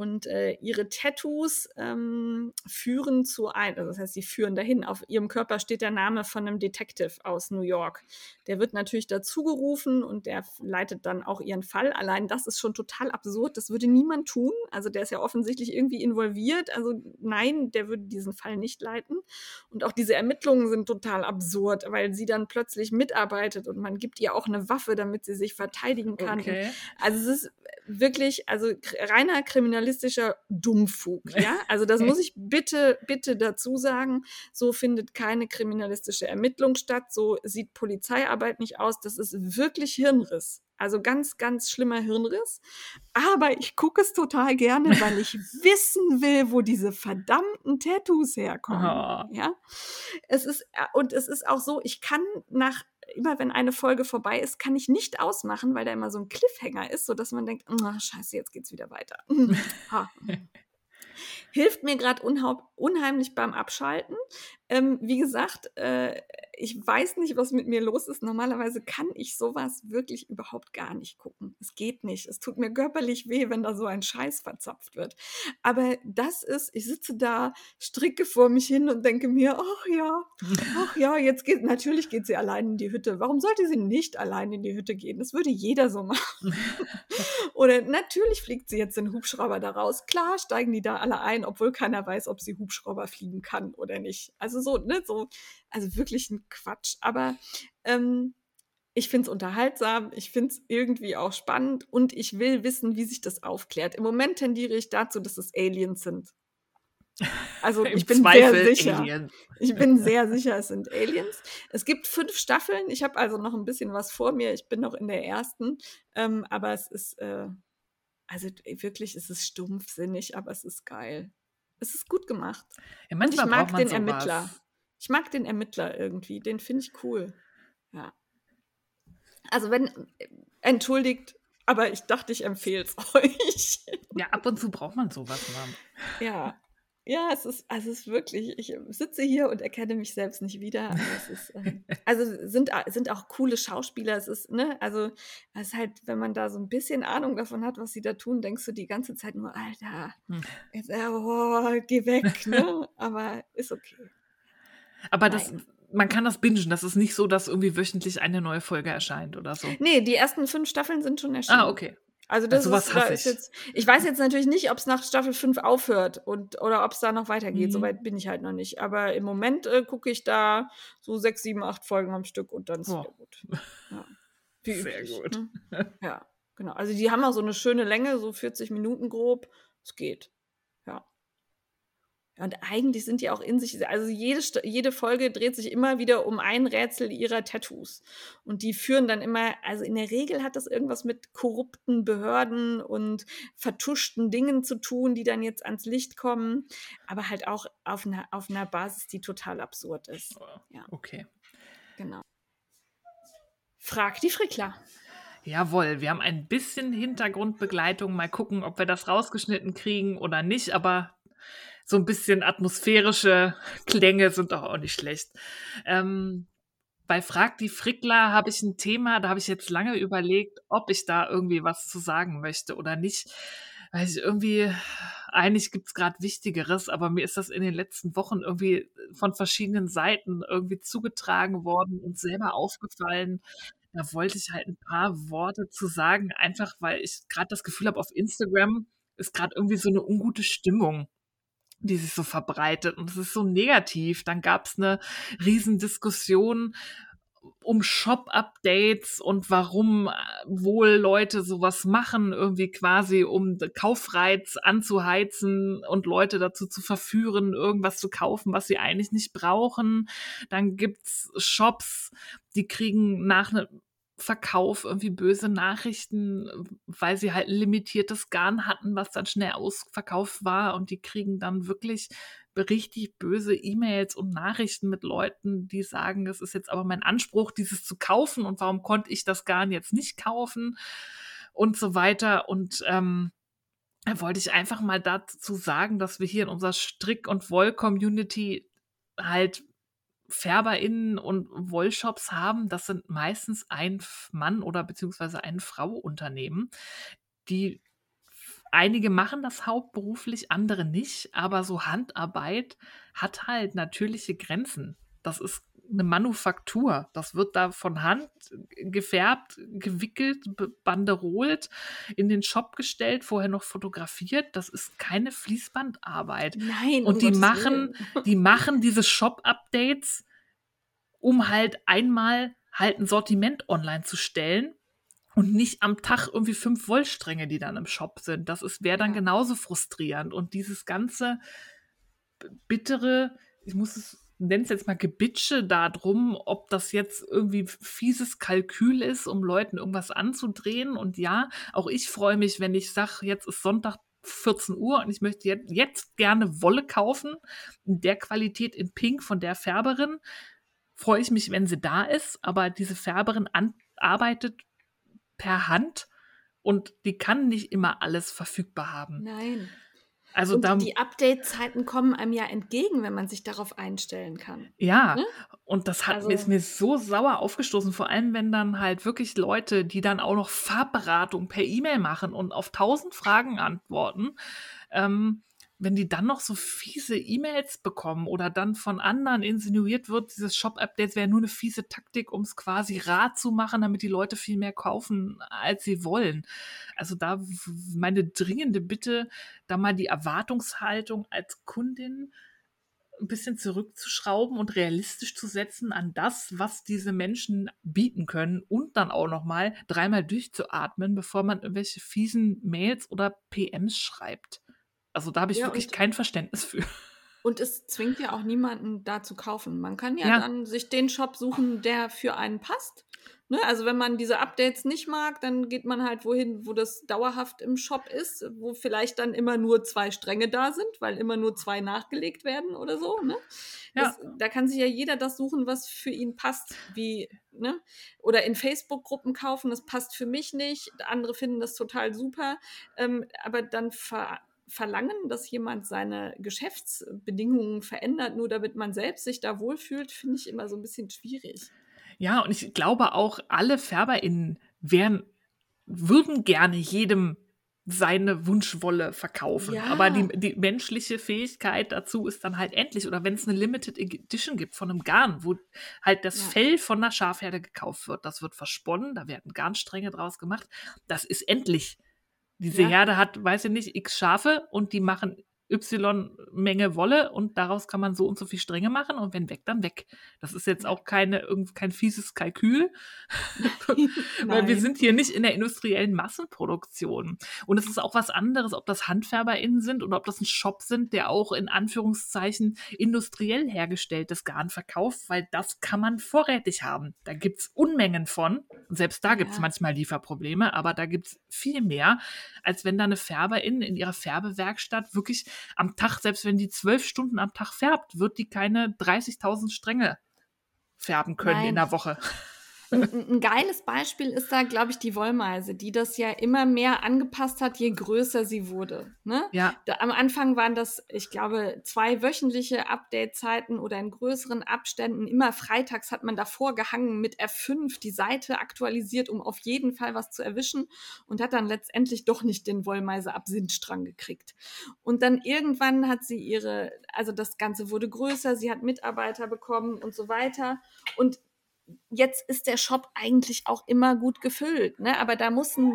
Und äh, ihre Tattoos ähm, führen zu ein, also das heißt, sie führen dahin. Auf ihrem Körper steht der Name von einem Detective aus New York. Der wird natürlich dazu gerufen und der leitet dann auch ihren Fall. Allein das ist schon total absurd. Das würde niemand tun. Also der ist ja offensichtlich irgendwie involviert. Also nein, der würde diesen Fall nicht leiten. Und auch diese Ermittlungen sind total absurd, weil sie dann plötzlich mitarbeitet und man gibt ihr auch eine Waffe, damit sie sich verteidigen kann. Okay. Also es ist wirklich, also reiner kriminalistischer Dummfug. Ja, *laughs* also das muss ich bitte, bitte dazu sagen. So findet keine kriminalistische Ermittlung statt. So sieht Polizeiarbeit nicht aus. Das ist wirklich Hirnriss. Also ganz, ganz schlimmer Hirnriss. Aber ich gucke es total gerne, *laughs* weil ich wissen will, wo diese verdammten Tattoos herkommen. Oh. Ja. Es ist, äh, und es ist auch so, ich kann nach immer wenn eine Folge vorbei ist, kann ich nicht ausmachen, weil da immer so ein Cliffhanger ist, sodass man denkt, oh, scheiße, jetzt geht's wieder weiter. *laughs* *laughs* Hilft mir gerade unheimlich beim Abschalten. Ähm, wie gesagt, äh, ich weiß nicht, was mit mir los ist. Normalerweise kann ich sowas wirklich überhaupt gar nicht gucken. Es geht nicht. Es tut mir körperlich weh, wenn da so ein Scheiß verzapft wird. Aber das ist, ich sitze da, stricke vor mich hin und denke mir, ach ja, ach ja, jetzt geht, natürlich geht sie allein in die Hütte. Warum sollte sie nicht allein in die Hütte gehen? Das würde jeder so machen. *laughs* Oder natürlich fliegt sie jetzt den Hubschrauber da raus. Klar steigen die da alle ein, obwohl keiner weiß, ob sie Hubschrauber fliegen kann oder nicht. Also so, ne, so also wirklich ein Quatsch. Aber ähm, ich finde es unterhaltsam, ich finde es irgendwie auch spannend und ich will wissen, wie sich das aufklärt. Im Moment tendiere ich dazu, dass es Aliens sind. Also *laughs* ich bin Zweifel sehr sicher. Alien. Ich bin *laughs* sehr sicher, es sind Aliens. Es gibt fünf Staffeln. Ich habe also noch ein bisschen was vor mir. Ich bin noch in der ersten. Ähm, aber es ist, äh, also wirklich, es ist stumpfsinnig, aber es ist geil. Es ist gut gemacht. Ja, und ich mag den Ermittler. Ich mag den Ermittler irgendwie, den finde ich cool. Ja. Also wenn, entschuldigt, aber ich dachte, ich empfehle es *laughs* euch. Ja, ab und zu braucht man sowas mal. Ja. Ja, es ist, also es ist wirklich, ich sitze hier und erkenne mich selbst nicht wieder. Ist, ähm, *laughs* also sind, sind auch coole Schauspieler. Es ist, ne, also es ist halt, wenn man da so ein bisschen Ahnung davon hat, was sie da tun, denkst du die ganze Zeit nur, Alter, hm. jetzt, oh, geh weg, ne? Aber ist okay. Aber das, man kann das bingen. Das ist nicht so, dass irgendwie wöchentlich eine neue Folge erscheint oder so. Nee, die ersten fünf Staffeln sind schon erschienen. Ah, okay. Also das also ist, da ist jetzt, ich weiß jetzt natürlich nicht, ob es nach Staffel 5 aufhört und, oder ob es da noch weitergeht. Mhm. Soweit bin ich halt noch nicht. Aber im Moment äh, gucke ich da so sechs, sieben, acht Folgen am Stück und dann ist oh. wieder gut. *laughs* Ja. Wie Sehr üblich, gut. Ne? *laughs* Ja, genau. Also die haben auch so eine schöne Länge, so 40 Minuten grob. Es geht. Und eigentlich sind die auch in sich, also jede, jede Folge dreht sich immer wieder um ein Rätsel ihrer Tattoos. Und die führen dann immer, also in der Regel hat das irgendwas mit korrupten Behörden und vertuschten Dingen zu tun, die dann jetzt ans Licht kommen, aber halt auch auf einer, auf einer Basis, die total absurd ist. Ja. Okay. Genau. Frag die Frickler. Jawohl, wir haben ein bisschen Hintergrundbegleitung. Mal gucken, ob wir das rausgeschnitten kriegen oder nicht. Aber so ein bisschen atmosphärische Klänge sind doch auch nicht schlecht. Ähm, bei Frag die Frickler habe ich ein Thema, da habe ich jetzt lange überlegt, ob ich da irgendwie was zu sagen möchte oder nicht. Weil ich irgendwie, eigentlich gibt es gerade Wichtigeres, aber mir ist das in den letzten Wochen irgendwie von verschiedenen Seiten irgendwie zugetragen worden und selber aufgefallen. Da wollte ich halt ein paar Worte zu sagen, einfach weil ich gerade das Gefühl habe, auf Instagram ist gerade irgendwie so eine ungute Stimmung die sich so verbreitet und es ist so negativ. Dann gab es eine Riesendiskussion um Shop-Updates und warum äh, wohl Leute sowas machen, irgendwie quasi um Kaufreiz anzuheizen und Leute dazu zu verführen, irgendwas zu kaufen, was sie eigentlich nicht brauchen. Dann gibt's Shops, die kriegen nach ne, Verkauf irgendwie böse Nachrichten, weil sie halt limitiertes Garn hatten, was dann schnell ausverkauft war. Und die kriegen dann wirklich richtig böse E-Mails und Nachrichten mit Leuten, die sagen, es ist jetzt aber mein Anspruch, dieses zu kaufen. Und warum konnte ich das Garn jetzt nicht kaufen? Und so weiter. Und ähm, da wollte ich einfach mal dazu sagen, dass wir hier in unserer Strick- und Woll-Community halt FärberInnen und Wollshops haben, das sind meistens ein Mann oder beziehungsweise ein Frau-Unternehmen, die einige machen das hauptberuflich, andere nicht, aber so Handarbeit hat halt natürliche Grenzen. Das ist eine Manufaktur. Das wird da von Hand gefärbt, gewickelt, banderolt, in den Shop gestellt, vorher noch fotografiert. Das ist keine Fließbandarbeit. Nein. Und die machen, *laughs* die machen diese Shop-Updates, um halt einmal halt ein Sortiment online zu stellen und nicht am Tag irgendwie fünf Wollstränge, die dann im Shop sind. Das wäre dann genauso frustrierend. Und dieses ganze bittere, ich muss es nenne es jetzt mal Gebitsche darum, ob das jetzt irgendwie fieses Kalkül ist, um Leuten irgendwas anzudrehen. Und ja, auch ich freue mich, wenn ich sage, jetzt ist Sonntag 14 Uhr und ich möchte jetzt gerne Wolle kaufen, in der Qualität in Pink von der Färberin. Freue ich mich, wenn sie da ist, aber diese Färberin arbeitet per Hand und die kann nicht immer alles verfügbar haben. Nein. Also und da, die Update-Zeiten kommen einem ja entgegen, wenn man sich darauf einstellen kann. Ja, ne? und das hat, also, ist mir so sauer aufgestoßen, vor allem wenn dann halt wirklich Leute, die dann auch noch Farbberatung per E-Mail machen und auf tausend Fragen antworten, ähm, wenn die dann noch so fiese E-Mails bekommen oder dann von anderen insinuiert wird, dieses Shop-Updates wäre nur eine fiese Taktik, um es quasi rar zu machen, damit die Leute viel mehr kaufen, als sie wollen. Also da meine dringende Bitte, da mal die Erwartungshaltung als Kundin ein bisschen zurückzuschrauben und realistisch zu setzen an das, was diese Menschen bieten können und dann auch noch mal dreimal durchzuatmen, bevor man irgendwelche fiesen Mails oder PMs schreibt. Also da habe ich ja, wirklich kein Verständnis für. Und es zwingt ja auch niemanden da zu kaufen. Man kann ja, ja. dann sich den Shop suchen, der für einen passt. Ne? Also wenn man diese Updates nicht mag, dann geht man halt wohin, wo das dauerhaft im Shop ist, wo vielleicht dann immer nur zwei Stränge da sind, weil immer nur zwei nachgelegt werden oder so. Ne? Das, ja. Da kann sich ja jeder das suchen, was für ihn passt. Wie, ne? Oder in Facebook-Gruppen kaufen, das passt für mich nicht. Andere finden das total super. Ähm, aber dann ver verlangen, dass jemand seine Geschäftsbedingungen verändert, nur damit man selbst sich da wohlfühlt, finde ich immer so ein bisschen schwierig. Ja, und ich glaube auch, alle FärberInnen wären, würden gerne jedem seine Wunschwolle verkaufen. Ja. Aber die, die menschliche Fähigkeit dazu ist dann halt endlich. Oder wenn es eine Limited Edition gibt von einem Garn, wo halt das ja. Fell von einer Schafherde gekauft wird, das wird versponnen, da werden Garnstränge draus gemacht, das ist endlich diese ja. Herde hat, weiß ich nicht, x Schafe und die machen Y Menge Wolle und daraus kann man so und so viel Stränge machen und wenn weg, dann weg. Das ist jetzt auch keine, kein fieses Kalkül, *laughs* weil wir sind hier nicht in der industriellen Massenproduktion. Und es ist auch was anderes, ob das HandfärberInnen sind oder ob das ein Shop sind, der auch in Anführungszeichen industriell hergestelltes Garn verkauft, weil das kann man vorrätig haben. Da gibt es Unmengen von. Und selbst da gibt es manchmal Lieferprobleme, aber da gibt es viel mehr, als wenn da eine Färberin in ihrer Färbewerkstatt wirklich am Tag, selbst wenn die zwölf Stunden am Tag färbt, wird die keine 30.000 Stränge färben können Nein. in der Woche. Ein, ein, geiles Beispiel ist da, glaube ich, die Wollmeise, die das ja immer mehr angepasst hat, je größer sie wurde. Ne? Ja. Da, am Anfang waren das, ich glaube, zwei wöchentliche Update-Zeiten oder in größeren Abständen. Immer freitags hat man davor gehangen mit F5 die Seite aktualisiert, um auf jeden Fall was zu erwischen und hat dann letztendlich doch nicht den Wollmeise-Absindstrang gekriegt. Und dann irgendwann hat sie ihre, also das Ganze wurde größer, sie hat Mitarbeiter bekommen und so weiter. Und jetzt ist der Shop eigentlich auch immer gut gefüllt, ne? aber da muss ein,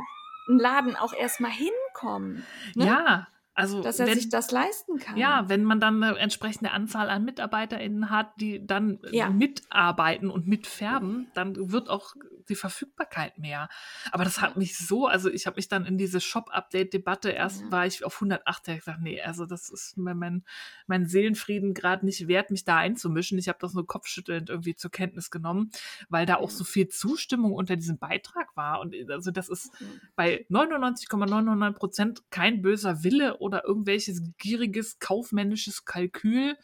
ein Laden auch erstmal hinkommen. Ne? Ja, also, dass er wenn, sich das leisten kann. Ja, wenn man dann eine entsprechende Anzahl an MitarbeiterInnen hat, die dann ja. mitarbeiten und mitfärben, dann wird auch die Verfügbarkeit mehr. Aber das hat mich so, also ich habe mich dann in diese Shop-Update-Debatte, erst ja. war ich auf 108, ich gesagt, nee, also das ist mir mein, mein Seelenfrieden gerade nicht wert, mich da einzumischen. Ich habe das nur kopfschüttelnd irgendwie zur Kenntnis genommen, weil da auch so viel Zustimmung unter diesem Beitrag war. Und also das ist bei 99,99 Prozent kein böser Wille oder irgendwelches gieriges kaufmännisches Kalkül,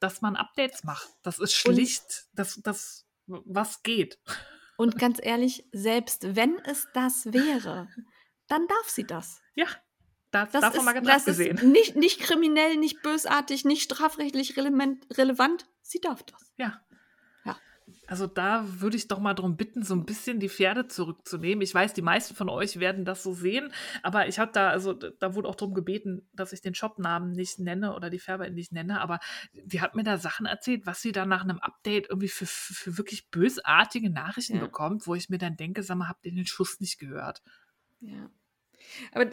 dass man Updates macht. Das ist schlicht und, das, das, was geht. Und *laughs* ganz ehrlich, selbst wenn es das wäre, dann darf sie das. Ja, das, das davon ist, mal ganz das abgesehen. Ist nicht, nicht kriminell, nicht bösartig, nicht strafrechtlich relevant. Sie darf das. Ja, also da würde ich doch mal darum bitten, so ein bisschen die Pferde zurückzunehmen. Ich weiß, die meisten von euch werden das so sehen, aber ich habe da, also da wurde auch darum gebeten, dass ich den Shopnamen nicht nenne oder die Färberin nicht nenne, aber die hat mir da Sachen erzählt, was sie da nach einem Update irgendwie für, für, für wirklich bösartige Nachrichten ja. bekommt, wo ich mir dann denke, sag mal, habt ihr den Schuss nicht gehört? Ja. Aber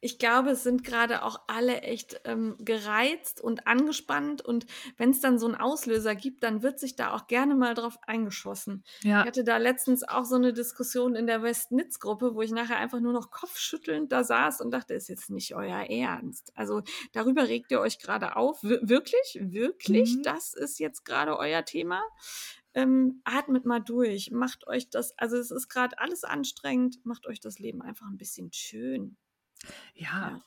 ich glaube, es sind gerade auch alle echt ähm, gereizt und angespannt. Und wenn es dann so einen Auslöser gibt, dann wird sich da auch gerne mal drauf eingeschossen. Ja. Ich hatte da letztens auch so eine Diskussion in der Westnitz-Gruppe, wo ich nachher einfach nur noch kopfschüttelnd da saß und dachte, ist jetzt nicht euer Ernst. Also darüber regt ihr euch gerade auf. Wir wirklich? Wirklich? Mhm. Das ist jetzt gerade euer Thema? Ähm, atmet mal durch, macht euch das, also es ist gerade alles anstrengend, macht euch das Leben einfach ein bisschen schön. Ja. ja.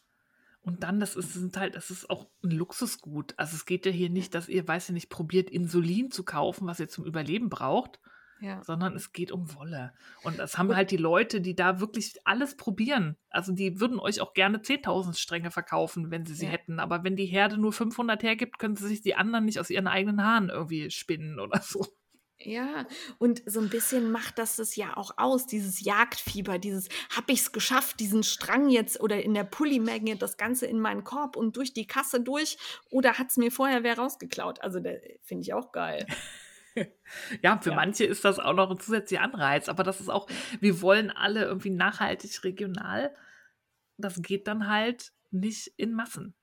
Und dann, das ist, sind halt, das ist auch ein Luxusgut. Also es geht ja hier nicht, dass ihr, weiß ich nicht, probiert, Insulin zu kaufen, was ihr zum Überleben braucht, ja. sondern es geht um Wolle. Und das haben halt die Leute, die da wirklich alles probieren. Also die würden euch auch gerne 10.000 Stränge verkaufen, wenn sie sie ja. hätten. Aber wenn die Herde nur 500 hergibt, können sie sich die anderen nicht aus ihren eigenen Haaren irgendwie spinnen oder so. Ja, und so ein bisschen macht das das ja auch aus, dieses Jagdfieber, dieses hab ich's geschafft, diesen Strang jetzt oder in der Pullimenge das Ganze in meinen Korb und durch die Kasse durch oder hat's mir vorher wer rausgeklaut? Also, finde ich auch geil. ja, für ja. manche ist das auch noch ein zusätzlicher Anreiz, aber das ist auch, wir wollen alle irgendwie nachhaltig regional. Das geht dann halt nicht in Massen.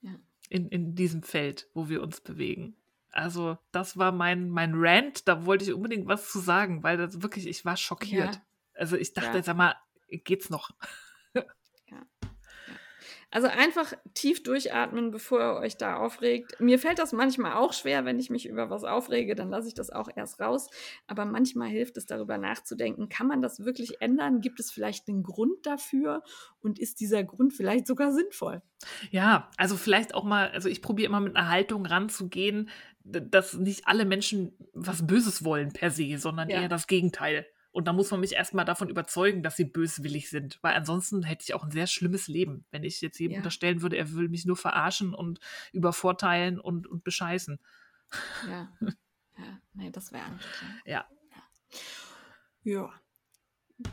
Ja. In, in diesem Feld, wo wir uns bewegen. Also, das war mein, mein Rant. Da wollte ich unbedingt was zu sagen, weil das wirklich, ich war schockiert. Ja. Also, ich dachte, ja. sag mal, geht's noch? ja. Also einfach tief durchatmen, bevor ihr euch da aufregt. Mir fällt das manchmal auch schwer, wenn ich mich über was aufrege, dann lasse ich das auch erst raus. Aber manchmal hilft es darüber nachzudenken, kann man das wirklich ändern? Gibt es vielleicht einen Grund dafür? Und ist dieser Grund vielleicht sogar sinnvoll? Ja, also vielleicht auch mal, also ich probiere immer mit einer Haltung ranzugehen, dass nicht alle Menschen was Böses wollen per se, sondern ja. eher das Gegenteil. Und da muss man mich erstmal davon überzeugen, dass sie böswillig sind. Weil ansonsten hätte ich auch ein sehr schlimmes Leben, wenn ich jetzt jedem ja. unterstellen würde, er will mich nur verarschen und übervorteilen und, und bescheißen. Ja. *laughs* Ja, nee, das wäre Ja. Ja. ja.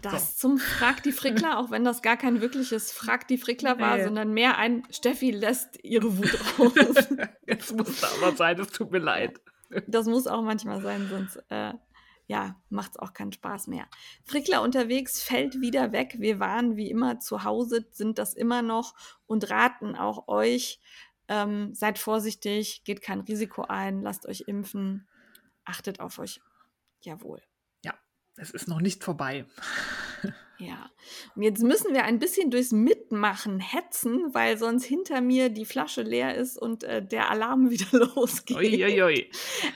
Das so. zum Frag die Frickler, auch wenn das gar kein wirkliches Frag die Frickler nee. war, sondern mehr ein Steffi lässt ihre Wut raus. *laughs* Jetzt muss da aber sein, es tut mir leid. Das muss auch manchmal sein, sonst äh, ja, macht es auch keinen Spaß mehr. Frickler unterwegs fällt wieder weg. Wir waren wie immer zu Hause, sind das immer noch und raten auch euch, Ähm, seid vorsichtig, geht kein Risiko ein, lasst euch impfen, achtet auf euch. Jawohl. Es ist noch nicht vorbei. *laughs* Ja, und jetzt müssen wir ein bisschen durchs Mitmachen hetzen, weil sonst hinter mir die Flasche leer ist und äh, der Alarm *laughs* wieder losgeht. Ui, ui,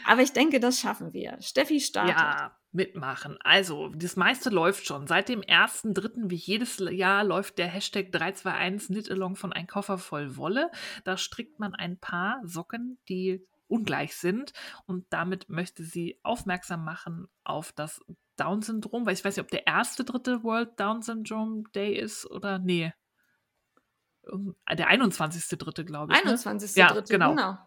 Aber ich denke, das schaffen wir. Steffi startet. Ja, mitmachen. Also, das meiste läuft schon. Seit dem 1.3. wie jedes Jahr läuft der Hashtag 321 Knit-Along von Ein Koffer voll Wolle. Da strickt man ein paar Socken, die ungleich sind. Und damit möchte sie aufmerksam machen auf das Down-Syndrom, weil ich weiß nicht, ob der erste dritte World Down Syndrome Day ist oder nee. Der 21.3., glaube ich. 21.3. Ne? Ja, genau. genau.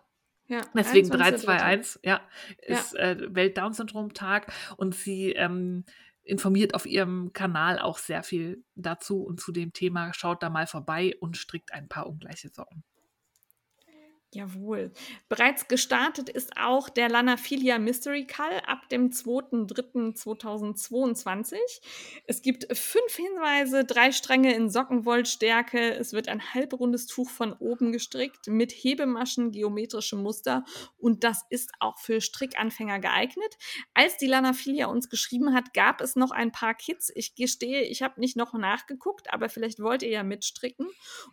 Ja, Deswegen 321, ja, ist ja. Äh, Welt-Down-Syndrom-Tag und sie ähm, informiert auf ihrem Kanal auch sehr viel dazu und zu dem Thema. Schaut da mal vorbei und strickt ein paar ungleiche Socken. Jawohl. Bereits gestartet ist auch der Lanaphilia Mystery Call ab dem 2.3.2022. Es gibt fünf Hinweise, drei Stränge in Sockenwollstärke. Es wird ein halbrundes Tuch von oben gestrickt mit Hebemaschen, geometrischem Muster und das ist auch für Strickanfänger geeignet. Als die Lanaphilia uns geschrieben hat, gab es noch ein paar Kits. Ich gestehe, ich habe nicht noch nachgeguckt, aber vielleicht wollt ihr ja mitstricken.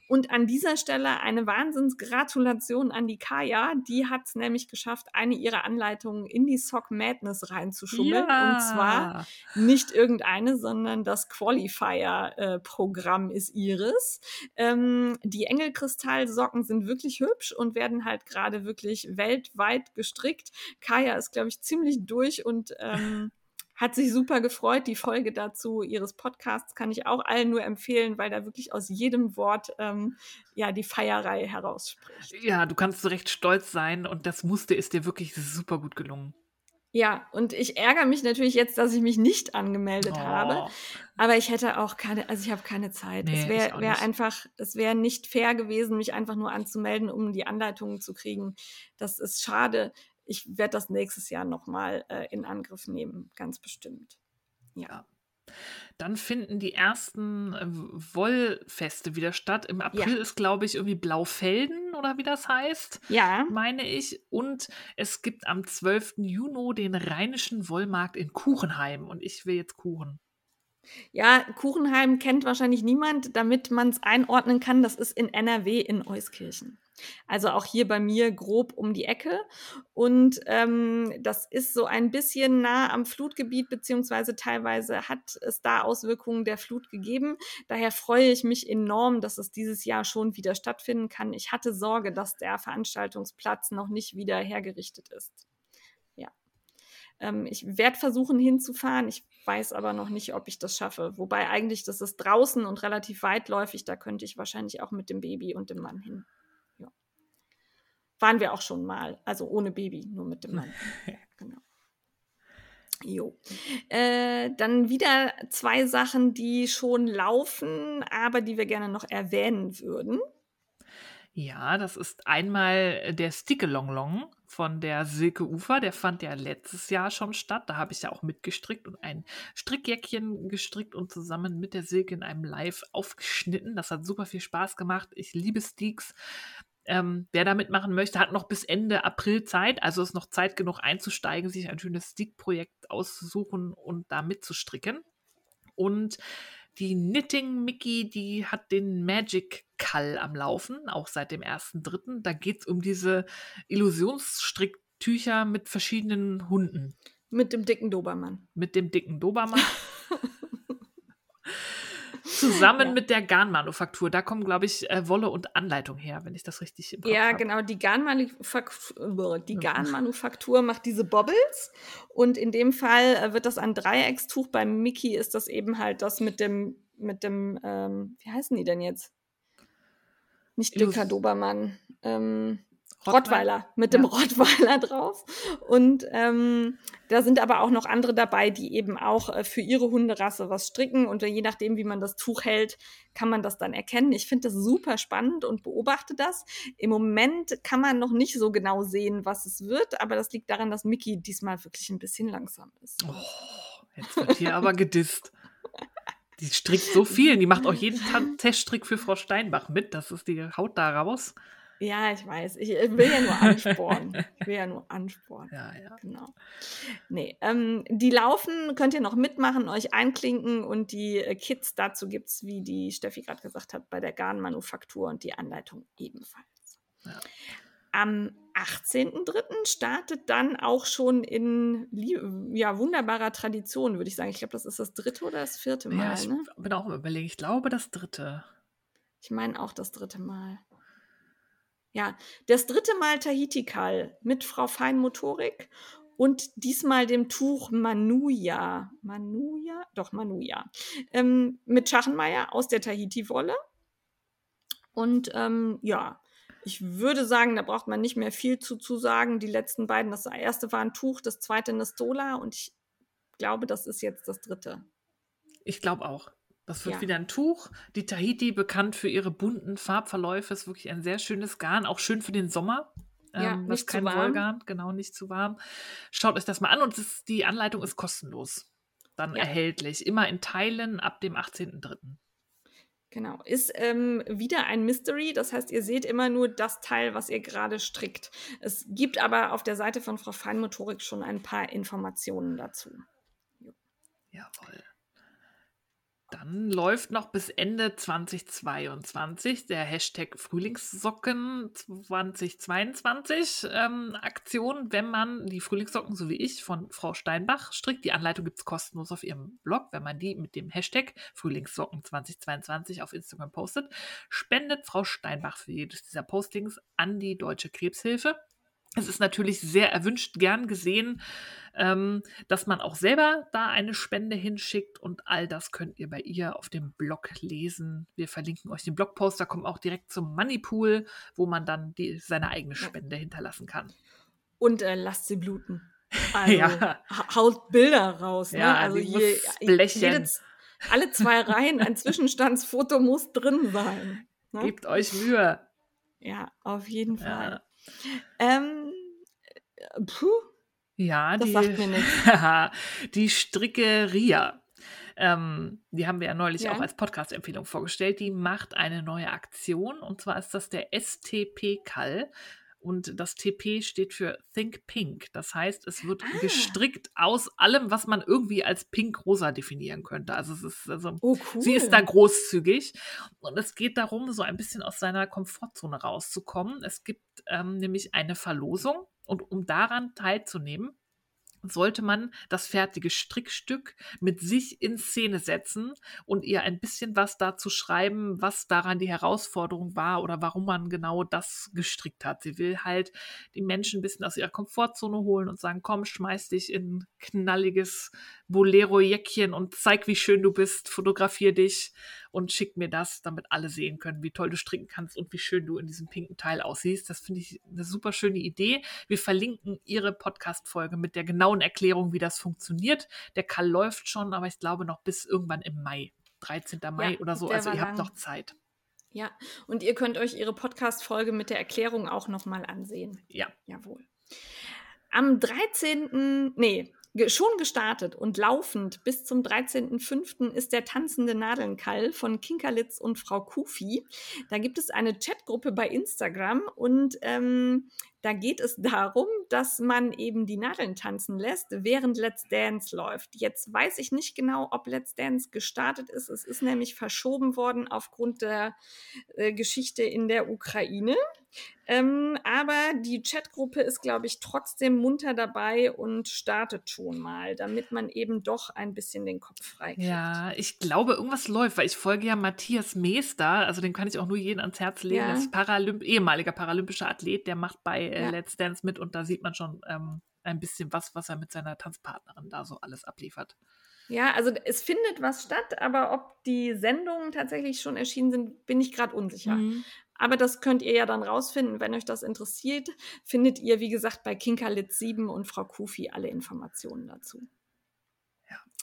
Und an dieser Stelle eine Wahnsinnsgratulation an die Kaya. Die hat es nämlich geschafft, eine ihrer Anleitungen in die Sock Madness reinzuschummeln. Ja. Und zwar nicht irgendeine, sondern das Qualifier-Programm äh, ist ihres. Ähm, die Engelkristallsocken sind wirklich hübsch und werden halt gerade wirklich weltweit gestrickt. Kaya ist, glaube ich, ziemlich durch und ähm, *laughs* hat sich super gefreut. Die Folge dazu ihres Podcasts kann ich auch allen nur empfehlen, weil da wirklich aus jedem Wort ähm, ja die Feierei herausspricht. Ja, du kannst recht stolz sein und das Muster ist dir wirklich super gut gelungen. Ja, und ich ärgere mich natürlich jetzt, dass ich mich nicht angemeldet oh. habe. Aber ich hätte auch keine, also ich habe keine Zeit. Nee, es wäre wär einfach, es wäre nicht fair gewesen, mich einfach nur anzumelden, um die Anleitungen zu kriegen. Das ist schade ich werde das nächstes Jahr nochmal äh, in Angriff nehmen, ganz bestimmt. Ja. Dann finden die ersten äh, Wollfeste wieder statt. Im April ja. ist, glaube ich, irgendwie Blaufelden oder wie das heißt. Ja. Meine ich. Und es gibt am 12. Juni den Rheinischen Wollmarkt in Kuchenheim. Und ich will jetzt Kuchen. Ja, Kuchenheim kennt wahrscheinlich niemand, damit man es einordnen kann. Das ist in NRW in Euskirchen. Also auch hier bei mir grob um die Ecke. Und ähm, das ist so ein bisschen nah am Flutgebiet, beziehungsweise teilweise hat es da Auswirkungen der Flut gegeben. Daher freue ich mich enorm, dass es dieses Jahr schon wieder stattfinden kann. Ich hatte Sorge, dass der Veranstaltungsplatz noch nicht wieder hergerichtet ist. Ähm, ich werde versuchen hinzufahren. Ich weiß aber noch nicht, ob ich das schaffe. Wobei eigentlich, das ist draußen und relativ weitläufig. Da könnte ich wahrscheinlich auch mit dem Baby und dem Mann hin. Ja. Waren wir auch schon mal. Also ohne Baby, nur mit dem Mann. *laughs* genau. Jo. Äh, dann wieder zwei Sachen, die schon laufen, aber die wir gerne noch erwähnen würden. Ja, das ist einmal der Stickelonglong von der Silke Ufer. Der fand ja letztes Jahr schon statt. Da habe ich ja auch mitgestrickt und ein Strickjäckchen gestrickt und zusammen mit der Silke in einem Live aufgeschnitten. Das hat super viel Spaß gemacht. Ich liebe Sticks. Ähm, wer da mitmachen möchte, hat noch bis Ende April Zeit. Also ist noch Zeit genug einzusteigen, sich ein schönes Stick-Projekt auszusuchen und da mitzustricken. Und die Knitting Mickey, die hat den Magic Call am Laufen, auch seit dem 1.3. Da geht es um diese Illusionsstricktücher mit verschiedenen Hunden. Mit dem dicken Dobermann. Mit dem dicken Dobermann. *laughs* Zusammen ja. mit der Garnmanufaktur. Da kommen, glaube ich, äh, Wolle und Anleitung her, wenn ich das richtig im Kopf Ja, hab. genau. Die Garnmanufaktur, die Garnmanufaktur macht diese Bobbles. Und in dem Fall äh, wird das ein Dreieckstuch. Beim Mickey ist das eben halt das mit dem, mit dem, ähm, wie heißen die denn jetzt? Nicht dicker Dobermann. Ähm, Rottweiler, mit dem ja. Rottweiler drauf. Und ähm, da sind aber auch noch andere dabei, die eben auch äh, für ihre Hunderasse was stricken. Und je nachdem, wie man das Tuch hält, kann man das dann erkennen. Ich finde das super spannend und beobachte das. Im Moment kann man noch nicht so genau sehen, was es wird, aber das liegt daran, dass Mickey diesmal wirklich ein bisschen langsam ist. Oh, jetzt wird hier aber gedisst. Die strickt so viel. Die macht auch jeden *laughs* Teststrick für Frau Steinbach mit. Das ist die haut da raus. Ja, ich weiß. Ich, will ja nur anspornen. *laughs* ich will ja nur anspornen. Ja, ja. Genau. Nee, ähm, die laufen, könnt ihr noch mitmachen, euch einklinken und die äh, Kits dazu gibt es, wie die Steffi gerade gesagt hat, bei der Garnmanufaktur und die Anleitung ebenfalls. Ja. Am 18.03. startet dann auch schon in ja, wunderbarer Tradition, würde ich sagen. Ich glaube, das ist das dritte oder das vierte Mal. Ja, ich ne? bin auch Überlegen. Ich glaube, das dritte. Ich meine auch das dritte Mal. Ja, das dritte Mal Tahiti-Kall mit Frau Feinmotorik und diesmal dem Tuch Manuja. Manuja? Doch, Manuja. Ähm, mit Schachenmeier aus der Tahiti-Wolle. Und ähm, ja, ich würde sagen, da braucht man nicht mehr viel zu, zu sagen. Die letzten beiden, das erste war ein Tuch, das zweite eine Stola und ich glaube, das ist jetzt das dritte. Ich glaube auch. Das wird Ja. wieder ein Tuch. Die Tahiti, bekannt für ihre bunten Farbverläufe, ist wirklich ein sehr schönes Garn, auch schön für den Sommer. Ja, Ähm, das nicht zu kein warm. Wollgarn, genau, nicht zu warm. Schaut euch das mal an und ist, die Anleitung ist kostenlos. Dann Ja. erhältlich. Immer in Teilen ab dem 18.03. Genau. Ist ähm, wieder ein Mystery. Das heißt, ihr seht immer nur das Teil, was ihr gerade strickt. Es gibt aber auf der Seite von Frau Feinmotorik schon ein paar Informationen dazu. Jawohl. Dann läuft noch bis Ende 2022 der Hashtag Frühlingssocken 2022 ähm, Aktion, wenn man die Frühlingssocken, so wie ich, von Frau Steinbach strickt. Die Anleitung gibt es kostenlos auf ihrem Blog. Wenn man die mit dem Hashtag Frühlingssocken 2022 auf Instagram postet, spendet Frau Steinbach für jedes dieser Postings an die Deutsche Krebshilfe. Es ist natürlich sehr erwünscht, gern gesehen, ähm, dass man auch selber da eine Spende hinschickt und all das könnt ihr bei ihr auf dem Blog lesen. Wir verlinken euch den Blogpost, da kommt auch direkt zum Moneypool, wo man dann die, seine eigene Ja. Spende hinterlassen kann. Und äh, lasst sie bluten. *laughs* Also, Ja. ha- haut Bilder raus. Ne? Ja, also je, jede alle zwei Reihen, ein Zwischenstandsfoto muss drin sein. Ne? Gebt euch Mühe. Ja, auf jeden Ja, Fall. Ähm, äh, puh, ja das die, sagt mir *laughs* nichts. die Stricke Ria. Ähm, die haben wir ja neulich Ja. auch als Podcast-Empfehlung vorgestellt. Die macht eine neue Aktion und zwar ist das der STP-Kall. Und das TP steht für Think Pink. Das heißt, es wird Ah. gestrickt aus allem, was man irgendwie als pink-rosa definieren könnte. Also es ist also Oh, cool. Sie ist da großzügig und es geht darum, so ein bisschen aus seiner Komfortzone rauszukommen. Es gibt ähm, nämlich eine Verlosung und um daran teilzunehmen, sollte man das fertige Strickstück mit sich in Szene setzen und ihr ein bisschen was dazu schreiben, was daran die Herausforderung war oder warum man genau das gestrickt hat. Sie will halt die Menschen ein bisschen aus ihrer Komfortzone holen und sagen, komm, schmeiß dich in knalliges Bolero-Jäckchen und zeig, wie schön du bist, fotografier dich und schick mir das, damit alle sehen können, wie toll du stricken kannst und wie schön du in diesem pinken Teil aussiehst. Das finde ich eine super schöne Idee. Wir verlinken ihre Podcast-Folge mit der genauen Erklärung, wie das funktioniert. Der Call läuft schon, aber ich glaube noch bis irgendwann im Mai. 13. Mai Ja, oder so. Also ihr habt lang. noch Zeit. Ja, und ihr könnt euch ihre Podcast-Folge mit der Erklärung auch nochmal ansehen. Ja. Jawohl. Am 13. Nee, schon gestartet und laufend bis zum 13.05. ist der tanzende Nadelnkall von Kinkerlitz und Frau Kufi. Da gibt es eine Chatgruppe bei Instagram und ähm, da geht es darum, dass man eben die Nadeln tanzen lässt, während Let's Dance läuft. Jetzt weiß ich nicht genau, ob Let's Dance gestartet ist. Es ist nämlich verschoben worden aufgrund der äh, Geschichte in der Ukraine. Ähm, aber die Chatgruppe ist, glaube ich, trotzdem munter dabei und startet schon mal, damit man eben doch ein bisschen den Kopf frei kriegt. Ja, ich glaube, irgendwas läuft, weil ich folge ja Matthias Meester, also den kann ich auch nur jeden ans Herz legen. Ja. Das ist Paralymp ehemaliger paralympischer Athlet, der macht bei äh, Ja. Let's Dance mit und da sieht man schon ähm, ein bisschen was, was er mit seiner Tanzpartnerin da so alles abliefert. Ja, also es findet was statt, aber ob die Sendungen tatsächlich schon erschienen sind, bin ich gerade unsicher. Mhm. Aber das könnt ihr ja dann rausfinden, wenn euch das interessiert. Findet ihr, wie gesagt, bei Kinkerlitz 7 und Frau Kufi alle Informationen dazu.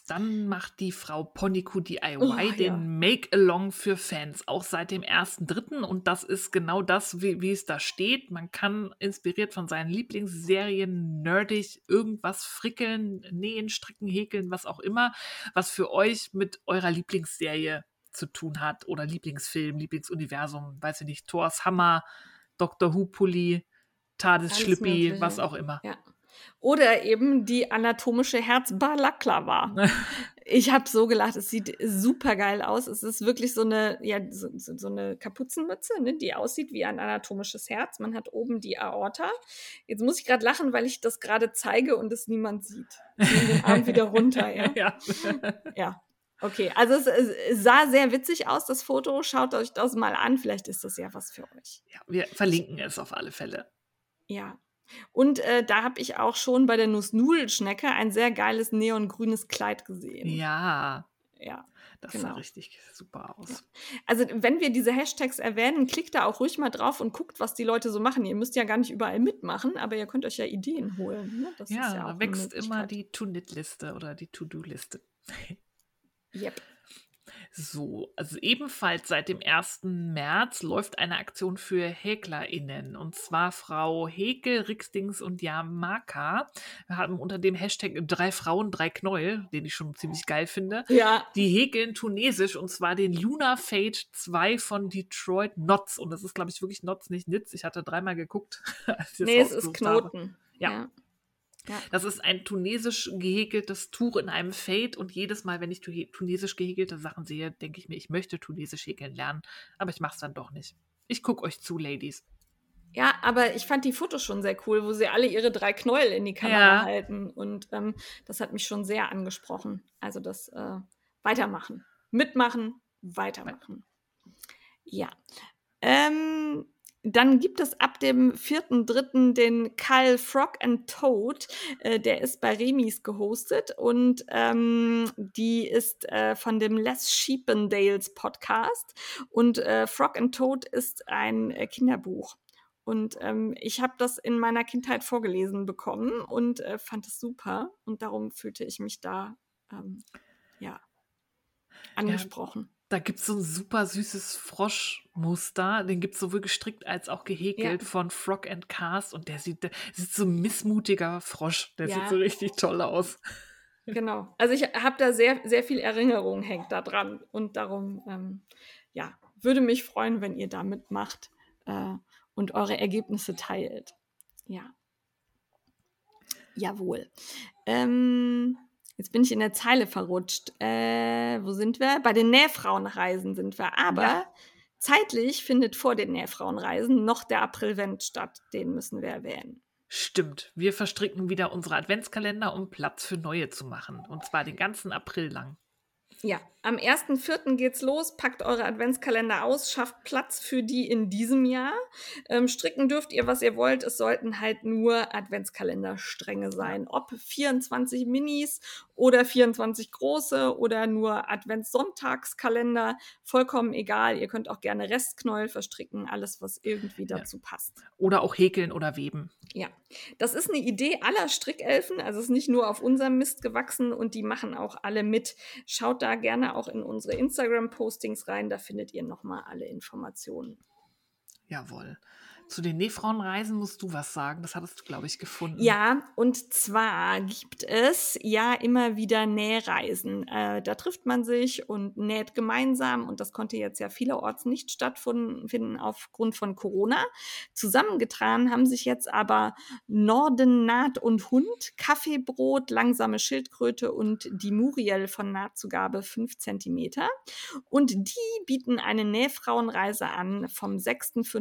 Dann macht die Frau Poniku DIY Oh, ja. den Make-Along für Fans, auch seit dem 1.3. Und das ist genau das, wie, wie es da steht. Man kann inspiriert von seinen Lieblingsserien nerdig irgendwas frickeln, nähen, stricken, häkeln, was auch immer, was für euch mit eurer Lieblingsserie zu tun hat oder Lieblingsfilm, Lieblingsuniversum, weiß ich nicht, Thors Hammer, Dr. Who-Pulli, Alles TARDIS-Schlippi, Mögliche. was auch immer. Ja. Oder eben die anatomische Herzbalaklava. *laughs* ich habe so gelacht, es sieht super geil aus. Es ist wirklich so eine, ja, so, so so eine Kapuzenmütze, ne, die aussieht wie ein anatomisches Herz. Man hat oben die Aorta. Jetzt muss ich gerade lachen, weil ich das gerade zeige und es niemand sieht. Ich nehme den Arm wieder runter, *laughs* ja. ja. Ja. Okay, also es, es sah sehr witzig aus, das Foto. Schaut euch das mal an. Vielleicht ist das ja was für euch. ja, wir verlinken es auf alle Fälle. Ja. Und äh, da habe ich auch schon bei der Nussnudelschnecke ein sehr geiles neongrünes Kleid gesehen. Ja, Ja. das sah Genau. richtig super aus. Also, wenn wir diese Hashtags erwähnen, klickt da auch ruhig mal drauf und guckt, was die Leute so machen. Ihr müsst ja gar nicht überall mitmachen, aber ihr könnt euch ja Ideen holen. Ne? Das Ja, ist ja auch da wächst immer die To-Knit-Liste oder die To-Do-Liste. *laughs* Yep. So, also ebenfalls seit dem 1. März läuft eine Aktion für HäklerInnen. Und zwar Frau Häkel, Rixdings und Yamaka. Wir haben unter dem Hashtag drei Frauen, drei Knäuel, den ich schon ziemlich geil finde. Ja, Die häkeln tunesisch und zwar den Lunar Fate 2 von Detroit Knots. Und das ist, glaube ich, wirklich Knots, nicht Nitz. Ich hatte dreimal geguckt. *laughs* als nee, es ist rausgesucht habe. Knoten. Ja. Ja. Das ist ein tunesisch gehäkeltes Tuch in einem Fade und jedes Mal, wenn ich tu- tunesisch gehäkelte Sachen sehe, denke ich mir, ich möchte tunesisch häkeln lernen, aber ich mache es dann doch nicht. Ich gucke euch zu, Ladies. Ja, aber ich fand die Fotos schon sehr cool, wo sie alle ihre drei Knäuel in die Kamera Ja. halten. Und ähm, das hat mich schon sehr angesprochen. Also das äh, Weitermachen. Mitmachen, weitermachen. Ja. Ähm, dann gibt es ab dem 4.3. den Kyle Frog and Toad. Äh, der ist bei Remis gehostet und ähm, die ist äh, von dem Les Sheependales Podcast. Und äh, Frog and Toad ist ein äh, Kinderbuch. Und ähm, ich habe das in meiner Kindheit vorgelesen bekommen und äh, fand es super. Und darum fühlte ich mich da, ähm, ja, angesprochen. Da gibt es so ein super süßes Froschmuster. Den gibt es sowohl gestrickt als auch gehäkelt Ja. von Frog and Cast. Und der sieht, der sieht so ein missmutiger Frosch. Der Ja. sieht so richtig toll aus. Genau. Also ich habe da sehr, sehr viel Erinnerung hängt da dran. Und darum, ähm, ja, würde mich freuen, wenn ihr da mitmacht äh, und eure Ergebnisse teilt. Ja. Jawohl. Ähm, jetzt bin ich in der Zeile verrutscht. Äh, wo sind wir? Bei den Nähfrauenreisen sind wir. Aber Ja. zeitlich findet vor den Nähfrauenreisen noch der Aprilvent statt. Den müssen wir erwähnen. Stimmt. Wir verstricken wieder unsere Adventskalender, um Platz für neue zu machen. Und zwar den ganzen April lang. Ja, am 1.4. geht's los. Packt eure Adventskalender aus, schafft Platz für die in diesem Jahr. Ähm, stricken dürft ihr, was ihr wollt. Es sollten halt nur Adventskalenderstränge sein. Ob 24 Minis oder 24 große oder nur Adventssonntagskalender, vollkommen egal. Ihr könnt auch gerne Restknäuel verstricken, alles, was irgendwie Ja. dazu passt. Oder auch häkeln oder weben. Ja, das ist eine Idee aller Strickelfen. Also es ist nicht nur auf unserem Mist gewachsen und die machen auch alle mit. Schaut da gerne auch in unsere Instagram-Postings rein. Da findet ihr nochmal alle Informationen. Jawohl. Zu den Nähfrauenreisen musst du was sagen. Das hattest du, glaube ich, gefunden. Ja, und zwar gibt es ja immer wieder Nähreisen. Äh, da trifft man sich und näht gemeinsam und das konnte jetzt ja vielerorts nicht stattfinden aufgrund von Corona. Zusammengetragen haben sich jetzt aber Norden Naht und Hund, Kaffeebrot, langsame Schildkröte und die Muriel von Nahtzugabe 5 cm. Und die bieten eine Nähfrauenreise an vom 6.5.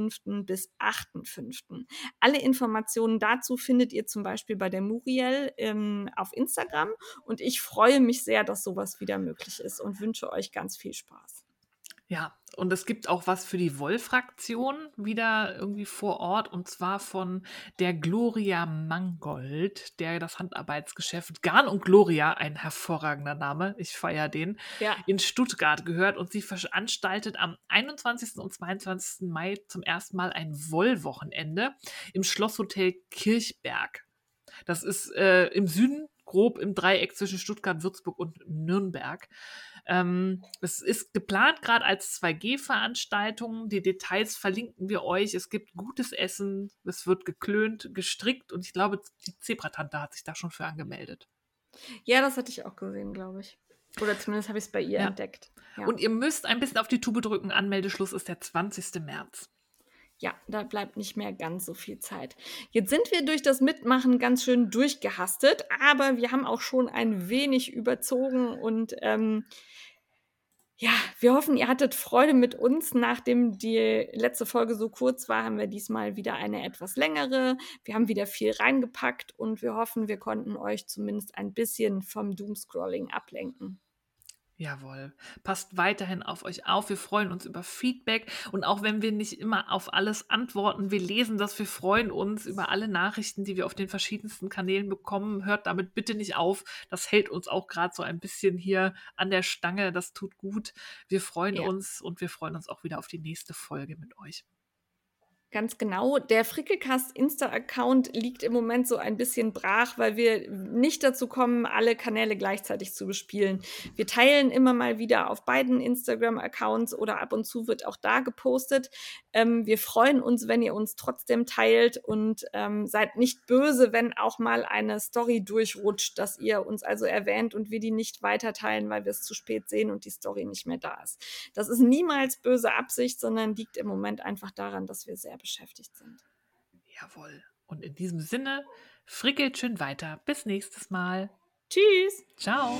bis 8.5. Alle Informationen dazu findet ihr zum Beispiel bei der Muriel ähm, auf Instagram. Und ich freue mich sehr, dass sowas wieder möglich ist und wünsche euch ganz viel Spaß. Ja, und es gibt auch was für die Wollfraktion wieder irgendwie vor Ort und zwar von der Gloria Mangold, der das Handarbeitsgeschäft Garn und Gloria, ein hervorragender Name, ich feiere den, Ja, in Stuttgart gehört und sie veranstaltet am 21. und 22. Mai zum ersten Mal ein Wollwochenende im Schlosshotel Kirchberg. Das ist äh, im Süden, grob im Dreieck zwischen Stuttgart, Würzburg und Nürnberg. Ähm, es ist geplant gerade als 2G-Veranstaltung. Die Details verlinken wir euch. Es gibt gutes Essen, es wird geklönt, gestrickt und ich glaube, die Zebratante hat sich da schon für angemeldet. ja das hatte ich auch gesehen, glaube ich. Oder zumindest habe ich es bei ihr Ja. entdeckt. Ja. Und ihr müsst ein bisschen auf die Tube drücken. Anmeldeschluss ist der 20. März. Ja, da bleibt nicht mehr ganz so viel Zeit. Jetzt sind wir durch das Mitmachen ganz schön durchgehastet, aber wir haben auch schon ein wenig überzogen und ähm, ja, wir hoffen, ihr hattet Freude mit uns. Nachdem die letzte Folge so kurz war, haben wir diesmal wieder eine etwas längere. Wir haben wieder viel reingepackt und wir hoffen, wir konnten euch zumindest ein bisschen vom Doomscrolling ablenken. Jawohl. Passt weiterhin auf euch auf. Wir freuen uns über Feedback. Und auch wenn wir nicht immer auf alles antworten, wir lesen das. Wir freuen uns über alle Nachrichten, die wir auf den verschiedensten Kanälen bekommen. Hört damit bitte nicht auf. Das hält uns auch gerade so ein bisschen hier an der Stange. Das tut gut. Wir freuen ja. uns und wir freuen uns auch wieder auf die nächste Folge mit euch. Ganz genau. Der Frickelcast Insta-Account liegt im Moment so ein bisschen brach, weil wir nicht dazu kommen, alle Kanäle gleichzeitig zu bespielen. Wir teilen immer mal wieder auf beiden Instagram-Accounts oder ab und zu wird auch da gepostet. Ähm, wir freuen uns, wenn ihr uns trotzdem teilt und ähm, seid nicht böse, wenn auch mal eine Story durchrutscht, dass ihr uns also erwähnt und wir die nicht weiter teilen, weil wir es zu spät sehen und die Story nicht mehr da ist. Das ist niemals böse Absicht, sondern liegt im Moment einfach daran, dass wir sehr beschäftigt sind. Jawohl. Und in diesem Sinne, frickelt schön weiter. Bis nächstes Mal. Tschüss. Ciao.